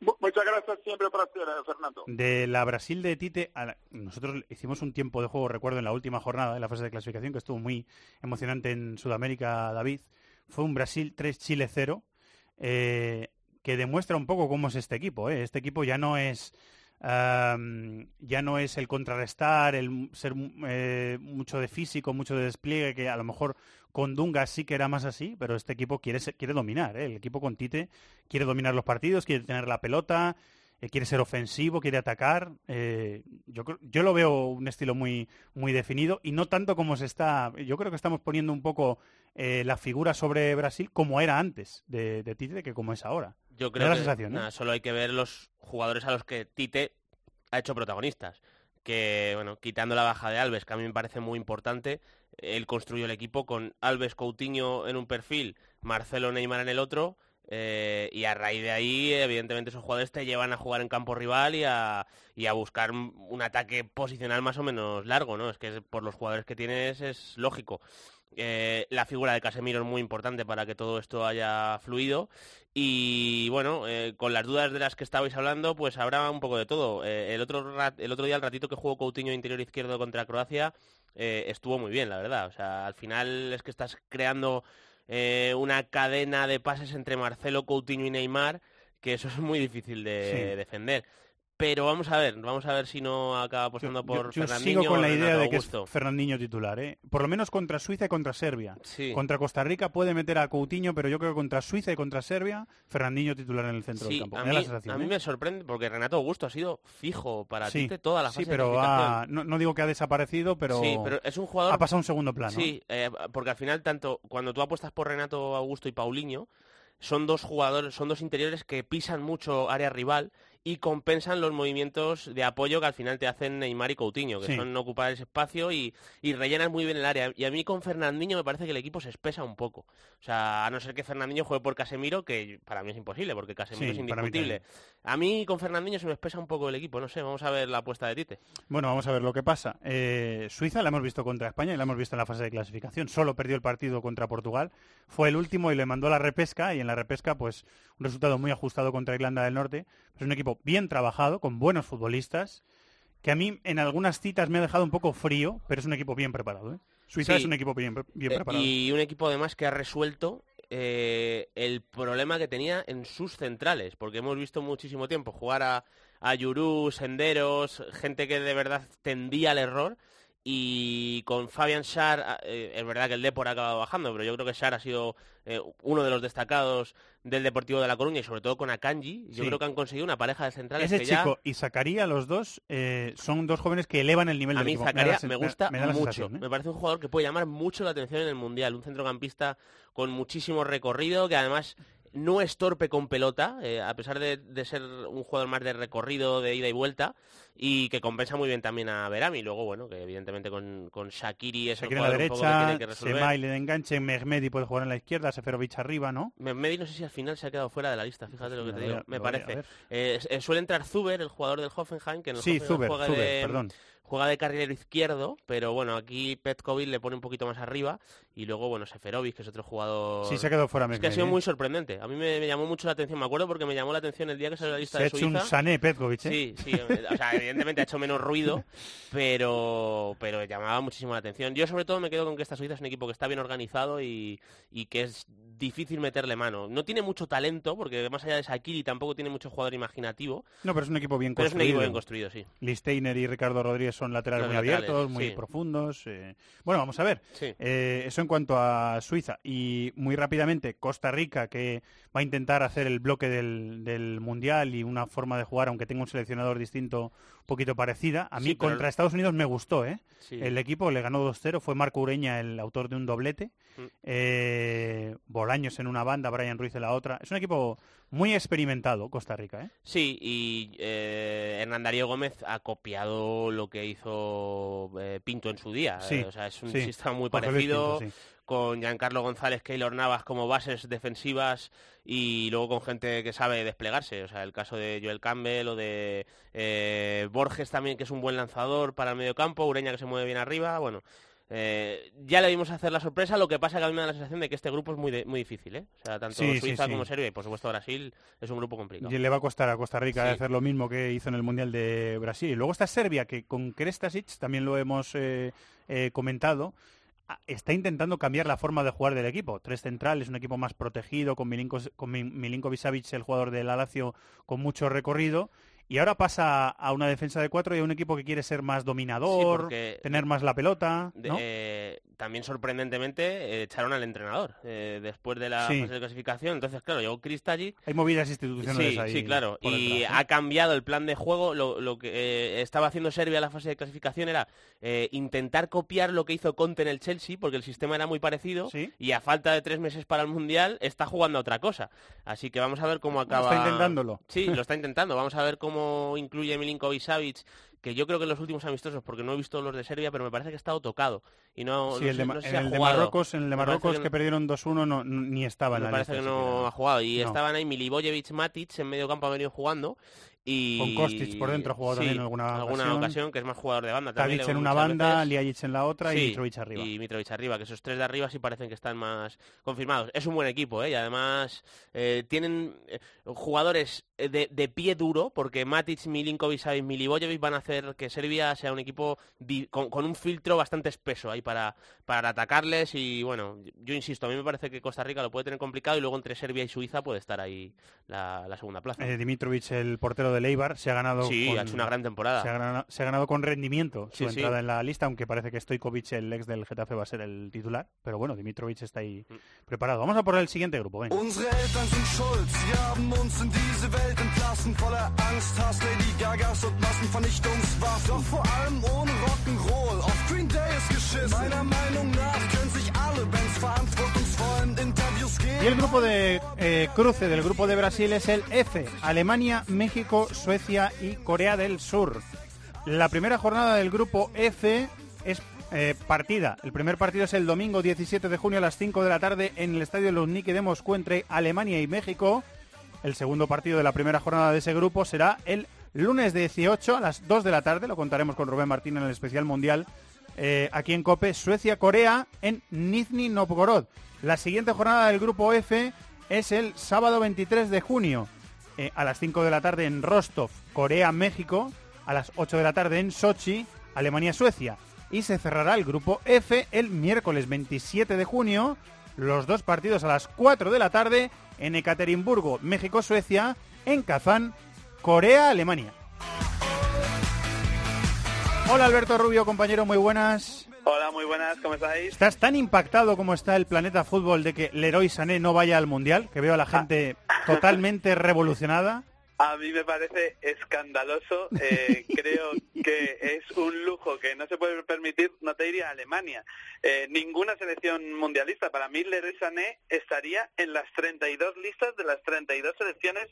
S13: Muchas gracias siempre por hacer, Fernando.
S2: De la Brasil de Tite, nosotros hicimos un tiempo de juego, recuerdo, en la última jornada, en la fase de clasificación, que estuvo muy emocionante en Sudamérica, David. Fue un Brasil 3, Chile 0, eh, que demuestra un poco cómo es este equipo. ¿eh? Este equipo ya no es ya no es el contrarrestar, el ser eh, mucho de físico, mucho de despliegue, que a lo mejor con Dunga sí que era más así, pero este equipo quiere, quiere dominar. ¿eh? El equipo con Tite quiere dominar los partidos, quiere tener la pelota, quiere ser ofensivo, quiere atacar. yo, yo lo veo un estilo muy, muy definido y no tanto como se está. Yo creo que estamos poniendo un poco la figura sobre Brasil como era antes de, de Tite que como es ahora.
S5: Yo creo que solo hay que ver los jugadores a los que Tite ha hecho protagonistas. Que, bueno, quitando la baja de Alves, que a mí me parece muy importante, él construyó el equipo con Alves Coutinho en un perfil, Marcelo Neymar en el otro, eh, y a raíz de ahí, evidentemente, esos jugadores te llevan a jugar en campo rival y a, y a buscar un ataque posicional más o menos largo, ¿no? Es que por los jugadores que tienes es lógico. Eh, la figura de Casemiro es muy importante para que todo esto haya fluido y bueno, eh, con las dudas de las que estabais hablando, pues habrá un poco de todo. el, otro el otro día, el ratito que jugó Coutinho interior izquierdo contra Croacia, estuvo muy bien, la verdad. O sea, al final es que estás creando eh, una cadena de pases entre Marcelo, Coutinho y Neymar, que eso es muy difícil de defender. Pero vamos a ver, vamos a ver si no acaba apostando por yo, yo sigo
S2: con la idea de que es Fernandinho titular, ¿eh? Por lo menos contra Suiza y contra Serbia. Contra Costa Rica puede meter a Coutinho, pero yo creo que contra Suiza y contra Serbia, Fernandinho titular en el centro del campo.
S5: A, mí, a mí, ¿eh? me sorprende porque Renato Augusto ha sido fijo para ti toda la fase
S2: Sí, pero no, digo que ha desaparecido, pero,
S5: es un jugador...
S2: ha pasado un segundo plano.
S5: Sí, eh, porque al final tanto cuando tú apuestas por Renato Augusto y Paulinho, son dos jugadores, son dos interiores que pisan mucho área rival y compensan los movimientos de apoyo que al final te hacen Neymar y Coutinho, que son ocupar ese espacio y, rellenan muy bien el área. Y a mí con Fernandinho me parece que el equipo se espesa un poco. O sea, a no ser que Fernandinho juegue por Casemiro, que para mí es imposible, porque Casemiro es indiscutible. A mí con Fernandinho se me espesa un poco el equipo, no sé, vamos a ver la apuesta de Tite.
S2: Bueno, vamos a ver lo que pasa. Eh, Suiza la hemos visto contra España y la hemos visto en la fase de clasificación. Solo perdió el partido contra Portugal. Fue el último y le mandó la repesca y en la repesca pues un resultado muy ajustado contra Irlanda del Norte. Es un equipo bien trabajado, con buenos futbolistas, que a mí en algunas citas me ha dejado un poco frío, pero es un equipo bien preparado. ¿eh? Suiza es un equipo bien, bien eh, preparado.
S5: Y un equipo además que ha resuelto eh, el problema que tenía en sus centrales, porque hemos visto muchísimo tiempo jugar a, a Yurú, Senderos, gente que de verdad tendía al error y con Fabian Schär, ah, eh, es verdad que el Depor ha acabado bajando, pero yo creo que Schär ha sido eh, uno de los destacados del Deportivo de La Coruña y sobre todo con Akanji. Yo creo que han conseguido una pareja de centrales
S2: Ese chico y Zacarías, los dos, eh, son dos jóvenes que elevan el nivel
S5: a
S2: del
S5: equipo. A mí Zacarías me, gusta mucho. Me parece un jugador que puede llamar mucho la atención en el Mundial. Un centrocampista con muchísimo recorrido, que además no es torpe con pelota, eh, a pesar de, ser un jugador más de recorrido, de ida y vuelta, y que compensa muy bien también a Berami. Luego, bueno, que evidentemente con, con Shakiri es
S2: el jugador la derecha, un poco que tiene de enganche, Mehmedi puede jugar en la izquierda, Seferovic arriba, ¿no?
S5: Mehmedi no sé si al final se ha quedado fuera de la lista, fíjate lo que te digo, me parece. Eh, eh, suele entrar Zuber, el jugador del Hoffenheim, que en el
S2: sí, Zuber, juega Zuber, perdón
S5: juega de carrilero izquierdo, pero bueno, aquí Petkovic le pone un poquito más arriba y luego, bueno, Seferovic, que es otro jugador...
S2: Sí, se ha quedado fuera.
S5: Es que ha sido muy sorprendente. A mí me, llamó mucho la atención, me acuerdo porque me llamó la atención el día que salió la lista de Suiza.
S2: ha hecho un sané Petkovic, ¿eh?
S5: Sí, sí, o sea, evidentemente ha hecho menos ruido, pero, pero llamaba muchísimo la atención. Yo sobre todo me quedo con que esta Suiza es un equipo que está bien organizado y, y que es difícil meterle mano. No tiene mucho talento, porque más allá de Sakiri tampoco tiene mucho jugador imaginativo.
S2: No, pero es un equipo bien
S5: pero
S2: construido. es un
S5: equipo bien construido, sí.
S2: Listeiner y Ricardo Rodríguez son laterales muy abiertos, muy profundos. Eh. Bueno, vamos a ver. Eh, eso en cuanto a Suiza. Y muy rápidamente, Costa Rica, que va a intentar hacer el bloque del, del Mundial y una forma de jugar, aunque tenga un seleccionador distinto, poquito parecida. A mí contra Estados Unidos me gustó, ¿eh? El equipo le ganó 2-0, fue Marco Ureña el autor de un doblete. Mm. Eh, Bolaños en una banda, Brian Ruiz en la otra. Es un equipo muy experimentado, Costa Rica, ¿eh?
S5: Sí, y eh, Hernán Darío Gómez ha copiado lo que hizo eh, Pinto en su día. Sí, o sea, es un sistema muy parecido. Con Giancarlo González, Keylor Navas como bases defensivas y luego con gente que sabe desplegarse. O sea, el caso de Joel Campbell o de Borges también, que es un buen lanzador para el medio campo, Ureña que se mueve bien arriba. Bueno, eh, ya le vimos hacer la sorpresa, lo que pasa que a mí me da la sensación de que este grupo es muy, muy difícil, ¿eh? O sea, tanto Suiza como Serbia y por supuesto Brasil es un grupo complicado.
S2: Y le va a costar a Costa Rica hacer lo mismo que hizo en el Mundial de Brasil. Y luego está Serbia, que con Krestasic también lo hemos eh, eh, comentado, está intentando cambiar la forma de jugar del equipo. Tres centrales, un equipo más protegido, con Milinko, con el jugador del Alacio, con mucho recorrido, y ahora pasa a una defensa de cuatro y a un equipo que quiere ser más dominador, tener más la pelota.
S5: Eh, también sorprendentemente eh, echaron al entrenador eh, después de la fase de clasificación. Entonces, claro, llegó Cristagic.
S2: Hay movidas institucionales
S5: sí,
S2: ahí.
S5: Sí, claro. Y ha cambiado el plan de juego. Lo, que estaba haciendo Serbia en la fase de clasificación era intentar copiar lo que hizo Conte en el Chelsea, porque el sistema era muy parecido. Y a falta de tres meses para el Mundial está jugando a otra cosa. Así que vamos a ver cómo acaba.
S2: Está intentándolo.
S5: Sí, lo está intentando. Vamos a ver cómo incluye Milinkovic Savic que yo creo que en los últimos amistosos, porque no he visto los de Serbia, pero me parece que ha estado tocado. Y no,
S2: sí, el de, en el de Marruecos, en el de Marruecos que, perdieron 2-1 no, ni estaba en
S5: me
S2: la
S5: parece que no ha jugado. Y estaban ahí Milivojevic, Matic, en medio campo ha venido jugando. Y...
S2: Con Kostic por dentro ha jugado también en alguna,
S5: alguna ocasión. que es más jugador de banda.
S2: Tadic en una banda, Liajic en la otra y Mitrovic arriba.
S5: Y Mitrovic arriba, que esos tres de arriba sí parecen que están más confirmados. Es un buen equipo, ¿eh? Y además eh, tienen eh, jugadores eh, de, pie duro, porque Matic, Milinkovic y Milivojevic van a hacer que Serbia sea un equipo con, un filtro bastante espeso ahí para, para atacarles y bueno, yo insisto, a mí me parece que Costa Rica lo puede tener complicado y luego entre Serbia y Suiza puede estar ahí la, segunda plaza.
S2: Eh, Dimitrovic, el portero de Leibar, se ha ganado
S5: Sí, ha hecho una gran temporada.
S2: Se ha ganado, con rendimiento su entrada en la lista, aunque parece que Stojkovic, el ex del Getafe, va a ser el titular, pero bueno, Dimitrovic está ahí mm. preparado. Vamos a por el siguiente grupo, venga. Y el grupo de eh, cruce del grupo de Brasil es el F, Alemania, México, Suecia y Corea del Sur. La primera jornada del grupo F es eh, partida. El primer partido es el domingo 17 de junio a las 5 de la tarde en el Estadio Luzhniki de Moscú entre Alemania y México. El segundo partido de la primera jornada de ese grupo será el lunes 18 a las 2 de la tarde. Lo contaremos con Rubén Martín en el especial mundial eh, aquí en COPE. Suecia-Corea en Nizhny Novgorod. La siguiente jornada del grupo F es el sábado 23 de junio eh, a las 5 de la tarde en Rostov, Corea-México. A las 8 de la tarde en Sochi, Alemania-Suecia. Y se cerrará el grupo F el miércoles 27 de junio. Los dos partidos a las 4 de la tarde en Ekaterimburgo, México, Suecia, en Kazán, Corea, Alemania. Hola Alberto Rubio, compañero, muy buenas.
S14: Hola, muy buenas, ¿cómo estáis?
S2: ¿Estás tan impactado como está el planeta fútbol de que Leroy Sané no vaya al Mundial? Que veo a la gente totalmente revolucionada.
S14: A mí me parece escandaloso. Eh, creo que es un lujo que no se puede permitir, no te diría Alemania, eh, ninguna selección mundialista. Para mí, Leroy Sané estaría en las 32 listas de las 32 selecciones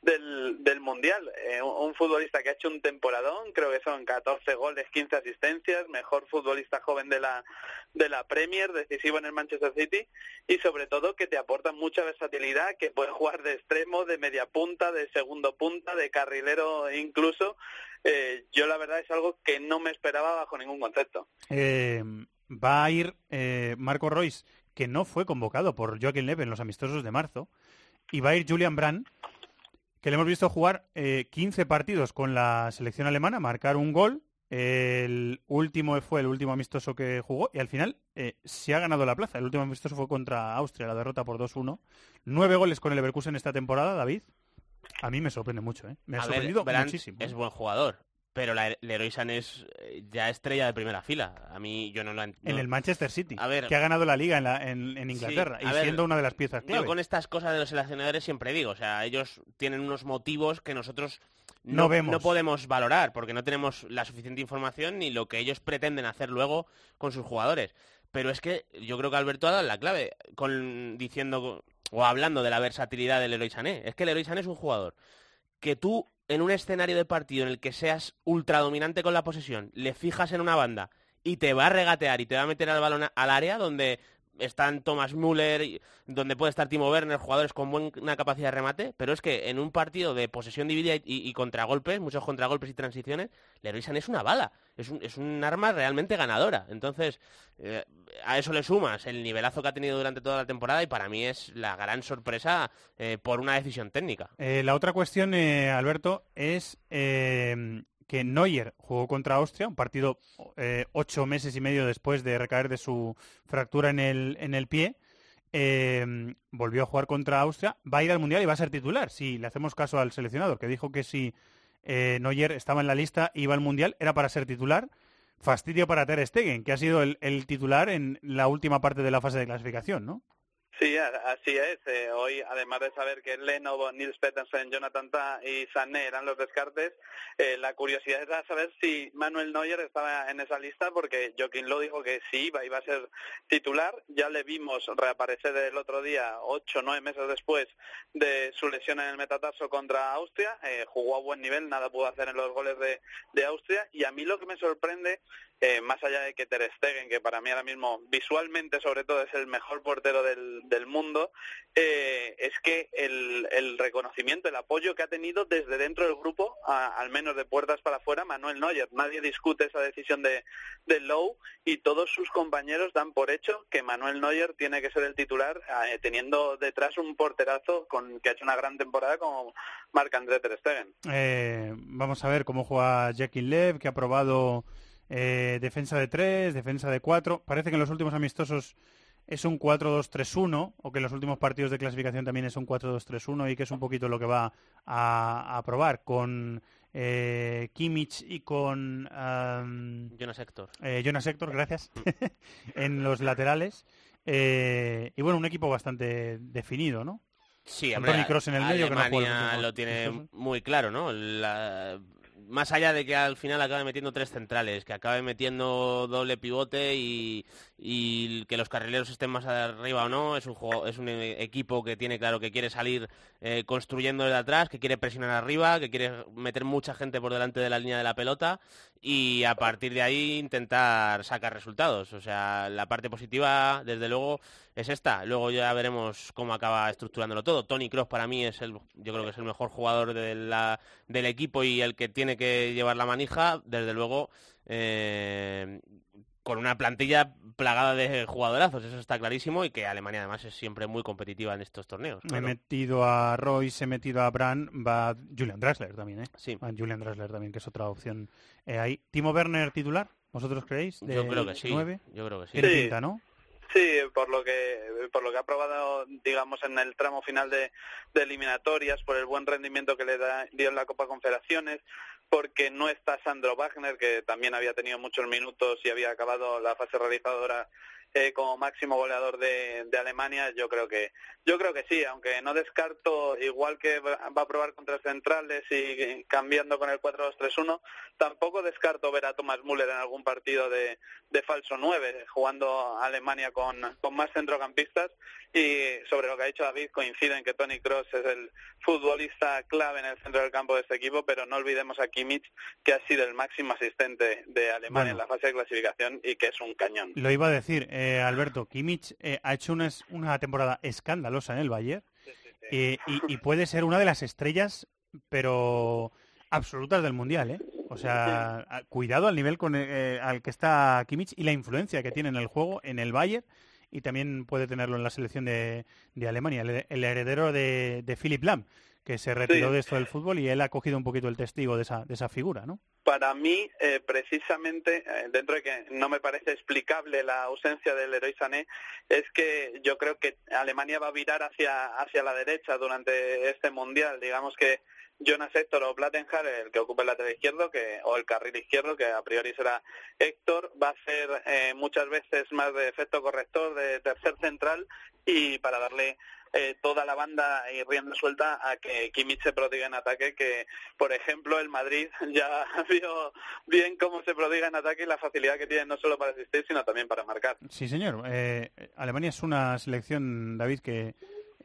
S14: del, del Mundial. Eh, un, futbolista que ha hecho un temporadón, creo que son 14 goles, 15 asistencias, mejor futbolista joven de la, de la Premier, decisivo en el Manchester City y sobre todo que te aporta mucha versatilidad, que puede jugar de extremo, de media punta, de segundo punta, de carrilero incluso, eh, yo la verdad es algo que no me esperaba bajo ningún concepto.
S2: Eh, va a ir eh, Marco Royce, que no fue convocado por Joaquín Leve en los amistosos de marzo, y va a ir Julian Brandt, que le hemos visto jugar 15 partidos con la selección alemana, marcar un gol. El último fue el último amistoso que jugó y al final se ha ganado la plaza. El último amistoso fue contra Austria, la derrota por 2-1. Nueve goles con el Leverkusen esta temporada, David. A mí me sorprende mucho, ¿eh? Me ha sorprendido muchísimo.
S5: Es buen jugador, pero la, Leroy Sané es eh, ya estrella de primera fila. A mí yo no lo entiendo.
S2: En el Manchester City, que ha ganado la liga en, Inglaterra y siendo una de las piezas clave.
S5: Yo con estas cosas de los seleccionadores siempre digo, o sea, ellos tienen unos motivos que nosotros no, vemos. no podemos valorar porque no tenemos la suficiente información ni lo que ellos pretenden hacer luego con sus jugadores. Pero es que yo creo que Alberto ha dado la clave con diciendo o hablando de la versatilidad del Leroy Sané. Es que el Leroy Sané es un jugador que tú en un escenario de partido en el que seas ultra dominante con la posesión, le fijas en una banda y te va a regatear y te va a meter al balón al área donde están Thomas Müller, donde puede estar Timo Werner, jugadores con buena capacidad de remate, pero es que en un partido de posesión dividida y, contragolpes, muchos contragolpes y transiciones, Leroy Sané es una bala, es un, es un arma realmente ganadora. Entonces, eh, a eso le sumas el nivelazo que ha tenido durante toda la temporada y para mí es la gran sorpresa eh, por una decisión técnica.
S2: Eh, la otra cuestión, Alberto, es que Neuer jugó contra Austria, un partido eh, ocho meses y medio después de recaer de su fractura en el, en el pie. Em, volvió a jugar contra Austria, va a ir al Mundial y va a ser titular. Si le hacemos caso al seleccionador, que dijo que si eh, Neuer estaba en la lista iba al Mundial, era para ser titular. fastidio para Ter Stegen, que ha sido el, el titular en la última parte de la fase de clasificación, ¿no?
S14: Sí, así es. Eh, hoy, además de saber que Leno, Nils Petersen, Jonathan Ta y Sané eran los descartes, eh, la curiosidad era saber si Manuel Neuer estaba en esa lista, porque Joaquín lo dijo que sí iba, iba a ser titular. Ya le vimos reaparecer el otro día, ocho, nueve meses después de su lesión en el metatarso contra Austria. Eh, jugó a buen nivel, nada pudo hacer en los goles de, de Austria. Y a mí lo que me sorprende eh, más allá de que Ter Stegen, que para mí ahora mismo visualmente sobre todo es el mejor portero del, del mundo, eh, es que el, el, reconocimiento, el apoyo que ha tenido desde dentro del grupo, al menos de puertas para afuera, Manuel Neuer. Nadie discute esa decisión de, de Lowe y todos sus compañeros dan por hecho que Manuel Neuer tiene que ser el titular, eh, teniendo detrás un porterazo con, que ha hecho una gran temporada como Marc-André Ter Stegen.
S2: vamos a ver cómo juega Jackie Lev, que ha probado eh, defensa de 3, defensa de 4. Parece que en los últimos amistosos es un 4-2-3-1, o que en los últimos partidos de clasificación también es un 4-2-3-1 y que es un poquito lo que va a, probar con eh, Kimmich y con...
S5: Jonas Héctor.
S2: Eh, Jonas Héctor, gracias. en los laterales. Eh, y bueno, un equipo bastante definido, ¿no?
S5: Sí, Tony
S2: Cross en el medio,
S5: que lo tiene muy claro, ¿no? La, más allá de que al final acabe metiendo tres centrales, que acabe metiendo doble pivote y, que los carrileros estén más arriba o no, es un, juego, es un equipo que tiene claro que quiere salir eh, construyendo desde atrás, que quiere presionar arriba, que quiere meter mucha gente por delante de la línea de la pelota y a partir de ahí intentar sacar resultados. O sea, la parte positiva, desde luego, es esta. Luego ya veremos cómo acaba estructurándolo todo. Tony Cross para mí es el, yo creo que es el mejor jugador del equipo y el que tiene que llevar la manija. Desde luego, eh, con una plantilla plagada de jugadorazos, eso está clarísimo, y que Alemania además es siempre muy competitiva en estos torneos.
S2: He metido a Royce, he metido a Brand, va Julian Draxler también, ¿eh?
S5: Sí.
S2: Julian Draxler también, que es otra opción eh, ahí. ¿Timo Werner titular? ¿Vosotros creéis?
S5: yo creo que sí. Yo creo que sí.
S2: Tiene pinta, ¿no?
S14: Sí, por lo que por lo que ha probado, digamos, en el tramo final de, de eliminatorias, por el buen rendimiento que le da, dio en la Copa Confederaciones, porque no está Sandro Wagner, que también había tenido muchos minutos y había acabado la fase realizadora eh, como máximo goleador de, Alemania, yo creo que yo creo que sí, aunque no descarto, igual que va a probar contra centrales y cambiando con el 4-2-3-1, tampoco descarto ver a Thomas Müller en algún partido de, falso 9, jugando Alemania con, con más centrocampistas y sobre lo que ha dicho David, coinciden que Tony Cross es el futbolista clave en el centro del campo de este equipo, pero no olvidemos a Kimmich, que ha sido el máximo asistente de Alemania en la fase de clasificación y que es un cañón.
S2: Lo iba a decir, eh, Alberto, Kimmich eh, ha hecho una, una, temporada escandalosa en el Bayern eh, y, puede ser una de las estrellas, pero absolutas del Mundial, ¿eh? O sea, cuidado al nivel con al que está Kimmich y la influencia que tiene en el juego en el Bayern y también puede tenerlo en la selección de, de Alemania, el, heredero de, de Philip Lam, que se retiró de esto del fútbol y él ha cogido un poquito el testigo de esa, de esa figura, ¿no?
S14: Para mí, eh, precisamente, eh, dentro de que no me parece explicable la ausencia del héroe Sané, es que yo creo que Alemania va a virar hacia, hacia la derecha durante este Mundial. Digamos que Jonas Héctor o Plattenhar, el que ocupa el lateral izquierdo, que, o el carril izquierdo, que a priori será Héctor, va a ser eh, muchas veces más de efecto corrector, de tercer central, y para darle eh, toda la banda y rienda suelta a que Kimmich se prodiga en ataque, que por ejemplo el Madrid ya vio bien cómo se prodiga en ataque y la facilidad que tiene no solo para asistir, sino también para marcar.
S2: Sí, señor. Eh, Alemania es una selección, David, que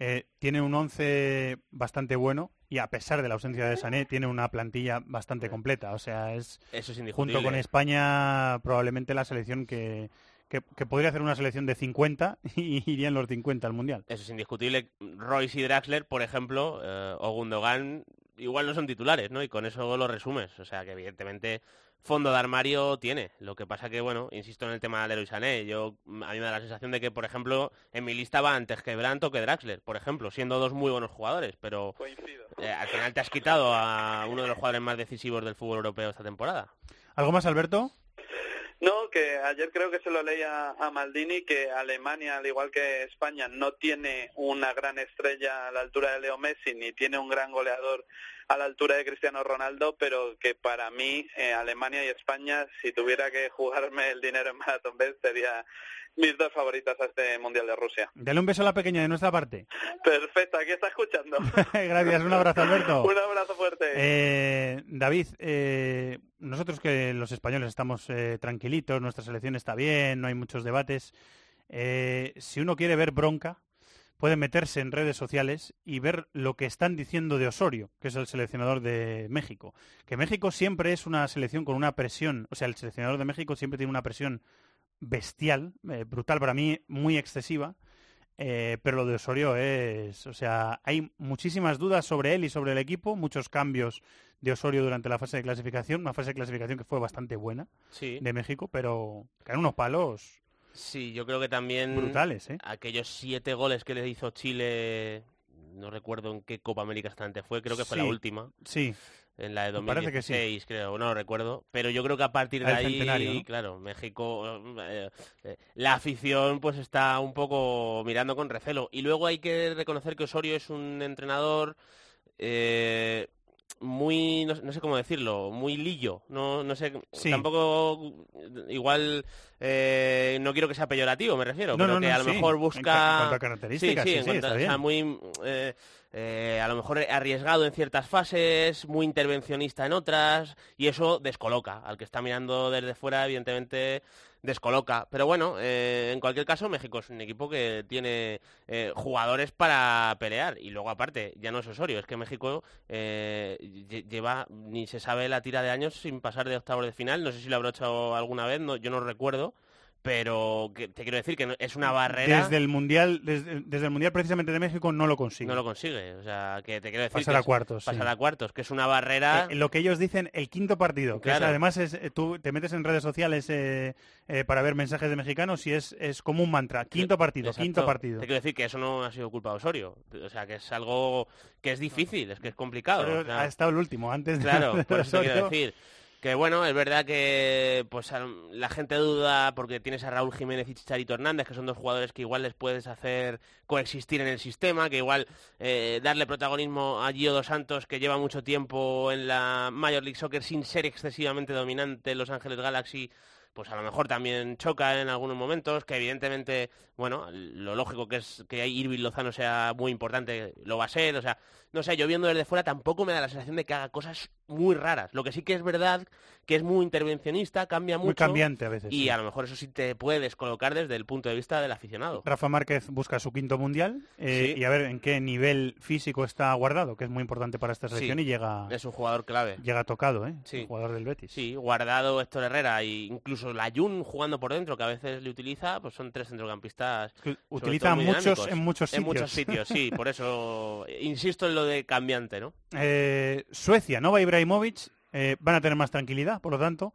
S2: eh, tiene un once bastante bueno y a pesar de la ausencia de Sané tiene una plantilla bastante completa. O sea, es, junto con España probablemente la selección que, que, podría hacer una selección de 50 y irían los 50 al Mundial.
S5: Eso es indiscutible. Royce y Draxler, por ejemplo, eh, o Gundogan, igual no son titulares, ¿no? Y con eso lo resumes. O sea, que evidentemente fondo de armario tiene. Lo que pasa que, bueno, insisto en el tema de Leroy Sané. Yo, a mí me da la sensación de que, por ejemplo, en mi lista va antes que Brandt o que Draxler, por ejemplo, siendo dos muy buenos jugadores. Pero eh, al final te has quitado a uno de los jugadores más decisivos del fútbol europeo esta temporada.
S2: ¿Algo más, Alberto?
S14: No, que ayer creo que se lo leía a Maldini que Alemania, al igual que España, no tiene una gran estrella a la altura de Leo Messi, ni tiene un gran goleador a la altura de Cristiano Ronaldo, pero que para mí eh, Alemania y España, si tuviera que jugarme el dinero en Marathon Bet, sería mis dos favoritas a este Mundial de Rusia.
S2: Dale un beso a la pequeña de nuestra parte.
S14: Perfecto, aquí está escuchando.
S2: Gracias, un abrazo Alberto.
S14: un abrazo fuerte.
S2: Eh, David, eh, nosotros que los españoles estamos eh, tranquilitos, nuestra selección está bien, no hay muchos debates. si uno quiere ver bronca, puede meterse en redes sociales y ver lo que están diciendo de Osorio, que es el seleccionador de México. Que México siempre es una selección con una presión, o sea, el seleccionador de México siempre tiene una presión bestial, eh, brutal para mí, muy excesiva. Eh, pero lo de Osorio es, o sea, hay muchísimas dudas sobre él y sobre el equipo, muchos cambios de Osorio durante la fase de clasificación, una fase de clasificación que fue bastante buena de México, pero caen unos palos.
S5: Sí, yo creo que también
S2: brutales, ¿eh?
S5: aquellos siete goles que le hizo Chile, no recuerdo en qué Copa América exactamente fue, creo que fue la última.
S2: Sí
S5: en la de 2016, creo, no lo recuerdo. Pero yo creo que a partir de ahí, claro, México, eh, eh, la afición pues está un poco mirando con recelo. Y luego hay que reconocer que Osorio es un entrenador eh, muy, no, sé cómo decirlo, muy lillo. No, no sé, tampoco igual no quiero que sea peyorativo, me refiero, pero que a lo mejor busca...
S2: En características, sí, sí,
S5: muy eh, a lo mejor arriesgado en ciertas fases, muy intervencionista en otras, y eso descoloca. Al que está mirando desde fuera, evidentemente, descoloca. Pero bueno, eh, en cualquier caso, México es un equipo que tiene eh, jugadores para pelear. Y luego, aparte, ya no es Osorio, es que México lleva, ni se sabe la tira de años sin pasar de octavos de final. No sé si lo habrá hecho alguna vez, no, yo no recuerdo pero te quiero decir que es una barrera.
S2: desde el mundial desde, el mundial precisamente de México no lo consigue.
S5: No lo consigue o sea que te quiero decir
S2: pasar a cuartos
S5: pasar a cuartos que es una barrera.
S2: Eh, lo que ellos dicen el quinto partido que además es, eh, tú te metes en redes sociales eh, para ver mensajes de mexicanos y es, es como un mantra quinto partido quinto partido.
S5: Te quiero decir que eso no ha sido culpa de Osorio o sea que es algo que es difícil es que es complicado
S2: ha estado el último antes de
S5: claro por eso te quiero decir que bueno, es verdad que pues la gente duda porque tienes a Raúl Jiménez y Chicharito Hernández, que son dos jugadores que igual les puedes hacer coexistir en el sistema, que igual eh, darle protagonismo a Gio Dos Santos, que lleva mucho tiempo en la Major League Soccer sin ser excesivamente dominante en Los Ángeles Galaxy, pues a lo mejor también choca en algunos momentos, que evidentemente, bueno, lo lógico que es que Irving Lozano sea muy importante, lo va a ser, o sea, no sé, yo viendo desde fuera tampoco me da la sensación de que haga cosas muy raras. Lo que sí que es verdad que es muy intervencionista, cambia mucho.
S2: Muy cambiante a veces.
S5: Y a lo mejor eso sí te puedes colocar desde el punto de vista del aficionado.
S2: Rafa Márquez busca su quinto mundial eh, y a ver en qué nivel físico está guardado, que es muy importante para esta selección y llega.
S5: Es un jugador clave.
S2: Llega tocado, ¿eh? jugador del Betis.
S5: Sí, guardado Héctor Herrera e incluso la Jun jugando por dentro, que a veces le utiliza, pues son tres centrocampistas.
S2: utiliza muchos en muchos sitios.
S5: En muchos sitios, sí. Por eso insisto en lo de cambiante, ¿no?
S2: Eh, Suecia, Nova Ibrahimovic, eh, van a tener más tranquilidad, por lo tanto,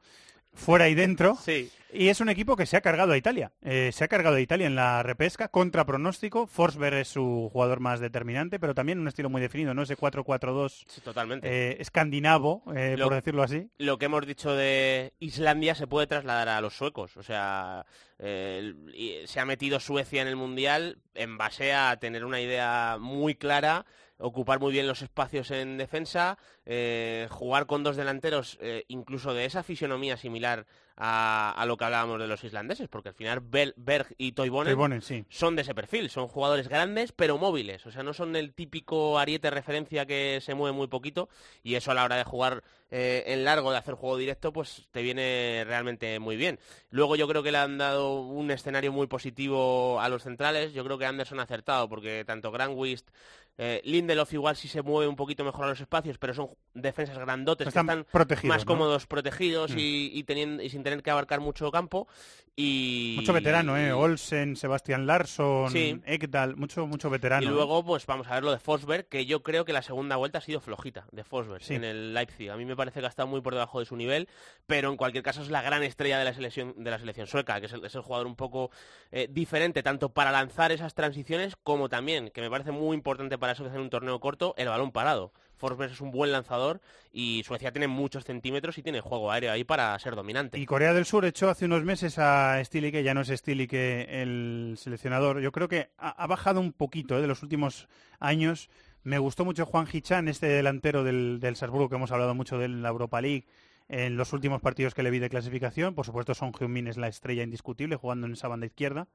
S2: fuera y dentro.
S5: Sí.
S2: Y es un equipo que se ha cargado a Italia. Eh, se ha cargado a Italia en la repesca, contra pronóstico. Forsberg es su jugador más determinante, pero también un estilo muy definido, ¿no? Ese 4-4-2
S5: totalmente.
S2: escandinavo, por decirlo así.
S5: Lo que hemos dicho de Islandia se puede trasladar a los suecos. O sea, se ha metido Suecia en el Mundial en base a tener una idea muy clara ocupar muy bien los espacios en defensa, eh, jugar con dos delanteros eh, incluso de esa fisionomía similar a, lo que hablábamos de los islandeses, porque al final Berg y Toivonen, son de ese perfil, son jugadores grandes pero móviles, o sea, no son el típico ariete referencia que se mueve muy poquito y eso a la hora de jugar eh, en largo, de hacer juego directo, pues te viene realmente muy bien. Luego yo creo que le han dado un escenario muy positivo a los centrales, yo creo que Anderson ha acertado, porque tanto Granwist eh, Lindelof igual sí se mueve un poquito mejor a los espacios, pero son defensas grandotes
S2: están
S5: que están más cómodos protegidos mm. y, teniendo, y sin tener que abarcar mucho campo. Y...
S2: Mucho veterano, ¿eh? Olsen, Sebastián Larsson, Ekdal, mucho, mucho veterano.
S5: Y luego, pues vamos a ver lo de Forsberg, que yo creo que la segunda vuelta ha sido flojita de Forsberg en el Leipzig. A mí me parece que ha estado muy por debajo de su nivel, pero en cualquier caso es la gran estrella de la selección, de la selección sueca, que es el, jugador un poco eh, diferente, tanto para lanzar esas transiciones como también, que me parece muy importante para eso que hacer un torneo corto, el balón parado. Forsberg es un buen lanzador y Suecia tiene muchos centímetros y tiene juego aéreo ahí para ser dominante.
S2: Y Corea del Sur echó hace unos meses a que ya no es que el seleccionador. Yo creo que ha, bajado un poquito ¿eh? de los últimos años Me gustó mucho Juan Hichan, este delantero del, del Salzburgo que hemos hablado mucho de la Europa League en los últimos partidos que le vi de clasificación. Por supuesto, Son Heung-min es la estrella indiscutible jugando en esa banda izquierda.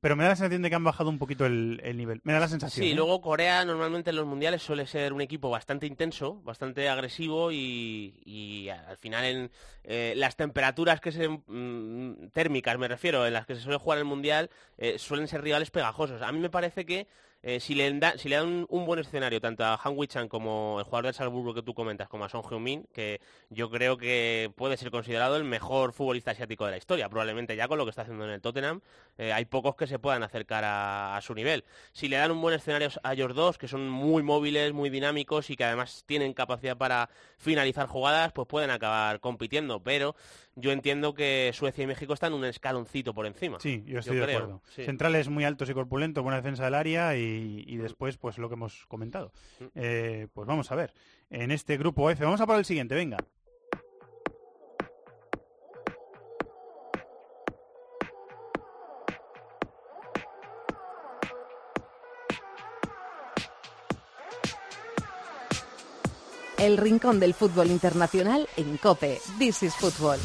S2: Pero me da la sensación de que han bajado un poquito el, nivel. Me da la sensación.
S5: Sí, ¿eh? luego Corea normalmente en los mundiales suele ser un equipo bastante intenso, bastante agresivo y, al final en eh, las temperaturas que se mm, térmicas me refiero, en las que se suele jugar el mundial, eh, suelen ser rivales pegajosos. A mí me parece que eh, si, le dan un, buen escenario tanto a Han Wichan como el jugador del Salzburgo que tú comentas, como a Son Heung-min, que yo creo que puede ser considerado el mejor futbolista asiático de la historia, probablemente ya con lo que está haciendo en el Tottenham, eh, hay pocos que se puedan acercar a, su nivel. Si le dan un buen escenario a ellos dos, que son muy móviles, muy dinámicos y que además tienen capacidad para finalizar jugadas, pues pueden acabar compitiendo, pero yo entiendo que Suecia y México están un escaloncito por encima.
S2: Sí, yo estoy de acuerdo. Centrales muy altos y corpulentos, buena defensa del área y, después, pues lo que hemos comentado. Mm. Eh, pues vamos a ver. En este grupo F, vamos a por el siguiente, venga.
S1: El rincón del fútbol internacional en COPE. This is Football.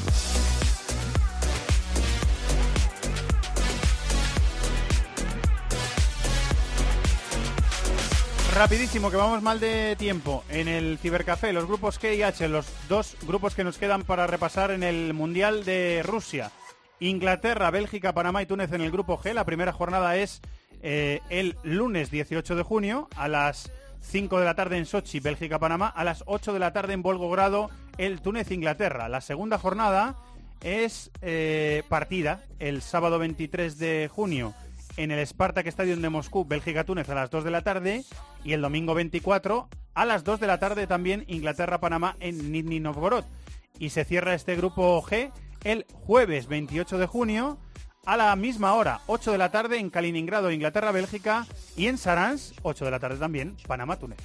S2: Rapidísimo, que vamos mal de tiempo. En el Cibercafé, los grupos K y H, los dos grupos que nos quedan para repasar en el Mundial de Rusia. Inglaterra, Bélgica, Panamá y Túnez en el grupo G. La primera jornada es eh, el lunes 18 de junio a las 5 de la tarde en Sochi, Bélgica, Panamá. A las 8 de la tarde en Volgogrado, el Túnez, Inglaterra. La segunda jornada es eh, partida el sábado 23 de junio en el Spartak Stadium de Moscú, Bélgica-Túnez a las 2 de la tarde y el domingo 24 a las 2 de la tarde también Inglaterra-Panamá en Nizhny Novgorod. Y se cierra este grupo G el jueves 28 de junio a la misma hora, 8 de la tarde en Kaliningrado, Inglaterra-Bélgica y en Sarans, 8 de la tarde también, Panamá-Túnez.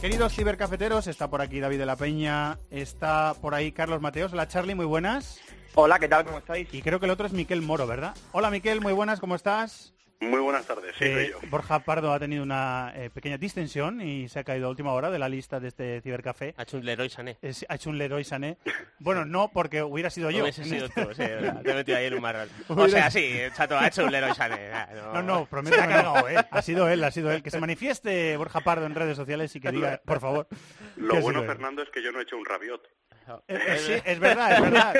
S2: Queridos cibercafeteros, está por aquí David de la Peña, está por ahí Carlos Mateos. Hola Charlie, muy buenas.
S15: Hola, ¿qué tal? ¿Cómo estáis?
S2: Y creo que el otro es Miquel Moro, ¿verdad? Hola Miquel, muy buenas, ¿cómo estás?
S16: Muy buenas tardes, sí,
S2: eh, Borja Pardo ha tenido una eh, pequeña distensión y se ha caído a última hora de la lista de este cibercafé.
S5: Ha hecho un Leroy Sané.
S2: ha hecho un Leroy Sané. Bueno, no, porque hubiera sido yo.
S5: Hubiese sido tú, sí, te he metido ahí en un marrón. O sea, sí, Chato ha hecho un Leroy Sané.
S2: Ah, no, no, prometo que no. ¿eh? Ha sido él, ha sido él. Que se manifieste Borja Pardo en redes sociales y que diga, por favor.
S16: Lo bueno, Fernando, es que yo no he hecho un rabiot.
S2: Eh, eh, sí, es verdad, es verdad.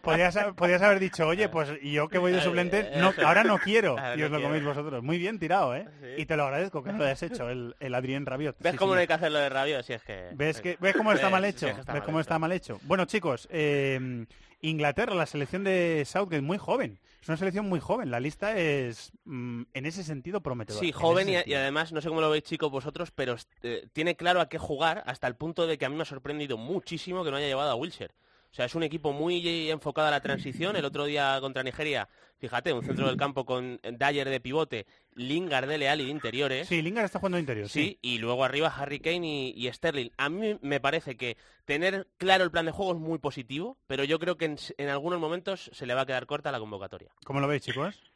S2: Podías, haber dicho, oye, pues yo que voy de suplente, no, ahora no quiero. Y os lo coméis vosotros. Muy bien tirado, ¿eh? Y te lo agradezco que lo hayas hecho, el, el Adrián Rabiot.
S5: ¿Ves cómo no hay que hacerlo de Rabiot? Si es que...
S2: ¿Ves, que, ¿ves cómo está mal hecho? ¿Ves cómo está mal hecho? Bueno, chicos, eh, Inglaterra, la selección de Southgate, muy joven. Es una selección muy joven. La lista es, mm, en ese sentido, prometedora.
S5: Sí, joven y, además, no sé cómo lo veis, chicos, vosotros, pero eh, tiene claro a qué jugar hasta el punto de que a mí me ha sorprendido muchísimo que no haya llevado a Wilshire. O sea, es un equipo muy enfocado a la transición. El otro día contra Nigeria, fíjate, un centro del campo con Dyer de pivote, Lingard de leal y de interiores.
S2: Sí, Lingard está jugando de interior.
S5: Sí, y luego arriba Harry Kane y, Sterling. A mí me parece que tener claro el plan de juego es muy positivo, pero yo creo que en, algunos momentos se le va a quedar corta la convocatoria.
S2: ¿Cómo lo veis, chicos?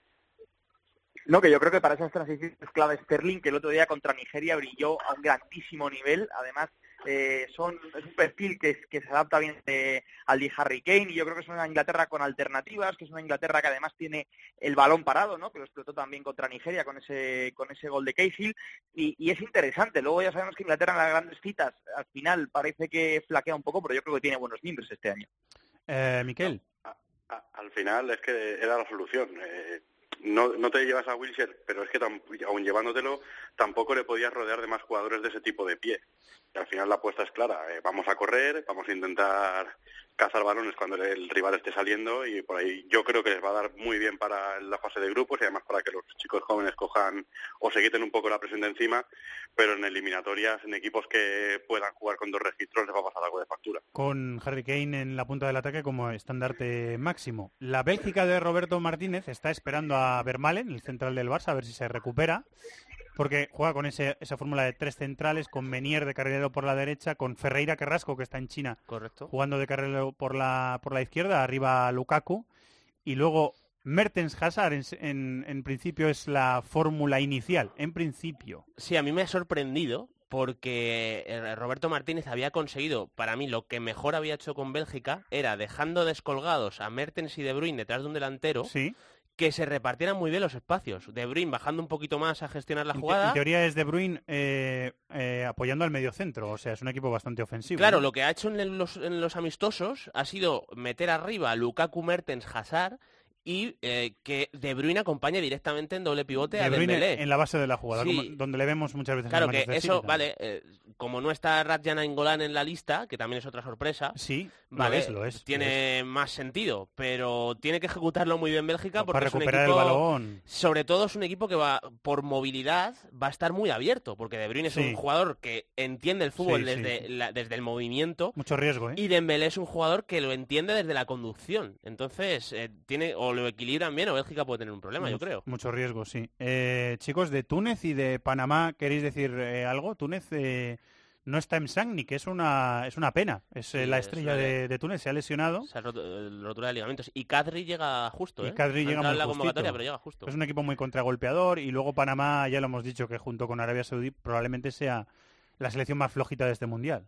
S15: No, que yo creo que para esas transiciones clave Sterling, que el otro día contra Nigeria brilló a un grandísimo nivel. Además, eh, son, es un perfil que, que se adapta bien eh, al de Harry Kane y yo creo que es una Inglaterra con alternativas, que es una Inglaterra que además tiene el balón parado, ¿no? que lo explotó también contra Nigeria con ese, con ese gol de Cahill y, y, es interesante. Luego ya sabemos que Inglaterra en las grandes citas al final parece que flaquea un poco, pero yo creo que tiene buenos miembros este año.
S2: Eh, Miquel.
S16: al final es que era la solución. Eh, no, no te llevas a Wilshere, pero es que aún llevándotelo, tampoco le podías rodear de más jugadores de ese tipo de pie. Y al final la apuesta es clara, eh, vamos a correr, vamos a intentar cazar balones cuando el rival esté saliendo y por ahí yo creo que les va a dar muy bien para la fase de grupos y además para que los chicos jóvenes cojan o se quiten un poco la presión de encima, pero en eliminatorias, en equipos que puedan jugar con dos registros les va a pasar algo de factura.
S2: Con Harry Kane en la punta del ataque como estandarte máximo. La Bélgica de Roberto Martínez está esperando a Vermalen, el central del Barça, a ver si se recupera porque juega con esa fórmula de tres centrales, con Menier de carrilero por la derecha, con Ferreira Carrasco, que está en China,
S5: Correcto.
S2: jugando de carrilero por la, por la izquierda, arriba Lukaku, y luego Mertens Hazard en, principio es la fórmula inicial, en principio.
S5: Sí, a mí me ha sorprendido porque eh, Roberto Martínez había conseguido, para mí, lo que mejor había hecho con Bélgica era dejando descolgados a Mertens y De Bruyne detrás de un delantero.
S2: Sí
S5: que se repartieran muy bien los espacios. De Bruyne bajando un poquito más a gestionar la jugada.
S2: En teoría es De Bruyne eh, eh, apoyando al medio centro, o sea, es un equipo bastante ofensivo.
S5: Claro, lo que ha hecho en los, en los, amistosos ha sido meter arriba a Lukaku, Mertens, Hazard y eh, que De Bruyne acompañe directamente en doble pivote a Dembélé.
S2: en la base de la jugada, donde le vemos muchas veces.
S5: Claro que eso, vale, eh, como no está Radjan Ingolán en la lista, que también es otra sorpresa,
S2: sí,
S5: vale,
S2: lo es,
S5: tiene más sentido, pero tiene que ejecutarlo muy bien Bélgica porque
S2: para recuperar
S5: es
S2: un equipo, el balón.
S5: sobre todo es un equipo que va por movilidad va a estar muy abierto, porque De Bruyne es un jugador que entiende el fútbol desde, desde el movimiento,
S2: mucho riesgo, ¿eh?
S5: y Dembélé es un jugador que lo entiende desde la conducción, entonces eh, tiene o lo equilibran bien o Bélgica puede tener un problema, yo creo.
S2: Mucho riesgo, sí. Eh, chicos, de Túnez y de Panamá, ¿queréis decir algo? Túnez no está en Sagni, que es una, es una pena. Es eh, la estrella de, Túnez, se ha lesionado.
S5: Se ha roto, rotura de ligamentos. Y Kadri llega justo, ¿eh?
S2: Y Kadri llega muy
S5: la convocatoria, pero llega justo.
S2: Es un equipo muy contragolpeador y luego Panamá, ya lo hemos dicho, que junto con Arabia Saudí probablemente sea la selección más flojita de este Mundial.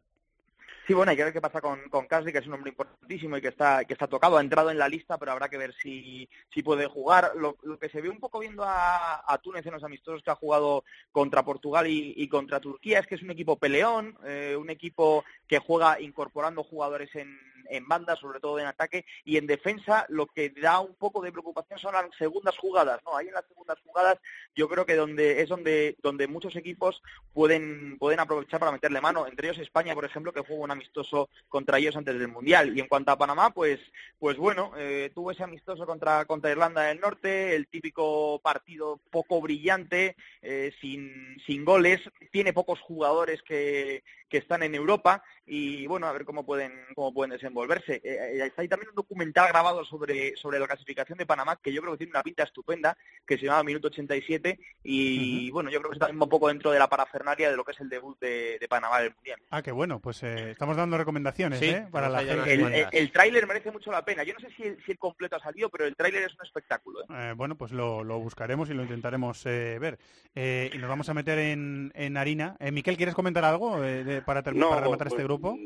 S15: Sí, bueno, hay que ver qué pasa con, con que es un hombre importantísimo y que está, que está tocado, ha entrado en la lista, pero habrá que ver si, si puede jugar. Lo, que se ve un poco viendo a, Túnez en los amistosos que ha jugado contra Portugal y, contra Turquía es que es un equipo peleón, eh, un equipo que juega incorporando jugadores en, en banda, sobre todo en ataque, y en defensa lo que da un poco de preocupación son las segundas jugadas, ¿no? Ahí en las segundas jugadas yo creo que donde es donde, donde muchos equipos pueden, pueden aprovechar para meterle mano, entre ellos España, por ejemplo, que jugó un amistoso contra ellos antes del Mundial. Y en cuanto a Panamá, pues, pues bueno, eh, tuvo ese amistoso contra, contra Irlanda del Norte, el típico partido poco brillante, eh, sin, sin goles, tiene pocos jugadores que, que están en Europa y bueno, a ver cómo pueden cómo pueden desenvolverse. Eh, eh hay también un documental grabado sobre, sobre la clasificación de Panamá que yo creo que tiene una pinta estupenda, que se llama Minuto 87 y bueno, yo creo que está un poco dentro de la parafernalia de lo que es el debut de, Panamá del Mundial.
S2: Ah, qué bueno, pues eh, estamos dando recomendaciones ¿eh? para la gente.
S15: El, el, tráiler merece mucho la pena. Yo no sé si el, si el completo ha salido, pero el tráiler es un espectáculo.
S2: bueno, pues lo, lo, buscaremos y lo intentaremos ver. y nos vamos a meter en, en harina. Miquel, ¿quieres comentar algo de, para, terminar, rematar este pues, grupo?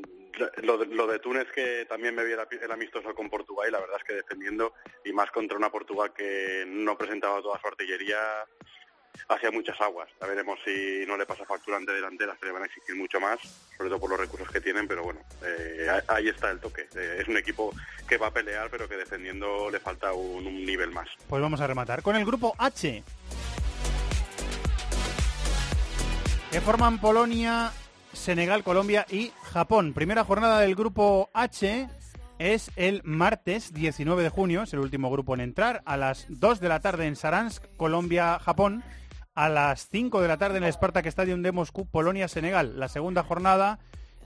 S16: Lo de, lo de, Túnez, que también me vi el, amistoso con Portugal, y la verdad es que defendiendo, y más contra una Portugal que no presentaba toda su artillería, hacía muchas aguas. A veremos si no le pasa factura ante delanteras, que le van a exigir mucho más, sobre todo por los recursos que tienen, pero bueno, eh, ahí está el toque. Eh, es un equipo que va a pelear, pero que defendiendo le falta un, un nivel más.
S2: Pues vamos a rematar con el grupo H. Que forman Polonia, Senegal, Colombia y Japón. Primera jornada del grupo H es el martes 19 de junio, es el último grupo en entrar, a las 2 de la tarde en Saransk, Colombia, Japón, a las 5 de la tarde en el Spartak Stadium de Moscú, Polonia, Senegal. La segunda jornada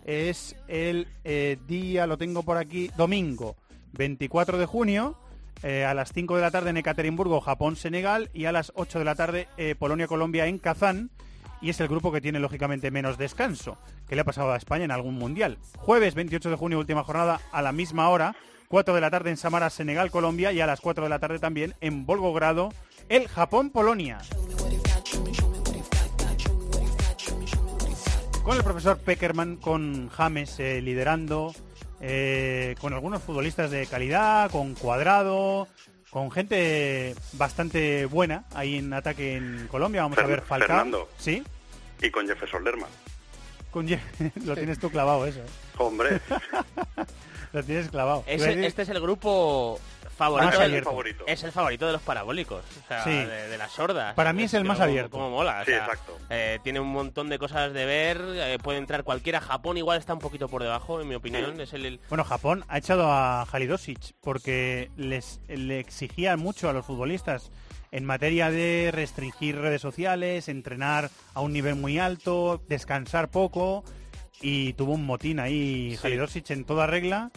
S2: es el eh, día, lo tengo por aquí, domingo 24 de junio. Eh, a las 5 de la tarde en Ekaterimburgo, Japón, Senegal y a las 8 de la tarde eh, Polonia, Colombia en Kazán y es el grupo que tiene lógicamente menos descanso, que le ha pasado a España en algún mundial. Jueves 28 de junio, última jornada, a la misma hora, 4 de la tarde en Samara, Senegal, Colombia y a las 4 de la tarde también en Volgogrado, el Japón, Polonia. Con el profesor Peckerman, con James eh, liderando, eh, con algunos futbolistas de calidad, con Cuadrado, con gente bastante buena ahí en ataque en Colombia. Vamos a ver Falcao.
S16: Fernando.
S2: Sí.
S16: Y con Jefferson Lerman.
S2: Con Lo tienes tú clavado eso. ¿eh?
S16: Hombre.
S2: Lo tienes clavado.
S5: este es el grupo favorito, Es el favorito de los parabólicos, o sea, de, las sordas.
S2: Para mí es el más abierto.
S5: Como mola.
S16: sí, exacto.
S5: Eh, tiene un montón de cosas de ver, eh, puede entrar cualquiera. Japón igual está un poquito por debajo, en mi opinión. Es el,
S2: Bueno, Japón ha echado a Halidosic porque les le exigía mucho a los futbolistas en materia de restringir redes sociales, entrenar a un nivel muy alto, descansar poco y tuvo un motín ahí Halidosic en toda regla.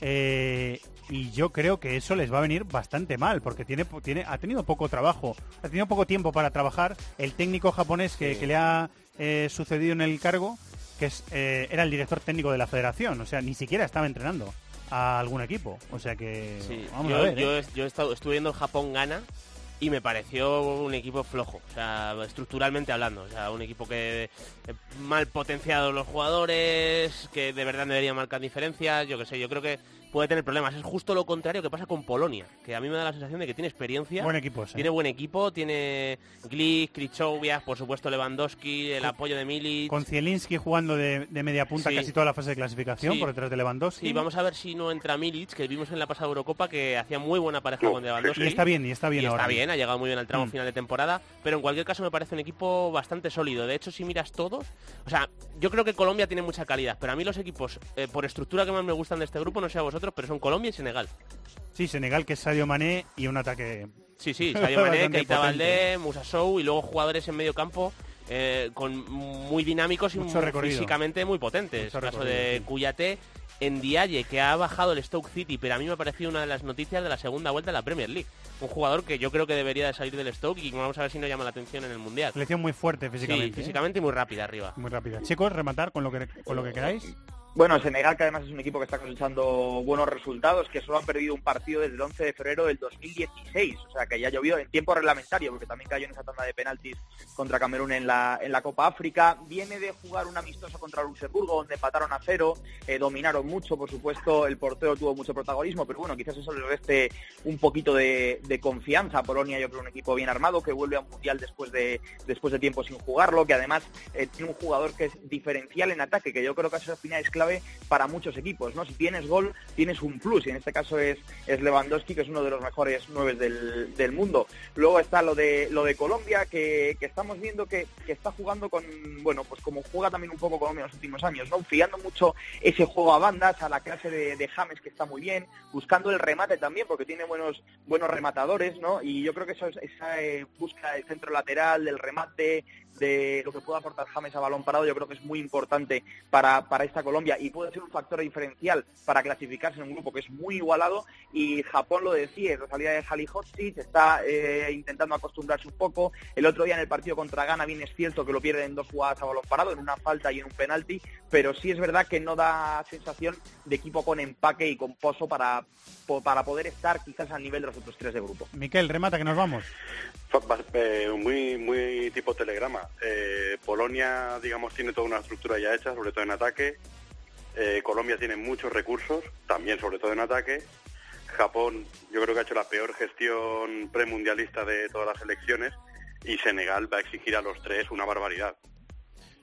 S2: Eh, y yo creo que eso les va a venir bastante mal, porque tiene, tiene, ha tenido poco trabajo, ha tenido poco tiempo para trabajar. El técnico japonés que, le ha eh, sucedido en el cargo, que es, eh, era el director técnico de la federación, o sea, ni siquiera estaba entrenando. a algún equipo. O sea que vamos
S5: yo,
S2: a ver.
S5: Yo,
S2: ¿eh?
S5: yo he estado, estuve viendo Japón-Gana y me pareció un equipo flojo, o sea, estructuralmente hablando, o sea, un equipo que mal potenciado los jugadores, que de verdad debería marcar diferencias, yo qué sé, yo creo que puede tener problemas. Es justo lo contrario que pasa con Polonia, que a mí me da la sensación de que tiene experiencia.
S2: Buen equipo,
S5: Tiene buen equipo, tiene Glick, Krichowiak, por supuesto Lewandowski, el apoyo de Milic.
S2: Con Zielinski jugando de, media punta casi toda la fase de clasificación por detrás de Lewandowski.
S5: Y vamos a ver si no entra Milic, que vimos en la pasada Eurocopa que hacía muy buena pareja con Lewandowski.
S2: Y está bien, y está bien
S5: y
S2: ahora.
S5: Está bien, ha llegado muy bien al tramo
S2: Mm.
S5: final de temporada, pero en cualquier caso me parece un equipo bastante sólido. De hecho, si miras todos, o sea, yo creo que Colombia tiene mucha calidad, pero a mí los equipos, eh, por estructura que más me gustan de este grupo, no sé a vosotros, pero son Colombia y Senegal.
S2: Sí, Senegal, que es Sadio Mané y un ataque...
S5: Sí, sí, Sadio Mané, Keita. Valdé, Musa Sow y luego jugadores en medio campo eh, con muy dinámicos y muy- físicamente muy potentes.
S2: Mucho
S5: el caso de
S2: sí.
S5: Cuyate en Dialle, que ha bajado el Stoke City, pero a mí me ha parecido una de las noticias de la segunda vuelta de la Premier League. Un jugador que yo creo que debería de salir del Stoke y vamos a ver si no llama la atención en el Mundial.
S2: Selección muy fuerte físicamente.
S5: Sí,
S2: ¿eh?
S5: físicamente y muy rápida arriba.
S2: Muy rápida. Chicos, rematar con lo que, con lo que queráis.
S15: Bueno, Senegal, que además es un equipo que está cosechando buenos resultados, que solo han perdido un partido desde el 11 de febrero del 2016, o sea que ya ha llovido en tiempo reglamentario, porque también cayó en esa tanda de penaltis contra Camerún en la, en la Copa África. Viene de jugar un amistoso contra Luxemburgo, donde empataron a cero, eh, dominaron mucho, por supuesto, el portero tuvo mucho protagonismo, pero bueno, quizás eso le reste un poquito de, confianza. Polonia, yo creo, un equipo bien armado, que vuelve a un mundial después de, después de tiempo sin jugarlo, que además eh, tiene un jugador que es diferencial en ataque, que yo creo que al final es clave para muchos equipos, ¿no? Si tienes gol, tienes un plus, y en este caso es, es Lewandowski, que es uno de los mejores nueve del, del mundo. Luego está lo de lo de Colombia, que, que estamos viendo que, que está jugando con, bueno, pues como juega también un poco Colombia en los últimos años, ¿no? Fiando mucho ese juego a bandas, a la clase de, James, que está muy bien, buscando el remate también, porque tiene buenos, buenos rematadores, ¿no? Y yo creo que eso es, esa eh, del centro lateral, del remate, de lo que pueda aportar James a balón parado, yo creo que es muy importante para, para esta Colombia y puede ser un factor diferencial para clasificarse en un grupo que es muy igualado y Japón lo decía, la salida de Salihotzic está eh, intentando acostumbrarse un poco. El otro día en el partido contra Ghana bien es cierto que lo pierde en dos jugadas a balón parado, en una falta y en un penalti, pero sí es verdad que no da sensación de equipo con empaque y con pozo para, para poder estar quizás al nivel de los otros tres de grupo.
S2: Miquel, remata que nos vamos.
S16: Eh, muy muy tipo telegrama. Eh, Polonia, digamos, tiene toda una estructura ya hecha, sobre todo en ataque. Eh, Colombia tiene muchos recursos, también sobre todo en ataque. Japón, yo creo que ha hecho la peor gestión premundialista de todas las elecciones. Y Senegal va a exigir a los tres una barbaridad.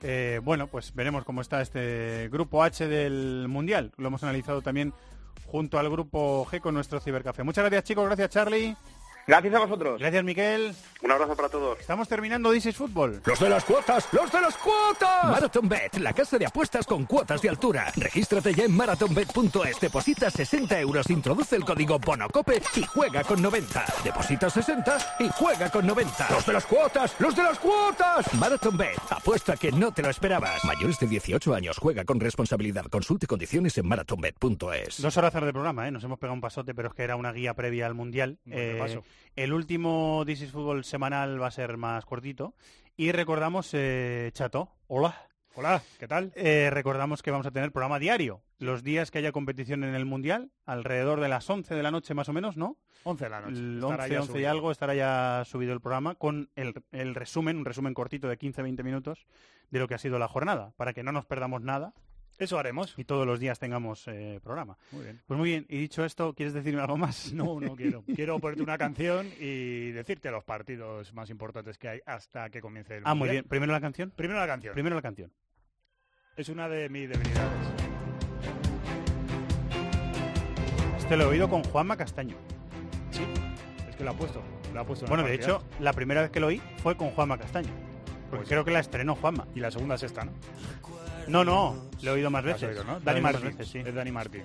S2: Eh, bueno, pues veremos cómo está este grupo H del Mundial. Lo hemos analizado también junto al grupo G con nuestro cibercafé. Muchas gracias chicos, gracias Charlie.
S15: Gracias a vosotros.
S2: Gracias Miquel.
S16: Un abrazo para todos.
S2: Estamos terminando is Fútbol.
S4: ¡Los de las cuotas! ¡Los de las cuotas! Marathon Bet, la casa de apuestas con cuotas de altura. Regístrate ya en marathonbet.es, deposita 60 euros, introduce el código BONOCOPE y juega con 90. Deposita 60 y juega con 90. ¡Los de las cuotas! ¡Los de las cuotas! Marathon Bet, apuesta que no te lo esperabas. Mayores de 18 años, juega con responsabilidad. Consulte condiciones en marathonbet.es.
S2: Dos horas de programa, ¿eh? nos hemos pegado un pasote, pero es que era una guía previa al Mundial. Eh. El último This is Fútbol semanal va a ser más cortito. Y recordamos, eh, Chato, hola.
S17: Hola, ¿qué tal?
S2: Eh, recordamos que vamos a tener programa diario. Los días que haya competición en el Mundial, alrededor de las 11 de la noche más o menos, ¿no?
S17: 11 de la noche.
S2: El
S17: Estará
S2: 11,
S17: ya
S2: 11 y algo estará ya subido el programa con el, el resumen, un resumen cortito de 15-20 minutos de lo que ha sido la jornada, para que no nos perdamos nada.
S17: Eso haremos.
S2: Y todos los días tengamos eh, programa.
S17: Muy bien.
S2: Pues muy bien, y dicho esto, ¿quieres decirme algo más?
S17: No, no quiero. Quiero ponerte una canción y decirte los partidos más importantes que hay hasta que comience el
S2: Ah, muy bien. ¿Primero la canción?
S17: Primero la canción.
S2: Primero la canción.
S17: Es una de mis debilidades.
S2: Este lo he oído con Juanma Castaño.
S17: Sí, es que lo ha puesto. Lo ha puesto en
S2: Bueno, de
S17: partida.
S2: hecho, la primera vez que lo oí fue con Juanma Castaño. Porque
S17: Pues-
S2: creo que la estrenó Juanma.
S17: Y la segunda es esta, ¿no?
S2: No, no, lo he oído más veces.
S17: oído, ¿no? Dani Martín.
S2: veces, sí.
S17: Es Dani Martín.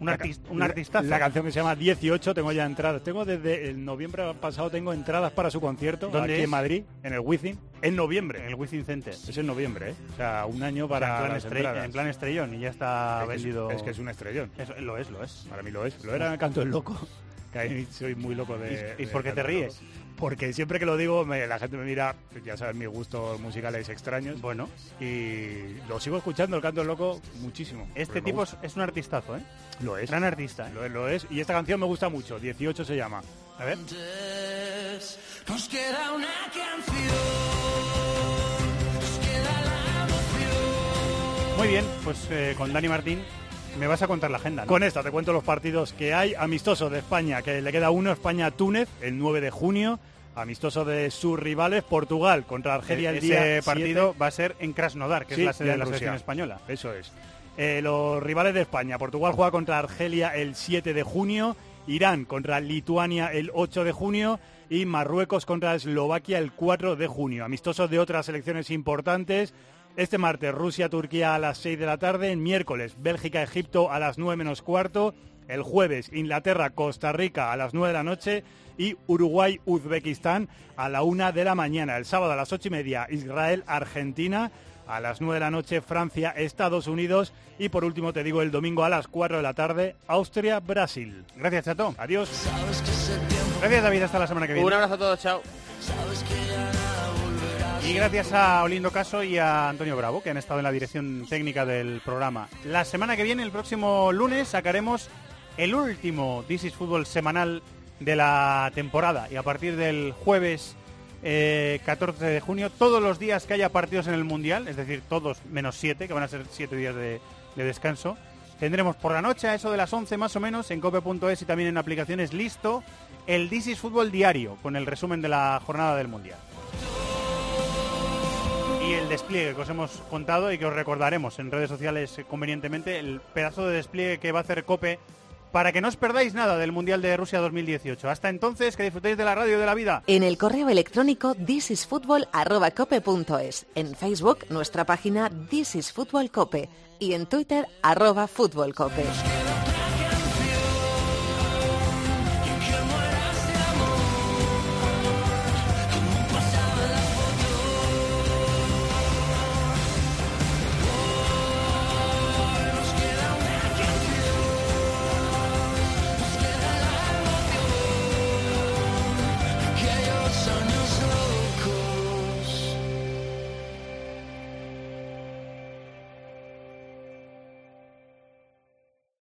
S2: Un,
S17: La ca-
S2: artis- un
S17: la-
S2: artistazo.
S17: La canción que se llama 18, tengo ya entradas. Tengo desde el noviembre pasado, tengo entradas para su concierto
S2: ¿Dónde
S17: aquí
S2: es?
S17: en Madrid, en el Wizzing, en noviembre.
S2: En el Wizzing Center.
S17: Es en noviembre, ¿eh? O sea, un año
S2: O sea,
S17: para
S2: en, plan
S17: las
S2: estre-
S17: entradas.
S2: en plan estrellón y ya está
S17: Es que es-
S2: vendido.
S17: Es que es un estrellón.
S2: Eso, lo es, lo es.
S17: Para mí lo es. Lo era el canto del loco. soy muy loco de...
S2: ¿Y, por qué te ríes?
S17: Porque siempre que lo digo, la gente me mira, ya sabes, mis gustos musicales extraños.
S2: Bueno.
S17: Y lo sigo escuchando, el canto loco, muchísimo.
S2: Este tipo es, un artistazo, ¿eh?
S17: Lo es.
S2: Gran artista. ¿eh?
S17: Lo, lo, es. Y esta canción me gusta mucho, 18 se llama. A ver. Nos queda una canción.
S2: Muy bien, pues eh, con Dani Martín me vas a contar la agenda.
S17: Con esta te cuento los partidos que hay. Amistoso de España, que le queda uno, España-Túnez, el 9 de junio. Amistoso de sus rivales, Portugal contra Argelia el,
S2: el
S17: día
S2: Ese partido va a ser en Krasnodar, que es la sede de la selección española.
S17: Eso es. Eh, los rivales de España, Portugal juega contra Argelia el 7 de junio, Irán contra Lituania el 8 de junio y Marruecos contra Eslovaquia el 4 de junio. Amistosos de otras selecciones importantes, este martes Rusia-Turquía a las 6 de la tarde, miércoles Bélgica-Egipto a las 9 menos cuarto, el jueves Inglaterra-Costa Rica a las 9 de la noche y Uruguay-Uzbekistán a la 1 de la mañana. El sábado a las 8 y media Israel-Argentina. A las 9 de la noche Francia, Estados Unidos y por último te digo el domingo a las 4 de la tarde Austria, Brasil.
S2: Gracias Chato.
S17: Adiós.
S2: Gracias David, hasta la semana que viene.
S5: Un abrazo a todos, chao.
S2: Y gracias a Olindo Caso y a Antonio Bravo, que han estado en la dirección técnica del programa. La semana que viene, el próximo lunes, sacaremos el último This is Fútbol semanal de la temporada. Y a partir del jueves 14 eh, de junio, todos los días que haya partidos en el Mundial, es decir, todos menos 7, que van a ser 7 días de, descanso, tendremos por la noche, a eso de las 11 más o menos, en cope.es y también en aplicaciones listo, el This is Fútbol diario, con el resumen de la jornada del Mundial y el despliegue que os hemos contado y que os recordaremos en redes sociales convenientemente, el pedazo de despliegue que va a hacer Cope para que no os perdáis nada del Mundial de Rusia 2018. Hasta entonces, que disfrutéis de la radio y de la vida.
S1: En el correo electrónico thisisfutbol.cope.es, en Facebook nuestra página This is Cope y en Twitter arroba futbolcope.